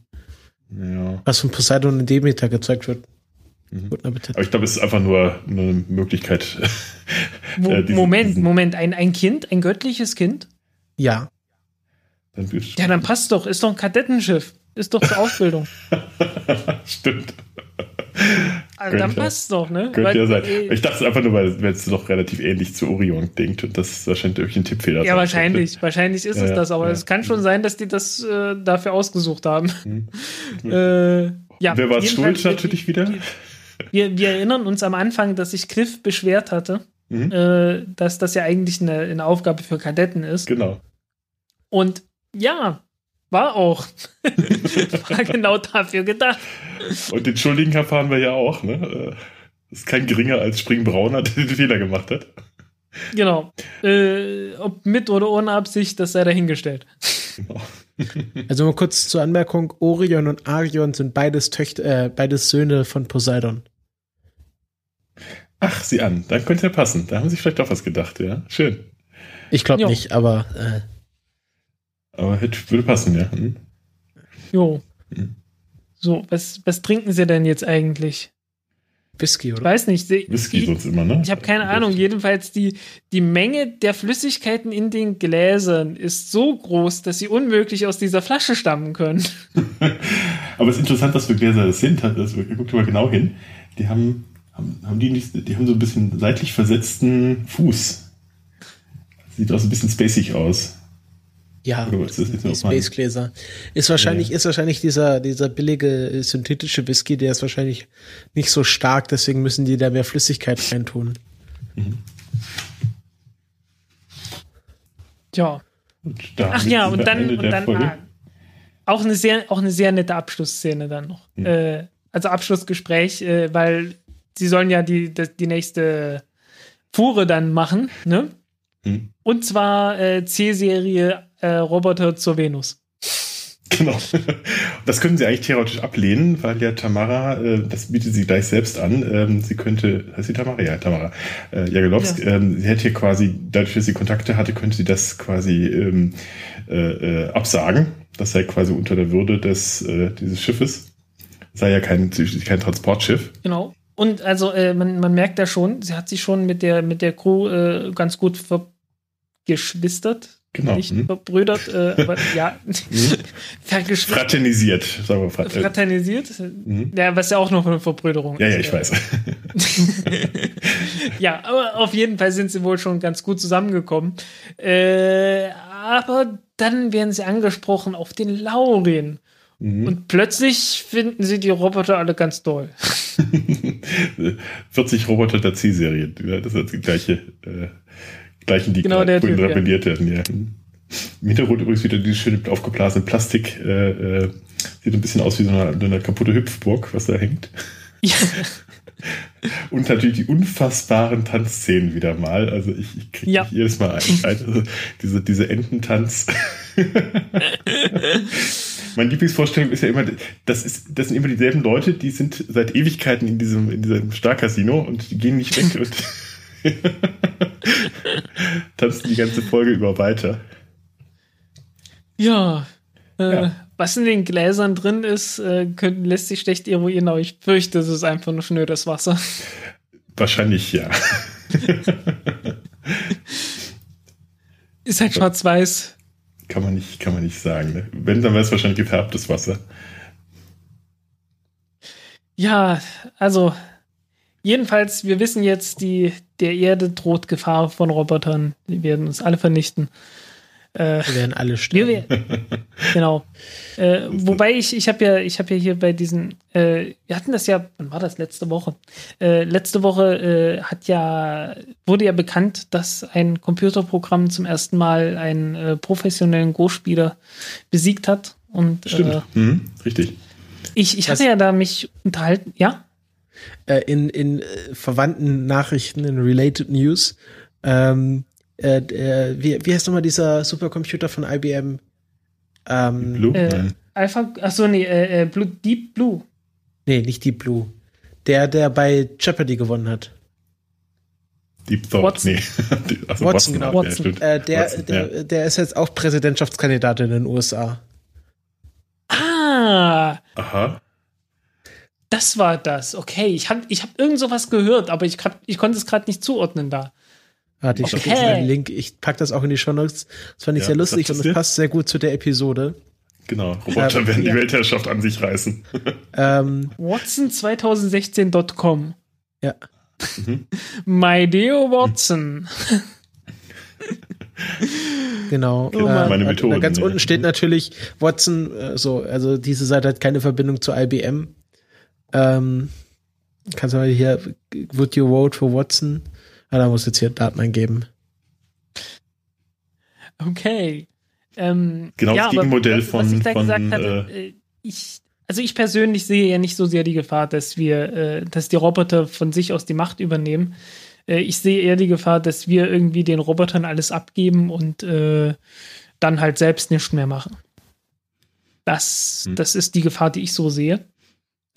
[SPEAKER 1] Ja.
[SPEAKER 2] Was von Poseidon und Demeter gezeigt wird.
[SPEAKER 1] Mhm.
[SPEAKER 2] Guten Appetit.
[SPEAKER 1] Aber ich glaube, es ist einfach nur eine Möglichkeit. [laughs]
[SPEAKER 3] Mo
[SPEAKER 1] äh, diesen-
[SPEAKER 3] Moment,
[SPEAKER 1] diesen-
[SPEAKER 3] Moment, ein, ein Kind, ein göttliches Kind?
[SPEAKER 2] Ja.
[SPEAKER 1] Dann
[SPEAKER 3] Ja, dann passt doch, ist doch ein Kadettenschiff. Ist doch zur Ausbildung. [laughs]
[SPEAKER 1] Stimmt. [laughs]
[SPEAKER 3] Also, dann passt doch, ne?
[SPEAKER 1] Könnte
[SPEAKER 3] Weil,
[SPEAKER 1] ja sein.
[SPEAKER 3] äh,
[SPEAKER 1] Ich dachte es einfach nur, weil es doch relativ ähnlich zu Orion denkt und das wahrscheinlich durch ein Tippfehler
[SPEAKER 3] ja,
[SPEAKER 1] sein
[SPEAKER 3] wahrscheinlich. Wahrscheinlich ist
[SPEAKER 1] Ja,
[SPEAKER 3] es das, aber
[SPEAKER 1] ja.
[SPEAKER 3] es kann schon sein, dass die das äh, dafür ausgesucht haben.
[SPEAKER 1] Hm. [laughs]
[SPEAKER 3] Äh, ja,
[SPEAKER 1] Wer war schuld natürlich wieder?
[SPEAKER 3] Wir, wir erinnern uns am Anfang, dass sich Cliff beschwert hatte,
[SPEAKER 1] Mhm.
[SPEAKER 3] äh, dass das ja eigentlich eine, eine Aufgabe für Kadetten ist.
[SPEAKER 1] Genau.
[SPEAKER 3] Und ja, war auch. [laughs] war genau dafür gedacht.
[SPEAKER 1] Und den Schuldigen erfahren wir ja auch, ne? Äh, Ist kein geringer als Springbrauner, [laughs] der den Fehler gemacht hat.
[SPEAKER 3] Genau. Äh, ob mit oder ohne Absicht, das sei dahingestellt.
[SPEAKER 1] Genau. [laughs]
[SPEAKER 2] Also mal kurz zur Anmerkung: Orion und Arion sind beides Töchter, äh, beides Söhne von Poseidon.
[SPEAKER 1] Ach, sieh an, dann könnte ja passen. Da haben sie vielleicht auch was gedacht, ja. Schön.
[SPEAKER 2] Ich glaube nicht, aber äh,
[SPEAKER 1] Aber hätte, würde passen, ja. Hm.
[SPEAKER 3] Jo.
[SPEAKER 1] Mhm.
[SPEAKER 3] So, was, was trinken sie denn jetzt eigentlich?
[SPEAKER 2] Whisky,
[SPEAKER 3] Ich
[SPEAKER 2] oder?
[SPEAKER 3] weiß nicht. sie-
[SPEAKER 1] Whisky
[SPEAKER 3] ich,
[SPEAKER 1] sonst immer, ne?
[SPEAKER 3] Ich habe keine Ahnung. Jedenfalls die, die Menge der Flüssigkeiten in den Gläsern ist so groß, dass sie unmöglich aus dieser Flasche stammen können. [laughs]
[SPEAKER 1] Aber es ist interessant, was für Gläser das sind. Also, guckt mal genau hin. Die haben, haben, haben die nicht, die haben so ein bisschen seitlich versetzten Fuß. Sieht auch so ein bisschen spacig aus.
[SPEAKER 2] Ja, die? Space Gläser. Ist wahrscheinlich, ist wahrscheinlich dieser, dieser billige äh, synthetische Whisky, der ist wahrscheinlich nicht so stark, deswegen müssen die da mehr Flüssigkeit reintun.
[SPEAKER 3] Tja.
[SPEAKER 1] Und
[SPEAKER 3] Ach ja, und dann, und dann ah, auch eine sehr, auch eine sehr nette Abschlussszene dann noch.
[SPEAKER 1] Hm.
[SPEAKER 3] Äh, also Abschlussgespräch, äh, weil sie sollen ja die, die, die nächste Fuhre dann machen, ne?
[SPEAKER 1] Hm.
[SPEAKER 3] Und zwar äh, C-Serie äh, Roboter zur Venus.
[SPEAKER 1] Genau. Das können sie eigentlich theoretisch ablehnen, weil ja Tamara, äh, das bietet sie gleich selbst an, ähm, sie könnte, heißt sie Tamara? Ja, Tamara. Äh, Jagelowski, ähm, sie hätte hier quasi, dadurch, dass sie Kontakte hatte, könnte sie das quasi ähm, äh, äh, absagen. Das sei quasi unter der Würde des, äh, dieses Schiffes. Sei ja kein, kein Transportschiff.
[SPEAKER 3] Genau. Und also äh, man, man merkt ja schon, sie hat sich schon mit der, mit der Crew äh, ganz gut vergeschwistert.
[SPEAKER 1] Genau.
[SPEAKER 3] Nicht
[SPEAKER 1] Hm.
[SPEAKER 3] verbrüdert, äh, aber [laughs] ja, [laughs] vergeschwistert.
[SPEAKER 1] Fraternisiert, sagen wir frat
[SPEAKER 3] Fraternisiert.
[SPEAKER 1] Mhm.
[SPEAKER 3] Ja, was ja auch noch eine Verbrüderung
[SPEAKER 1] Ja,
[SPEAKER 3] ist.
[SPEAKER 1] ja, ich weiß. [laughs]
[SPEAKER 3] ja, aber auf jeden Fall sind sie wohl schon ganz gut zusammengekommen. Äh, aber dann werden sie angesprochen auf den Laurin.
[SPEAKER 1] Mhm.
[SPEAKER 3] Und plötzlich finden sie die Roboter alle ganz toll.
[SPEAKER 1] 40 Roboter der C-Serie. Das ist die gleiche, äh, gleichen, die
[SPEAKER 3] Genau, der
[SPEAKER 1] vorhin
[SPEAKER 3] Typ, ja.
[SPEAKER 1] rebelliert werden. Ja. Im Hintergrund übrigens wieder dieses schöne aufgeblasene Plastik. Äh, äh, sieht ein bisschen aus wie so eine, eine kaputte Hüpfburg, was da hängt.
[SPEAKER 3] Ja, [laughs]
[SPEAKER 1] Und natürlich die unfassbaren Tanzszenen wieder mal. Also ich, ich kriege
[SPEAKER 3] Ja.
[SPEAKER 1] mich jedes Mal ein. Also diese, diese Ententanz. [laughs] Meine Lieblingsvorstellung ist ja immer, das, ist, das sind immer dieselben Leute, die sind seit Ewigkeiten in diesem, in diesem Star-Casino und die gehen nicht weg [laughs] tanzen die ganze Folge über weiter.
[SPEAKER 3] ja. Äh,
[SPEAKER 1] Ja.
[SPEAKER 3] Was in den Gläsern drin ist, äh, können, lässt sich schlecht eruieren, aber ich fürchte, es ist einfach nur schnödes Wasser.
[SPEAKER 1] Wahrscheinlich ja.
[SPEAKER 3] Ist halt schwarz-weiß.
[SPEAKER 1] Kann man nicht, kann man nicht sagen. Ne? Wenn, dann wäre es wahrscheinlich gefärbtes Wasser.
[SPEAKER 3] Ja, also jedenfalls, wir wissen jetzt, die, der Erde droht Gefahr von Robotern. Die werden uns alle vernichten. Äh,
[SPEAKER 2] Wir werden alle sterben.
[SPEAKER 3] wir, [laughs] genau. Äh, wobei ich, ich habe ja, ich habe ja hier bei diesen, äh, wir hatten das ja, wann war das letzte Woche? Äh, letzte Woche äh, hat ja, wurde ja bekannt, dass ein Computerprogramm zum ersten Mal einen äh, professionellen Go-Spieler besiegt hat. Und
[SPEAKER 1] Stimmt.
[SPEAKER 3] äh,
[SPEAKER 1] Mhm, richtig.
[SPEAKER 3] ich, ich hatte ja da mich unterhalten, ja?
[SPEAKER 2] Äh, in, in äh, verwandten Nachrichten, in Related News. Ähm, äh, äh, wie, wie heißt nochmal dieser Supercomputer von IBM? Ähm,
[SPEAKER 1] Blue?
[SPEAKER 3] Äh. Alpha, achso, nee, äh, äh, Blue, Deep Blue.
[SPEAKER 2] Nee, nicht Deep Blue. Der, der bei Jeopardy gewonnen hat.
[SPEAKER 1] Deep Thought,
[SPEAKER 3] Watson.
[SPEAKER 1] nee. [laughs] Also
[SPEAKER 2] Watson, genau.
[SPEAKER 1] Ja,
[SPEAKER 3] Watson.
[SPEAKER 1] stimmt.
[SPEAKER 2] Äh, der,
[SPEAKER 1] Watson,
[SPEAKER 2] der,
[SPEAKER 1] ja.
[SPEAKER 2] der ist jetzt auch Präsidentschaftskandidat in den USA.
[SPEAKER 3] Ah,
[SPEAKER 1] Aha.
[SPEAKER 3] Das war das. Okay, ich habe ich hab irgend sowas gehört, aber ich, hab, ich konnte es gerade nicht zuordnen da.
[SPEAKER 2] Warte, ich
[SPEAKER 3] Okay.
[SPEAKER 2] schicke jetzt einen Link. Ich pack das auch in die Show Notes. Das fand ich
[SPEAKER 1] Ja,
[SPEAKER 2] sehr lustig
[SPEAKER 1] sagst
[SPEAKER 2] und
[SPEAKER 1] dir?
[SPEAKER 2] passt sehr gut zu der Episode.
[SPEAKER 1] Genau. Roboter
[SPEAKER 2] Ähm,
[SPEAKER 1] werden
[SPEAKER 2] ja.
[SPEAKER 1] die Weltherrschaft an sich reißen. [laughs]
[SPEAKER 2] Ähm,
[SPEAKER 3] Watson2016.com.
[SPEAKER 2] ja.
[SPEAKER 3] My dear Watson. [laughs]
[SPEAKER 2] Genau.
[SPEAKER 3] Mann.
[SPEAKER 1] Meine Methoden,
[SPEAKER 2] da ganz
[SPEAKER 1] ja.
[SPEAKER 2] unten steht natürlich Watson, äh, so, also diese Seite hat keine Verbindung zu IBM. Ähm, kannst du mal hier, would you vote for Watson? Ah, da muss jetzt hier Daten eingeben.
[SPEAKER 3] Okay. Ähm,
[SPEAKER 1] Genau das
[SPEAKER 3] aber
[SPEAKER 1] Gegenmodell
[SPEAKER 3] was- was
[SPEAKER 1] von-
[SPEAKER 3] ich da
[SPEAKER 1] von,
[SPEAKER 3] gesagt hatte, äh, ich, also ich persönlich sehe ja nicht so sehr die Gefahr, dass wir, äh, dass die Roboter von sich aus die Macht übernehmen. Äh, ich sehe eher die Gefahr, dass wir irgendwie den Robotern alles abgeben und äh, dann halt selbst nichts mehr machen. Das,
[SPEAKER 1] Hm.
[SPEAKER 3] das ist die Gefahr, die ich so sehe.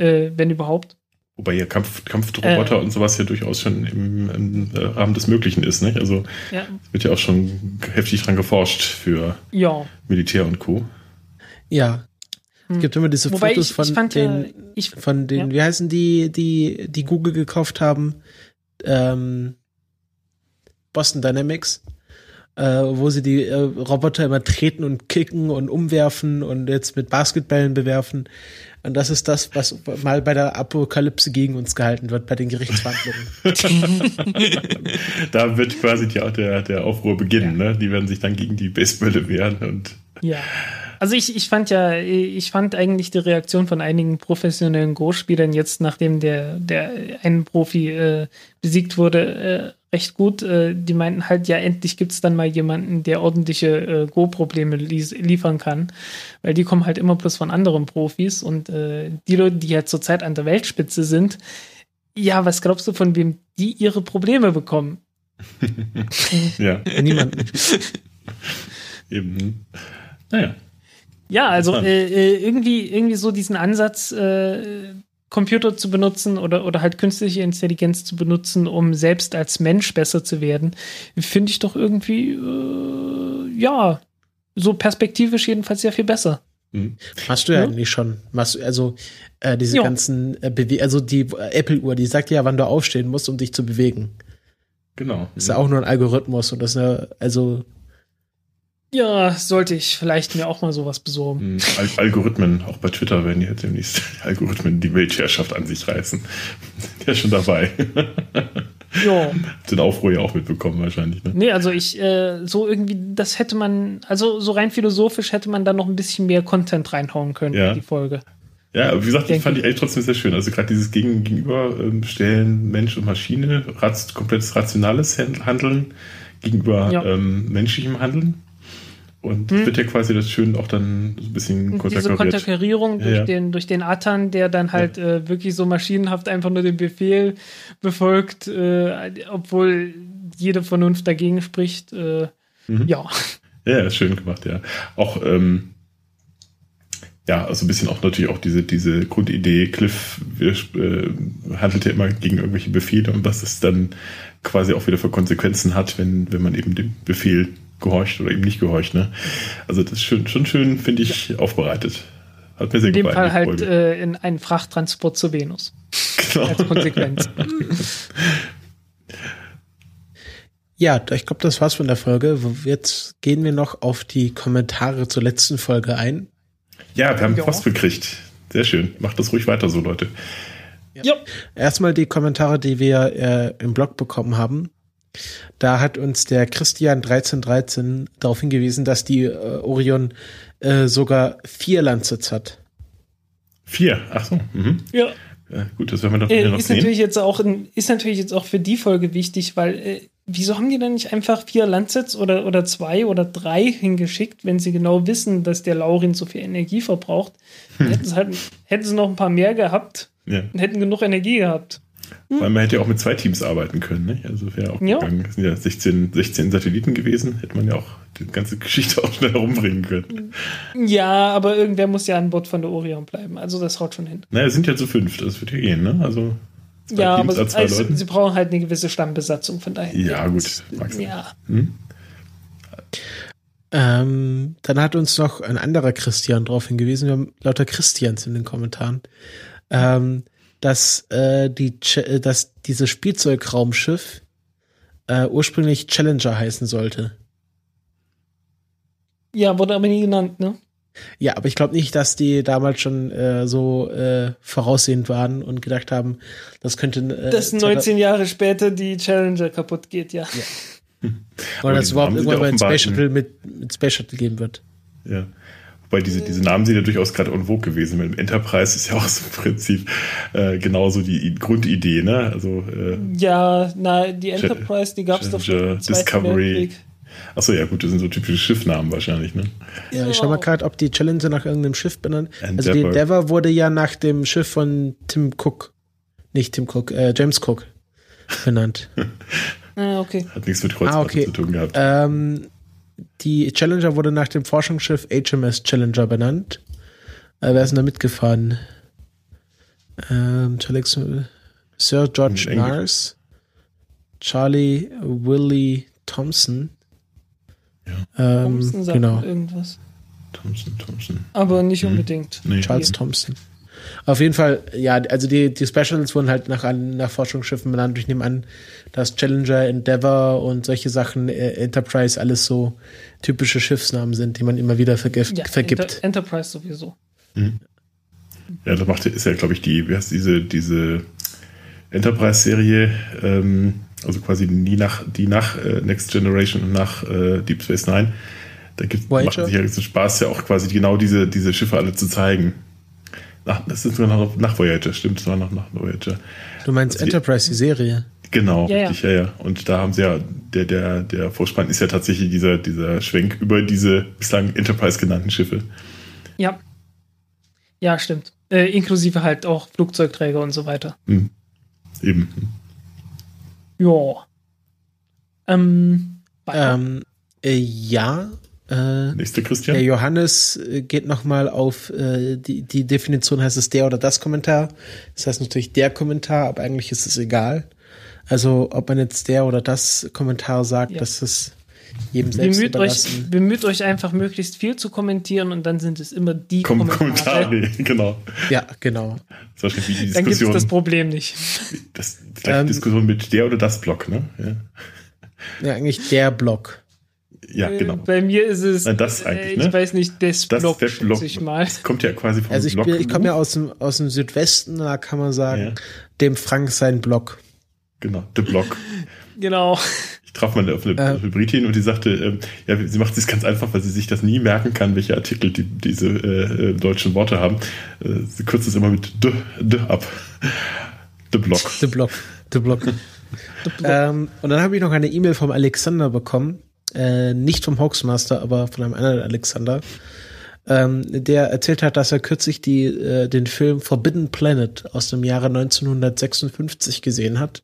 [SPEAKER 3] Äh, wenn überhaupt.
[SPEAKER 1] Wobei ja Kampf, Kampfroboter
[SPEAKER 3] Äh.
[SPEAKER 1] und sowas ja durchaus schon im, im äh, Rahmen des Möglichen ist. Nicht? Also
[SPEAKER 3] Ja.
[SPEAKER 1] wird ja auch schon heftig dran geforscht für
[SPEAKER 3] ja.
[SPEAKER 1] Militär und Co.
[SPEAKER 2] Ja. Es
[SPEAKER 3] Hm.
[SPEAKER 2] gibt immer diese
[SPEAKER 3] Wobei
[SPEAKER 2] Fotos
[SPEAKER 3] ich,
[SPEAKER 2] von
[SPEAKER 3] ich fand
[SPEAKER 2] den,
[SPEAKER 3] ja, ich,
[SPEAKER 2] von den,
[SPEAKER 3] Ja.
[SPEAKER 2] wie heißen die, die, die Google gekauft haben? Ähm, Boston Dynamics, äh, wo sie die äh, Roboter immer treten und kicken und umwerfen und jetzt mit Basketballen bewerfen. Und das ist das, was mal bei der Apokalypse gegen uns gehalten wird, bei den Gerichtsverhandlungen. [laughs]
[SPEAKER 1] Da wird quasi die, der, der Aufruhr beginnen. Ne? Die werden sich dann gegen die Basebälle wehren und
[SPEAKER 3] Ja. Also ich, ich fand ja, ich fand eigentlich die Reaktion von einigen professionellen Go-Spielern jetzt, nachdem der, der ein Profi äh, besiegt wurde, äh, recht gut. Äh, die meinten halt, ja, endlich gibt's dann mal jemanden, der ordentliche äh, Go-Probleme liefern kann. Weil die kommen halt immer bloß von anderen Profis und äh, die Leute, die halt zurzeit an der Weltspitze sind, ja, was glaubst du, von wem die ihre Probleme bekommen? [laughs]
[SPEAKER 1] ja,
[SPEAKER 2] Niemand. [laughs]
[SPEAKER 1] eben. Naja.
[SPEAKER 3] Ja, also äh, äh, irgendwie, irgendwie so diesen Ansatz, äh, Computer zu benutzen oder, oder halt künstliche Intelligenz zu benutzen, um selbst als Mensch besser zu werden, finde ich doch irgendwie, äh, ja, so perspektivisch jedenfalls sehr viel besser.
[SPEAKER 1] Hm.
[SPEAKER 2] Machst du ja,
[SPEAKER 3] Ja.
[SPEAKER 2] eigentlich schon. Machst du, also äh, diese
[SPEAKER 3] Ja.
[SPEAKER 2] ganzen äh, Bewe also die äh, Apple-Uhr, die sagt dir ja, wann du aufstehen musst, um dich zu bewegen.
[SPEAKER 1] Genau.
[SPEAKER 2] ist ja auch nur ein Algorithmus und das ist ja, also
[SPEAKER 3] Ja, sollte ich vielleicht mir auch mal sowas besorgen.
[SPEAKER 1] Hm, Al Algorithmen, auch bei Twitter werden jetzt demnächst [laughs] Algorithmen die Weltherrschaft an sich reißen. [laughs] Der ist schon dabei.
[SPEAKER 3] Ja. [laughs]
[SPEAKER 1] Den Aufruhr ja auch mitbekommen wahrscheinlich. Ne?
[SPEAKER 3] Nee, also ich, äh, so irgendwie, das hätte man, also so rein philosophisch hätte man da noch ein bisschen mehr Content reinhauen können
[SPEAKER 1] Ja.
[SPEAKER 3] in die Folge.
[SPEAKER 1] Ja, wie gesagt, das fand ich eigentlich trotzdem sehr schön. Also gerade dieses Gegen Gegenüberstellen Mensch und Maschine, komplettes rationales Hand- Handeln gegenüber
[SPEAKER 3] Ja.
[SPEAKER 1] ähm, menschlichem Handeln. Und
[SPEAKER 3] Hm.
[SPEAKER 1] wird ja quasi das schön auch dann so ein bisschen
[SPEAKER 3] Und diese
[SPEAKER 1] konterkariert.
[SPEAKER 3] Konterkarierung
[SPEAKER 1] Ja,
[SPEAKER 3] durch,
[SPEAKER 1] ja.
[SPEAKER 3] Den, durch den Atan, der dann halt äh, wirklich so maschinenhaft einfach nur den Befehl befolgt, äh, obwohl jede Vernunft dagegen spricht. Äh,
[SPEAKER 1] Mhm.
[SPEAKER 3] Ja.
[SPEAKER 1] Ja, ist schön gemacht, ja. Auch, ähm, ja, also ein bisschen auch natürlich auch diese, diese Grundidee, Cliff wir, äh, handelt ja immer gegen irgendwelche Befehle und was es dann quasi auch wieder für Konsequenzen hat, wenn, wenn man eben dem Befehl gehorcht oder eben nicht gehorcht. Ne? Also das ist schön, schon schön, finde ich, aufbereitet. Hat mir sehr
[SPEAKER 3] In dem
[SPEAKER 1] gefallen.
[SPEAKER 3] Fall
[SPEAKER 1] die
[SPEAKER 3] halt
[SPEAKER 1] Folge.
[SPEAKER 3] äh, in einen Frachttransport zur Venus.
[SPEAKER 1] genau.
[SPEAKER 3] Als Konsequenz. [laughs]
[SPEAKER 2] ja, ich glaube, das war's von der Folge. Jetzt gehen wir noch auf die Kommentare zur letzten Folge ein.
[SPEAKER 1] Ja, wir haben
[SPEAKER 3] Ja.
[SPEAKER 1] Post gekriegt. Sehr schön. Macht das ruhig weiter so, Leute.
[SPEAKER 3] ja.
[SPEAKER 2] Erstmal die Kommentare, die wir äh, im Blog bekommen haben. Da hat uns der Christian 1313 darauf hingewiesen, dass die äh, Orion äh, sogar vier Landsitz hat.
[SPEAKER 1] Vier. Ach so. Mhm.
[SPEAKER 3] ja.
[SPEAKER 1] Ja, gut, das werden wir doch hier
[SPEAKER 3] Äh,
[SPEAKER 1] noch
[SPEAKER 3] ist
[SPEAKER 1] sehen.
[SPEAKER 3] natürlich jetzt auch ein, ist natürlich jetzt auch für die Folge wichtig, weil äh, wieso haben die denn nicht einfach vier Landsets oder, oder zwei oder drei hingeschickt, wenn sie genau wissen, dass der Laurin so viel Energie verbraucht?
[SPEAKER 1] Hm.
[SPEAKER 3] Hätten sie halt, hätten sie noch ein paar mehr gehabt
[SPEAKER 1] Ja.
[SPEAKER 3] und hätten genug Energie gehabt.
[SPEAKER 1] Weil man hätte ja auch mit zwei Teams arbeiten können, ne? Also wäre auch
[SPEAKER 3] Ja.
[SPEAKER 1] gegangen. Es sind ja 16, 16 Satelliten gewesen, hätte man ja auch die ganze Geschichte [laughs] auch schnell herumbringen können.
[SPEAKER 3] Ja, aber irgendwer muss ja an Bord von der Orion bleiben. Also das haut schon hin.
[SPEAKER 1] Naja, es sind ja zu fünft, das wird ja gehen, ne? Also zwei
[SPEAKER 3] ja,
[SPEAKER 1] Teams
[SPEAKER 3] aber
[SPEAKER 1] zwei
[SPEAKER 3] also,
[SPEAKER 1] Leuten.
[SPEAKER 3] sie brauchen halt eine gewisse Stammbesatzung von daher.
[SPEAKER 1] Ja, gut, sein.
[SPEAKER 3] Ja.
[SPEAKER 1] Hm?
[SPEAKER 2] Ähm, dann hat uns noch ein anderer Christian darauf hingewiesen, wir haben lauter Christians in den Kommentaren, ähm, dass, äh, die, Ch- äh, dass dieses Spielzeugraumschiff äh, ursprünglich Challenger heißen sollte.
[SPEAKER 3] ja, wurde aber nie genannt, ne?
[SPEAKER 2] Ja, aber ich glaube nicht, dass die damals schon äh, so äh, voraussehend waren und gedacht haben, das könnte äh,
[SPEAKER 3] Dass 19 Jahre später die Challenger kaputt geht, ja.
[SPEAKER 2] oder
[SPEAKER 1] Aber
[SPEAKER 2] dass es
[SPEAKER 1] die
[SPEAKER 2] überhaupt irgendwann
[SPEAKER 1] ja
[SPEAKER 2] mal ein Space Shuttle mit, mit Space Shuttle geben wird.
[SPEAKER 1] Ja. Wobei diese, diese Namen sind ja durchaus gerade en vogue gewesen. Mit dem Enterprise ist ja auch so im Prinzip äh, genauso die Grundidee, ne? Also äh,
[SPEAKER 3] Ja, na, die Enterprise, die gab es doch schon
[SPEAKER 1] Discovery. Achso, ja gut, das sind so typische Schiffnamen wahrscheinlich, ne?
[SPEAKER 2] Ja, ich schau mal gerade, ob die Challenger nach irgendeinem Schiff benannt. Also die
[SPEAKER 1] Endeavour.
[SPEAKER 2] Endeavour wurde ja nach dem Schiff von Tim Cook, nicht Tim Cook, äh, James Cook benannt. [laughs]
[SPEAKER 3] Ah, okay.
[SPEAKER 1] Hat nichts mit Kreuzfahrt
[SPEAKER 2] Ah, okay.
[SPEAKER 1] zu tun gehabt.
[SPEAKER 2] ähm, die Challenger wurde nach dem Forschungsschiff HMS Challenger benannt. Äh, wer ist denn da mitgefahren? Ähm, Sir George
[SPEAKER 1] Englisch.
[SPEAKER 2] Nars, Charlie Willie Thompson. Ähm,
[SPEAKER 3] Thompson sagt
[SPEAKER 2] genau.
[SPEAKER 3] irgendwas.
[SPEAKER 1] Thompson, Thompson.
[SPEAKER 3] Aber nicht unbedingt.
[SPEAKER 1] Nee.
[SPEAKER 2] Charles Thompson. Auf jeden Fall, ja, also die, die Specials wurden halt nach, nach Forschungsschiffen benannt. Ich nehme an, dass Challenger, Endeavour und solche Sachen, äh, Enterprise, alles so typische Schiffsnamen sind, die man immer wieder vergift,
[SPEAKER 3] Ja,
[SPEAKER 2] vergibt.
[SPEAKER 3] Enter Enterprise sowieso.
[SPEAKER 1] Ja, das macht ist ja, glaube ich, die, wie heißt diese, diese Enterprise-Serie, ähm, also quasi die nach, die nach äh, Next Generation und nach äh, Deep Space Nine. Da gibt macht sich ja riesen Spaß, ja auch quasi genau diese, diese Schiffe alle zu zeigen. Ach, das ist sogar noch nach Voyager, stimmt, das war noch nach Voyager.
[SPEAKER 2] Du meinst
[SPEAKER 1] Also
[SPEAKER 2] Enterprise, die Serie.
[SPEAKER 1] Genau,
[SPEAKER 3] Ja, ja.
[SPEAKER 1] richtig, ja, ja. Und da haben sie ja, der, der, der Vorspann ist ja tatsächlich dieser, dieser Schwenk über diese bislang Enterprise genannten Schiffe.
[SPEAKER 3] Ja. Ja, stimmt. Äh, inklusive halt auch Flugzeugträger und so weiter.
[SPEAKER 1] Hm. Eben.
[SPEAKER 3] Ja. Ähm.
[SPEAKER 2] Ähm, äh, ja, äh,
[SPEAKER 1] Nächster Christian.
[SPEAKER 2] der Johannes äh, geht nochmal auf äh, die, die Definition, heißt es der oder das Kommentar. Das heißt natürlich der Kommentar, aber eigentlich ist es egal. Also ob man jetzt der oder das Kommentar sagt,
[SPEAKER 3] Ja.
[SPEAKER 2] das ist jedem selbst
[SPEAKER 3] bemüht euch,
[SPEAKER 2] überlassen.
[SPEAKER 3] bemüht euch einfach möglichst viel zu kommentieren und dann sind es immer die
[SPEAKER 1] Kom
[SPEAKER 3] Kommentare.
[SPEAKER 1] Kommentare, [laughs] genau.
[SPEAKER 2] Ja, genau.
[SPEAKER 1] Wie die
[SPEAKER 3] Dann gibt es das Problem nicht.
[SPEAKER 1] das, die
[SPEAKER 2] Ähm,
[SPEAKER 1] Diskussion mit der oder das Block, ne? Ja,
[SPEAKER 2] Ja, eigentlich der Block.
[SPEAKER 1] Ja genau.
[SPEAKER 3] Bei mir ist es,
[SPEAKER 1] Nein, das
[SPEAKER 3] äh,
[SPEAKER 1] eigentlich,
[SPEAKER 3] ich
[SPEAKER 1] ne?
[SPEAKER 3] weiß nicht, das,
[SPEAKER 1] Das
[SPEAKER 3] Block,
[SPEAKER 1] Webblock.
[SPEAKER 3] schätze ich mal.
[SPEAKER 1] Das kommt ja quasi vom
[SPEAKER 2] Also ich,
[SPEAKER 1] Block.
[SPEAKER 2] bin- ich komme ja aus dem, aus dem Südwesten, da kann man sagen,
[SPEAKER 1] Ja.
[SPEAKER 2] dem Frank sein Block.
[SPEAKER 1] Genau, The Block.
[SPEAKER 3] Genau.
[SPEAKER 1] Ich traf mal auf eine
[SPEAKER 2] Äh.
[SPEAKER 1] Hybridin und die sagte, ähm, ja, sie macht es ganz einfach, weil sie sich das nie merken kann, welche Artikel die, diese äh, äh, deutschen Worte haben. Äh, sie kürzt es immer mit D, D ab. The Block.
[SPEAKER 2] The Block. The Block. [laughs] ähm, und dann habe ich noch eine E-Mail vom Alexander bekommen. Äh, nicht vom Hoaxmaster, aber von einem anderen Alexander. Ähm, der erzählt hat, dass er kürzlich die, äh, den Film Forbidden Planet aus dem Jahre 1956 gesehen hat,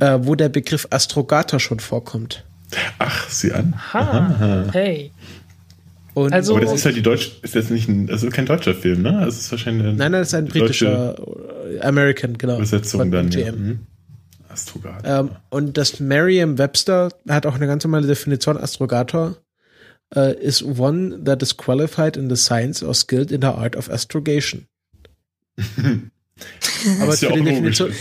[SPEAKER 2] äh, wo der Begriff Astrogator schon vorkommt.
[SPEAKER 1] Ach, sieh an.
[SPEAKER 3] Ha, hey.
[SPEAKER 2] Und
[SPEAKER 3] Also-
[SPEAKER 1] Aber das ist halt die Deutsch, ist jetzt nicht ein, also kein deutscher Film, ne? Das ist wahrscheinlich eine
[SPEAKER 2] nein, nein, das ist ein britischer äh, American, genau.
[SPEAKER 1] Übersetzung dann.
[SPEAKER 2] GM.
[SPEAKER 1] Ja. Mhm. Astrogat.
[SPEAKER 2] Ähm, und das Merriam-Webster hat auch eine ganz normale Definition. Astrogator äh, is one that is qualified in the science or skilled in the art of astrogation. [laughs] Aber
[SPEAKER 1] ist ja
[SPEAKER 2] für
[SPEAKER 1] auch
[SPEAKER 2] die. Definition,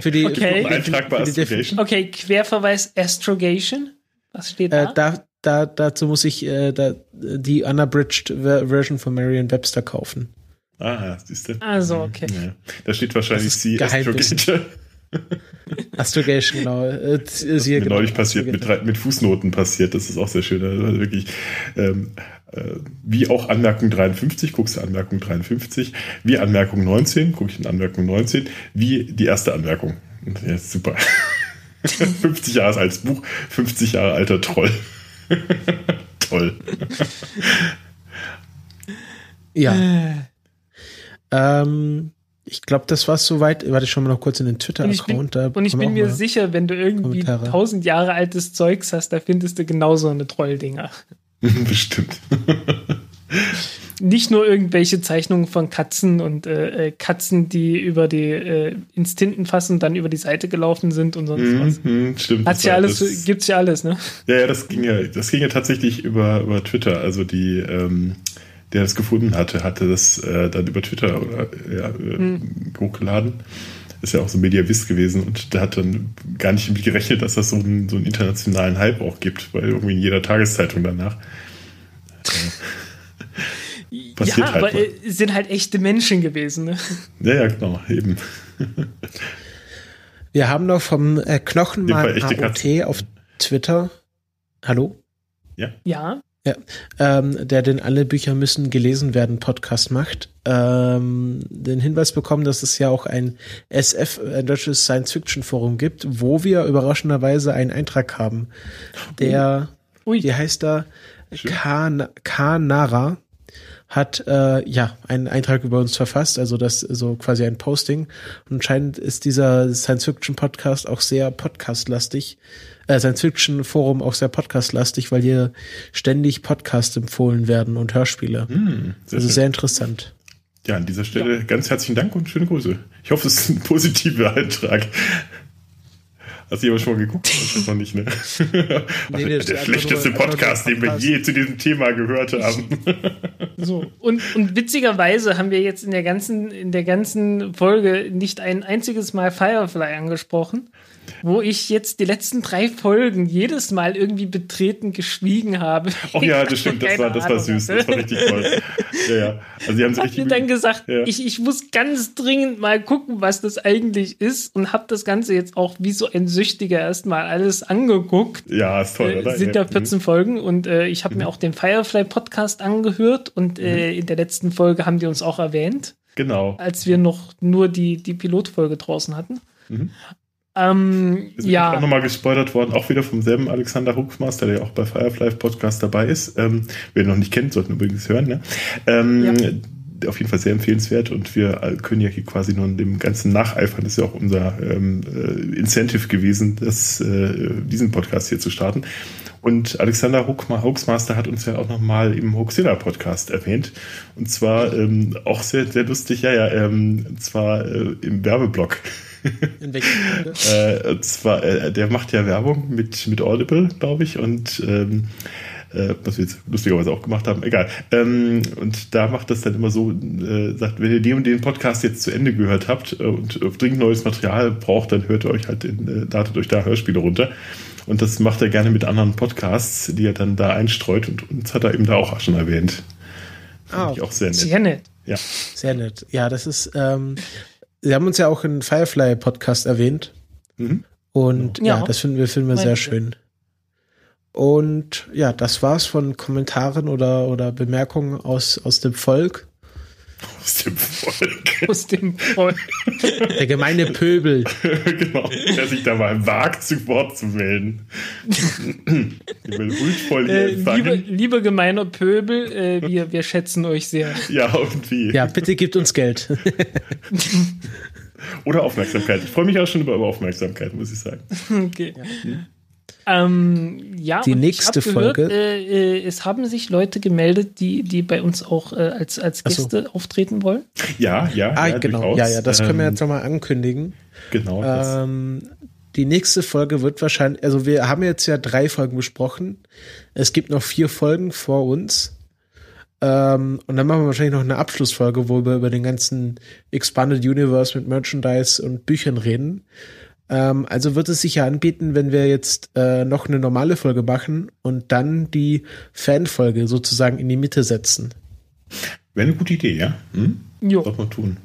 [SPEAKER 2] für die,
[SPEAKER 3] Okay.
[SPEAKER 1] Bei
[SPEAKER 2] für die
[SPEAKER 1] Astrogation.
[SPEAKER 3] Okay, Querverweis Astrogation. Was steht da?
[SPEAKER 2] äh, da, da, dazu muss ich äh, da, die unabridged Ver Version von Merriam-Webster kaufen.
[SPEAKER 1] Ah, siehst du.
[SPEAKER 3] also, okay.
[SPEAKER 1] Ja. Da steht wahrscheinlich sie
[SPEAKER 2] Geheimwissen. [laughs] Astrogation, genau. Äh,
[SPEAKER 1] Das
[SPEAKER 2] ist
[SPEAKER 1] mir
[SPEAKER 2] genau,
[SPEAKER 1] neulich passiert, mit, mit Fußnoten passiert. Das ist auch sehr schön. Also wirklich, ähm, äh, wie auch Anmerkung 53, guckst du Anmerkung 53, wie Anmerkung 19, gucke ich in Anmerkung 19, wie die erste Anmerkung. Ja, super. [laughs] 50 Jahre altes Buch, 50 Jahre alter Troll. [laughs] Toll.
[SPEAKER 2] Ja.
[SPEAKER 3] Äh,
[SPEAKER 2] Ähm, Ich glaube, das war soweit. Warte, schon mal noch kurz in den Twitter-Account.
[SPEAKER 3] Und ich bin mir sicher, wenn du irgendwie tausend Jahre altes Zeugs hast, da findest du genauso eine Trolldinger. [laughs]
[SPEAKER 1] Bestimmt.
[SPEAKER 3] Nicht nur irgendwelche Zeichnungen von Katzen und äh, äh, Katzen, die über die äh, ins Tintenfassen dann über die Seite gelaufen sind und sonst mhm, was.
[SPEAKER 1] Mhm, stimmt.
[SPEAKER 3] Hat's ja alles, das, gibt's ja alles, ne?
[SPEAKER 1] Ja, ja, das ging ja, das ging ja tatsächlich über, über Twitter. Also die, ähm, der das gefunden hatte, hatte das äh, dann über Twitter oder ja, mhm. hochgeladen. Ist ja auch so Mediavist gewesen und der hat dann gar nicht damit gerechnet, dass das so einen, so einen internationalen Hype auch gibt, weil irgendwie in jeder Tageszeitung danach. [laughs]
[SPEAKER 3] Passiert ja, halt aber mal. sind halt echte Menschen gewesen. Ne? [laughs]
[SPEAKER 1] Ja, ja, genau, eben. [laughs]
[SPEAKER 2] Wir haben noch vom äh, Knochenmann AOT auf Twitter. Hallo?
[SPEAKER 1] Ja.
[SPEAKER 3] Ja.
[SPEAKER 2] Ja, ähm, der den Alle Bücher müssen gelesen werden Podcast macht, ähm, den Hinweis bekommen, dass es ja auch ein SF, ein deutsches Science-Fiction-Forum gibt, wo wir überraschenderweise einen Eintrag haben. Der, Ui. wie heißt da? Kanara hat äh, ja einen Eintrag über uns verfasst, also das so quasi ein Posting. Und anscheinend ist dieser Science-Fiction-Podcast auch sehr podcast-lastig, äh, Science-Fiction-Forum auch sehr podcast-lastig, weil hier ständig Podcasts empfohlen werden und Hörspiele. Hm, sehr also schön. sehr interessant.
[SPEAKER 1] Ja, an dieser Stelle ja. ganz herzlichen Dank und schöne Grüße. Ich hoffe, es ist ein positiver Eintrag. Hast du aber schon mal geguckt? [laughs] Das noch nicht, ne? nee, nee, der schlechteste nur, Podcast, den wir je zu diesem Thema gehört haben.
[SPEAKER 3] So, und, und witzigerweise haben wir jetzt in der ganzen, in der ganzen Folge nicht ein einziges Mal Firefly angesprochen wo ich jetzt die letzten drei Folgen jedes Mal irgendwie betreten geschwiegen habe.
[SPEAKER 1] Oh ja, das [laughs] stimmt, das war, das war süß, das war richtig toll. Ja, ja.
[SPEAKER 3] Also die haben hab mir dann gesagt, ja. ich, ich muss ganz dringend mal gucken, was das eigentlich ist und habe das Ganze jetzt auch wie so ein Süchtiger erstmal alles angeguckt.
[SPEAKER 1] Ja, ist toll,
[SPEAKER 3] äh, oder? Sind ja 14 mhm. Folgen und äh, ich habe mhm. mir auch den Firefly Podcast angehört und äh, mhm. in der letzten Folge haben die uns auch erwähnt.
[SPEAKER 1] Genau.
[SPEAKER 3] Als wir noch nur die, die Pilotfolge draußen hatten. Mhm.
[SPEAKER 1] Ähm, sind ja. auch nochmal gespoilert worden, auch wieder vom selben Alexander Huxmaster, der ja auch bei Firefly Podcast dabei ist. Ähm, wer ihn noch nicht kennt, sollten übrigens hören. Ne? Ähm, ja. Auf jeden Fall sehr empfehlenswert und wir können ja hier quasi nur dem ganzen nacheifern. Das ist ja auch unser ähm, äh, Incentive gewesen, das, äh, diesen Podcast hier zu starten. Und Alexander Hoaxmaster hat uns ja auch nochmal im Hoaxilla Podcast erwähnt. Und zwar ähm, auch sehr, sehr lustig, ja, ja, ähm, und zwar äh, im Werbeblock. [laughs] In welchem äh, und zwar, äh, der macht ja Werbung mit, mit Audible, glaube ich, und ähm, äh, was wir jetzt lustigerweise auch gemacht haben, egal. Ähm, und da macht das dann immer so, äh, sagt, wenn ihr den und den Podcast jetzt zu Ende gehört habt äh, und dringend neues Material braucht, dann hört ihr euch halt in, äh, ladet euch da Hörspiele runter. Und das macht er gerne mit anderen Podcasts, die er dann da einstreut und uns hat er eben da auch schon erwähnt.
[SPEAKER 3] Ah, ich auch sehr nett. Sehr nett.
[SPEAKER 2] Ja. Sehr nett. Ja, das ist, ähm, Sie haben uns ja auch in Firefly Podcast erwähnt. Mhm. Und ja. ja. das finden wir, finden wir sehr schön. Und ja, das war's von Kommentaren oder, oder Bemerkungen aus, aus dem Volk.
[SPEAKER 1] Aus dem Volk. [laughs]
[SPEAKER 3] Aus dem Volk.
[SPEAKER 2] Der gemeine Pöbel. [laughs]
[SPEAKER 1] genau, der sich da mal wagt, zu Wort zu melden.
[SPEAKER 3] ich will huldvoll äh, liebe, liebe gemeiner Pöbel, äh, wir, wir schätzen euch sehr.
[SPEAKER 1] Ja, irgendwie.
[SPEAKER 2] Ja, bitte gebt uns Geld.
[SPEAKER 1] Oder Aufmerksamkeit. Ich freue mich auch schon über Aufmerksamkeit, muss ich sagen.
[SPEAKER 3] Okay. Ja. Hm. Ähm, ja,
[SPEAKER 2] die nächste gehört, Folge.
[SPEAKER 3] Äh, äh, es haben sich Leute gemeldet, die, die bei uns auch äh, als, als Gäste so. auftreten wollen.
[SPEAKER 1] Ja, ja.
[SPEAKER 2] Ah, ja, genau. Durchaus. Ja, ja, das können wir jetzt ähm, nochmal ankündigen.
[SPEAKER 1] Genau.
[SPEAKER 2] Ähm, die nächste Folge wird wahrscheinlich, also wir haben jetzt ja drei Folgen besprochen. Es gibt noch vier Folgen vor uns. Ähm, und dann machen wir wahrscheinlich noch eine Abschlussfolge, wo wir über den ganzen Expanded Universe mit Merchandise und Büchern reden. Ähm, also wird es sich ja anbieten, wenn wir jetzt äh, noch eine normale Folge machen und dann die Fanfolge sozusagen in die Mitte setzen.
[SPEAKER 1] Wäre eine gute Idee, ja? Hm?
[SPEAKER 3] Jo.
[SPEAKER 1] Sollte man tun.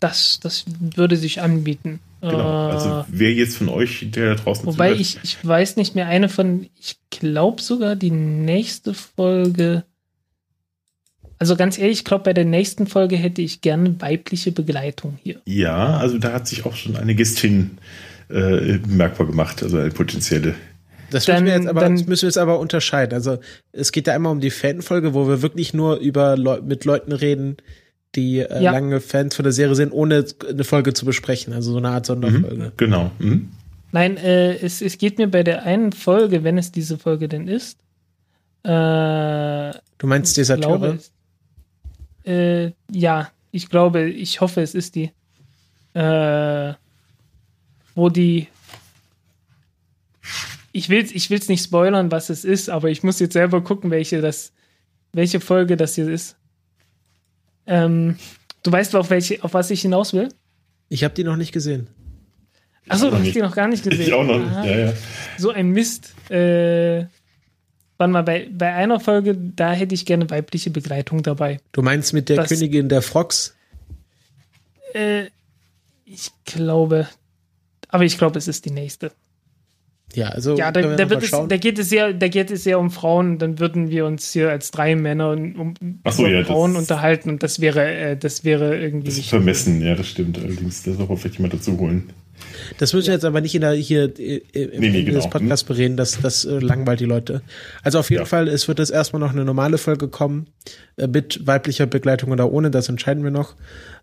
[SPEAKER 3] Das, das würde sich anbieten.
[SPEAKER 1] Genau. Also äh, wer jetzt von euch, der da draußen
[SPEAKER 3] Wobei ich, ich weiß nicht mehr, eine von, ich glaube sogar die nächste Folge. Also ganz ehrlich, ich glaube, bei der nächsten Folge hätte ich gerne weibliche Begleitung hier.
[SPEAKER 1] Ja, also da hat sich auch schon eine Gästin äh, bemerkbar gemacht, also eine potenzielle.
[SPEAKER 2] Das müssen, wir jetzt aber, dann, müssen wir jetzt aber unterscheiden. Also es geht da einmal um die Fanfolge, wo wir wirklich nur über Leu mit Leuten reden, die äh,
[SPEAKER 3] Ja.
[SPEAKER 2] lange Fans von der Serie sind, ohne eine Folge zu besprechen. Also so eine Art Sonderfolge.
[SPEAKER 1] Mhm, genau. Mhm.
[SPEAKER 3] Nein, äh, es, es geht mir bei der einen Folge, wenn es diese Folge denn ist. Äh,
[SPEAKER 2] Du meinst Deserteure?
[SPEAKER 3] glaube, äh, ja, ich glaube, ich hoffe, es ist die. Äh, wo die. Ich will ich will's nicht spoilern, was es ist, aber ich muss jetzt selber gucken, welche das, welche Folge das hier ist. Ähm, du weißt, auf welche, auf was ich hinaus will?
[SPEAKER 2] Ich habe die noch nicht gesehen.
[SPEAKER 3] Achso, du hast die noch gar nicht gesehen.
[SPEAKER 1] Ich auch noch nicht. Ja, ja.
[SPEAKER 3] So ein Mist. Äh, warte mal, bei, bei einer Folge, da hätte ich gerne weibliche Begleitung dabei.
[SPEAKER 2] Du meinst mit der
[SPEAKER 3] Das-
[SPEAKER 2] Königin der Frogs?
[SPEAKER 3] Äh, ich glaube, aber ich glaube, es ist die nächste.
[SPEAKER 2] Ja, also
[SPEAKER 3] Ja, da,
[SPEAKER 2] wir
[SPEAKER 3] da,
[SPEAKER 2] noch
[SPEAKER 3] wird
[SPEAKER 2] mal
[SPEAKER 3] es, da geht es sehr, da geht es sehr um Frauen. Dann würden wir uns hier als drei Männer um
[SPEAKER 1] so, ja, das-
[SPEAKER 3] Frauen unterhalten und das wäre, äh, das wäre irgendwie
[SPEAKER 1] Das vermessen, ja, das stimmt. Allerdings, das soll vielleicht jemand dazu holen.
[SPEAKER 2] Das müssen wir jetzt aber nicht in der, hier äh, im
[SPEAKER 1] Nee, nee,
[SPEAKER 2] Ende des
[SPEAKER 1] genau.
[SPEAKER 2] Podcasts bereden, das, das äh, langweilt die Leute. Also auf jeden
[SPEAKER 1] Ja.
[SPEAKER 2] Fall, es wird jetzt erstmal noch eine normale Folge kommen, äh, mit weiblicher Begleitung oder ohne, das entscheiden wir noch.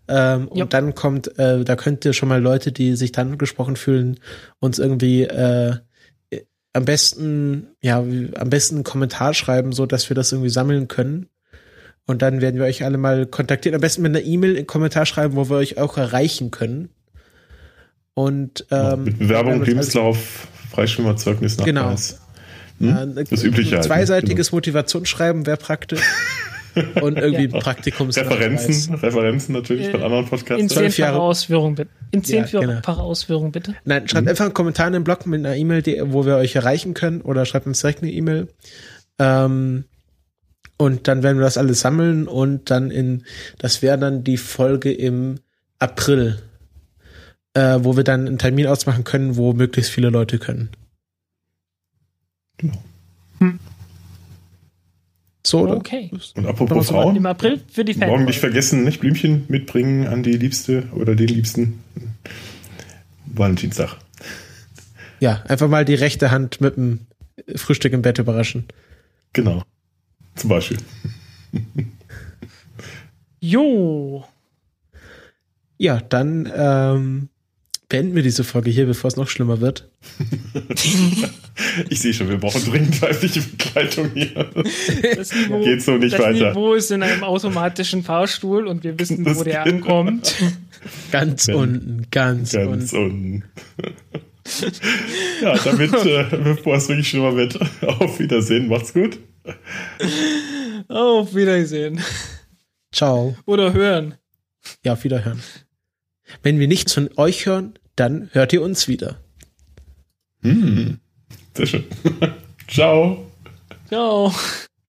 [SPEAKER 2] Ähm,
[SPEAKER 3] Ja.
[SPEAKER 2] Und dann kommt, äh, da könnt ihr schon mal Leute, die sich dann angesprochen fühlen, uns irgendwie äh, äh, am besten, ja, am besten einen Kommentar schreiben, so dass wir das irgendwie sammeln können. Und dann werden wir euch alle mal kontaktieren. Am besten mit einer E-Mail einen Kommentar schreiben, wo wir euch auch erreichen können. Und ähm,
[SPEAKER 1] Mit Bewerbung,
[SPEAKER 2] alles-
[SPEAKER 1] Lebenslauf, Freischwimmerzeugnis,
[SPEAKER 2] Genau.
[SPEAKER 1] Nachweis.
[SPEAKER 2] Ja,
[SPEAKER 1] Hm? Das Übliche
[SPEAKER 2] Ein
[SPEAKER 1] halt, ne?
[SPEAKER 2] zweiseitiges Motivationsschreiben wäre praktisch. [laughs] Und irgendwie
[SPEAKER 3] Ja.
[SPEAKER 2] Praktikumsnachweis.
[SPEAKER 1] Referenzen, Referenzen natürlich von
[SPEAKER 3] Äh,
[SPEAKER 1] anderen
[SPEAKER 3] In
[SPEAKER 1] Podcasts.
[SPEAKER 2] Zwölf
[SPEAKER 3] zehnfacher
[SPEAKER 2] Jahre-
[SPEAKER 3] Ausführung bitte. In
[SPEAKER 2] Ja,
[SPEAKER 3] zehnfacher
[SPEAKER 2] genau.
[SPEAKER 3] Ausführung bitte.
[SPEAKER 2] Nein, schreibt einfach einen Kommentar in den Blog mit einer E-Mail, wo wir euch erreichen können, oder schreibt uns direkt eine E-Mail. Ähm, und dann werden wir das alles sammeln und dann in, das wäre dann die Folge im April, äh, wo wir dann einen Termin ausmachen können, wo möglichst viele Leute können.
[SPEAKER 1] Genau.
[SPEAKER 2] So, oder?
[SPEAKER 3] Okay.
[SPEAKER 1] Und apropos Frauen,
[SPEAKER 3] Im April für die Fans.
[SPEAKER 1] morgen nicht vergessen, nicht Blümchen mitbringen an die Liebste oder den Liebsten. Valentinstag.
[SPEAKER 2] Ja, einfach mal die rechte Hand mit dem Frühstück im Bett überraschen.
[SPEAKER 1] Genau. Zum Beispiel.
[SPEAKER 3] Jo.
[SPEAKER 2] Ja, dann ähm, beenden wir diese Folge hier, bevor es noch schlimmer wird. [laughs]
[SPEAKER 1] Ich sehe schon, wir brauchen dringend weibliche Begleitung hier.
[SPEAKER 3] Das Niveau,
[SPEAKER 1] Geht so nicht
[SPEAKER 3] das
[SPEAKER 1] weiter.
[SPEAKER 3] Niveau ist in einem automatischen Fahrstuhl und wir wissen,
[SPEAKER 1] Das
[SPEAKER 3] wo der ankommt.
[SPEAKER 2] Ganz
[SPEAKER 1] Ja.
[SPEAKER 2] unten, ganz,
[SPEAKER 1] Ganz
[SPEAKER 2] unten.
[SPEAKER 1] unten. ja, damit, äh, bevor es wirklich schlimmer wird, [laughs] auf Wiedersehen, macht's gut.
[SPEAKER 3] Auf Wiedersehen.
[SPEAKER 2] Ciao.
[SPEAKER 3] Oder hören.
[SPEAKER 2] Ja, auf Wiederhören. Wenn wir nichts von euch hören, dann hört ihr uns wieder.
[SPEAKER 1] Hm. Sehr schön. [laughs] Ciao.
[SPEAKER 3] Ciao.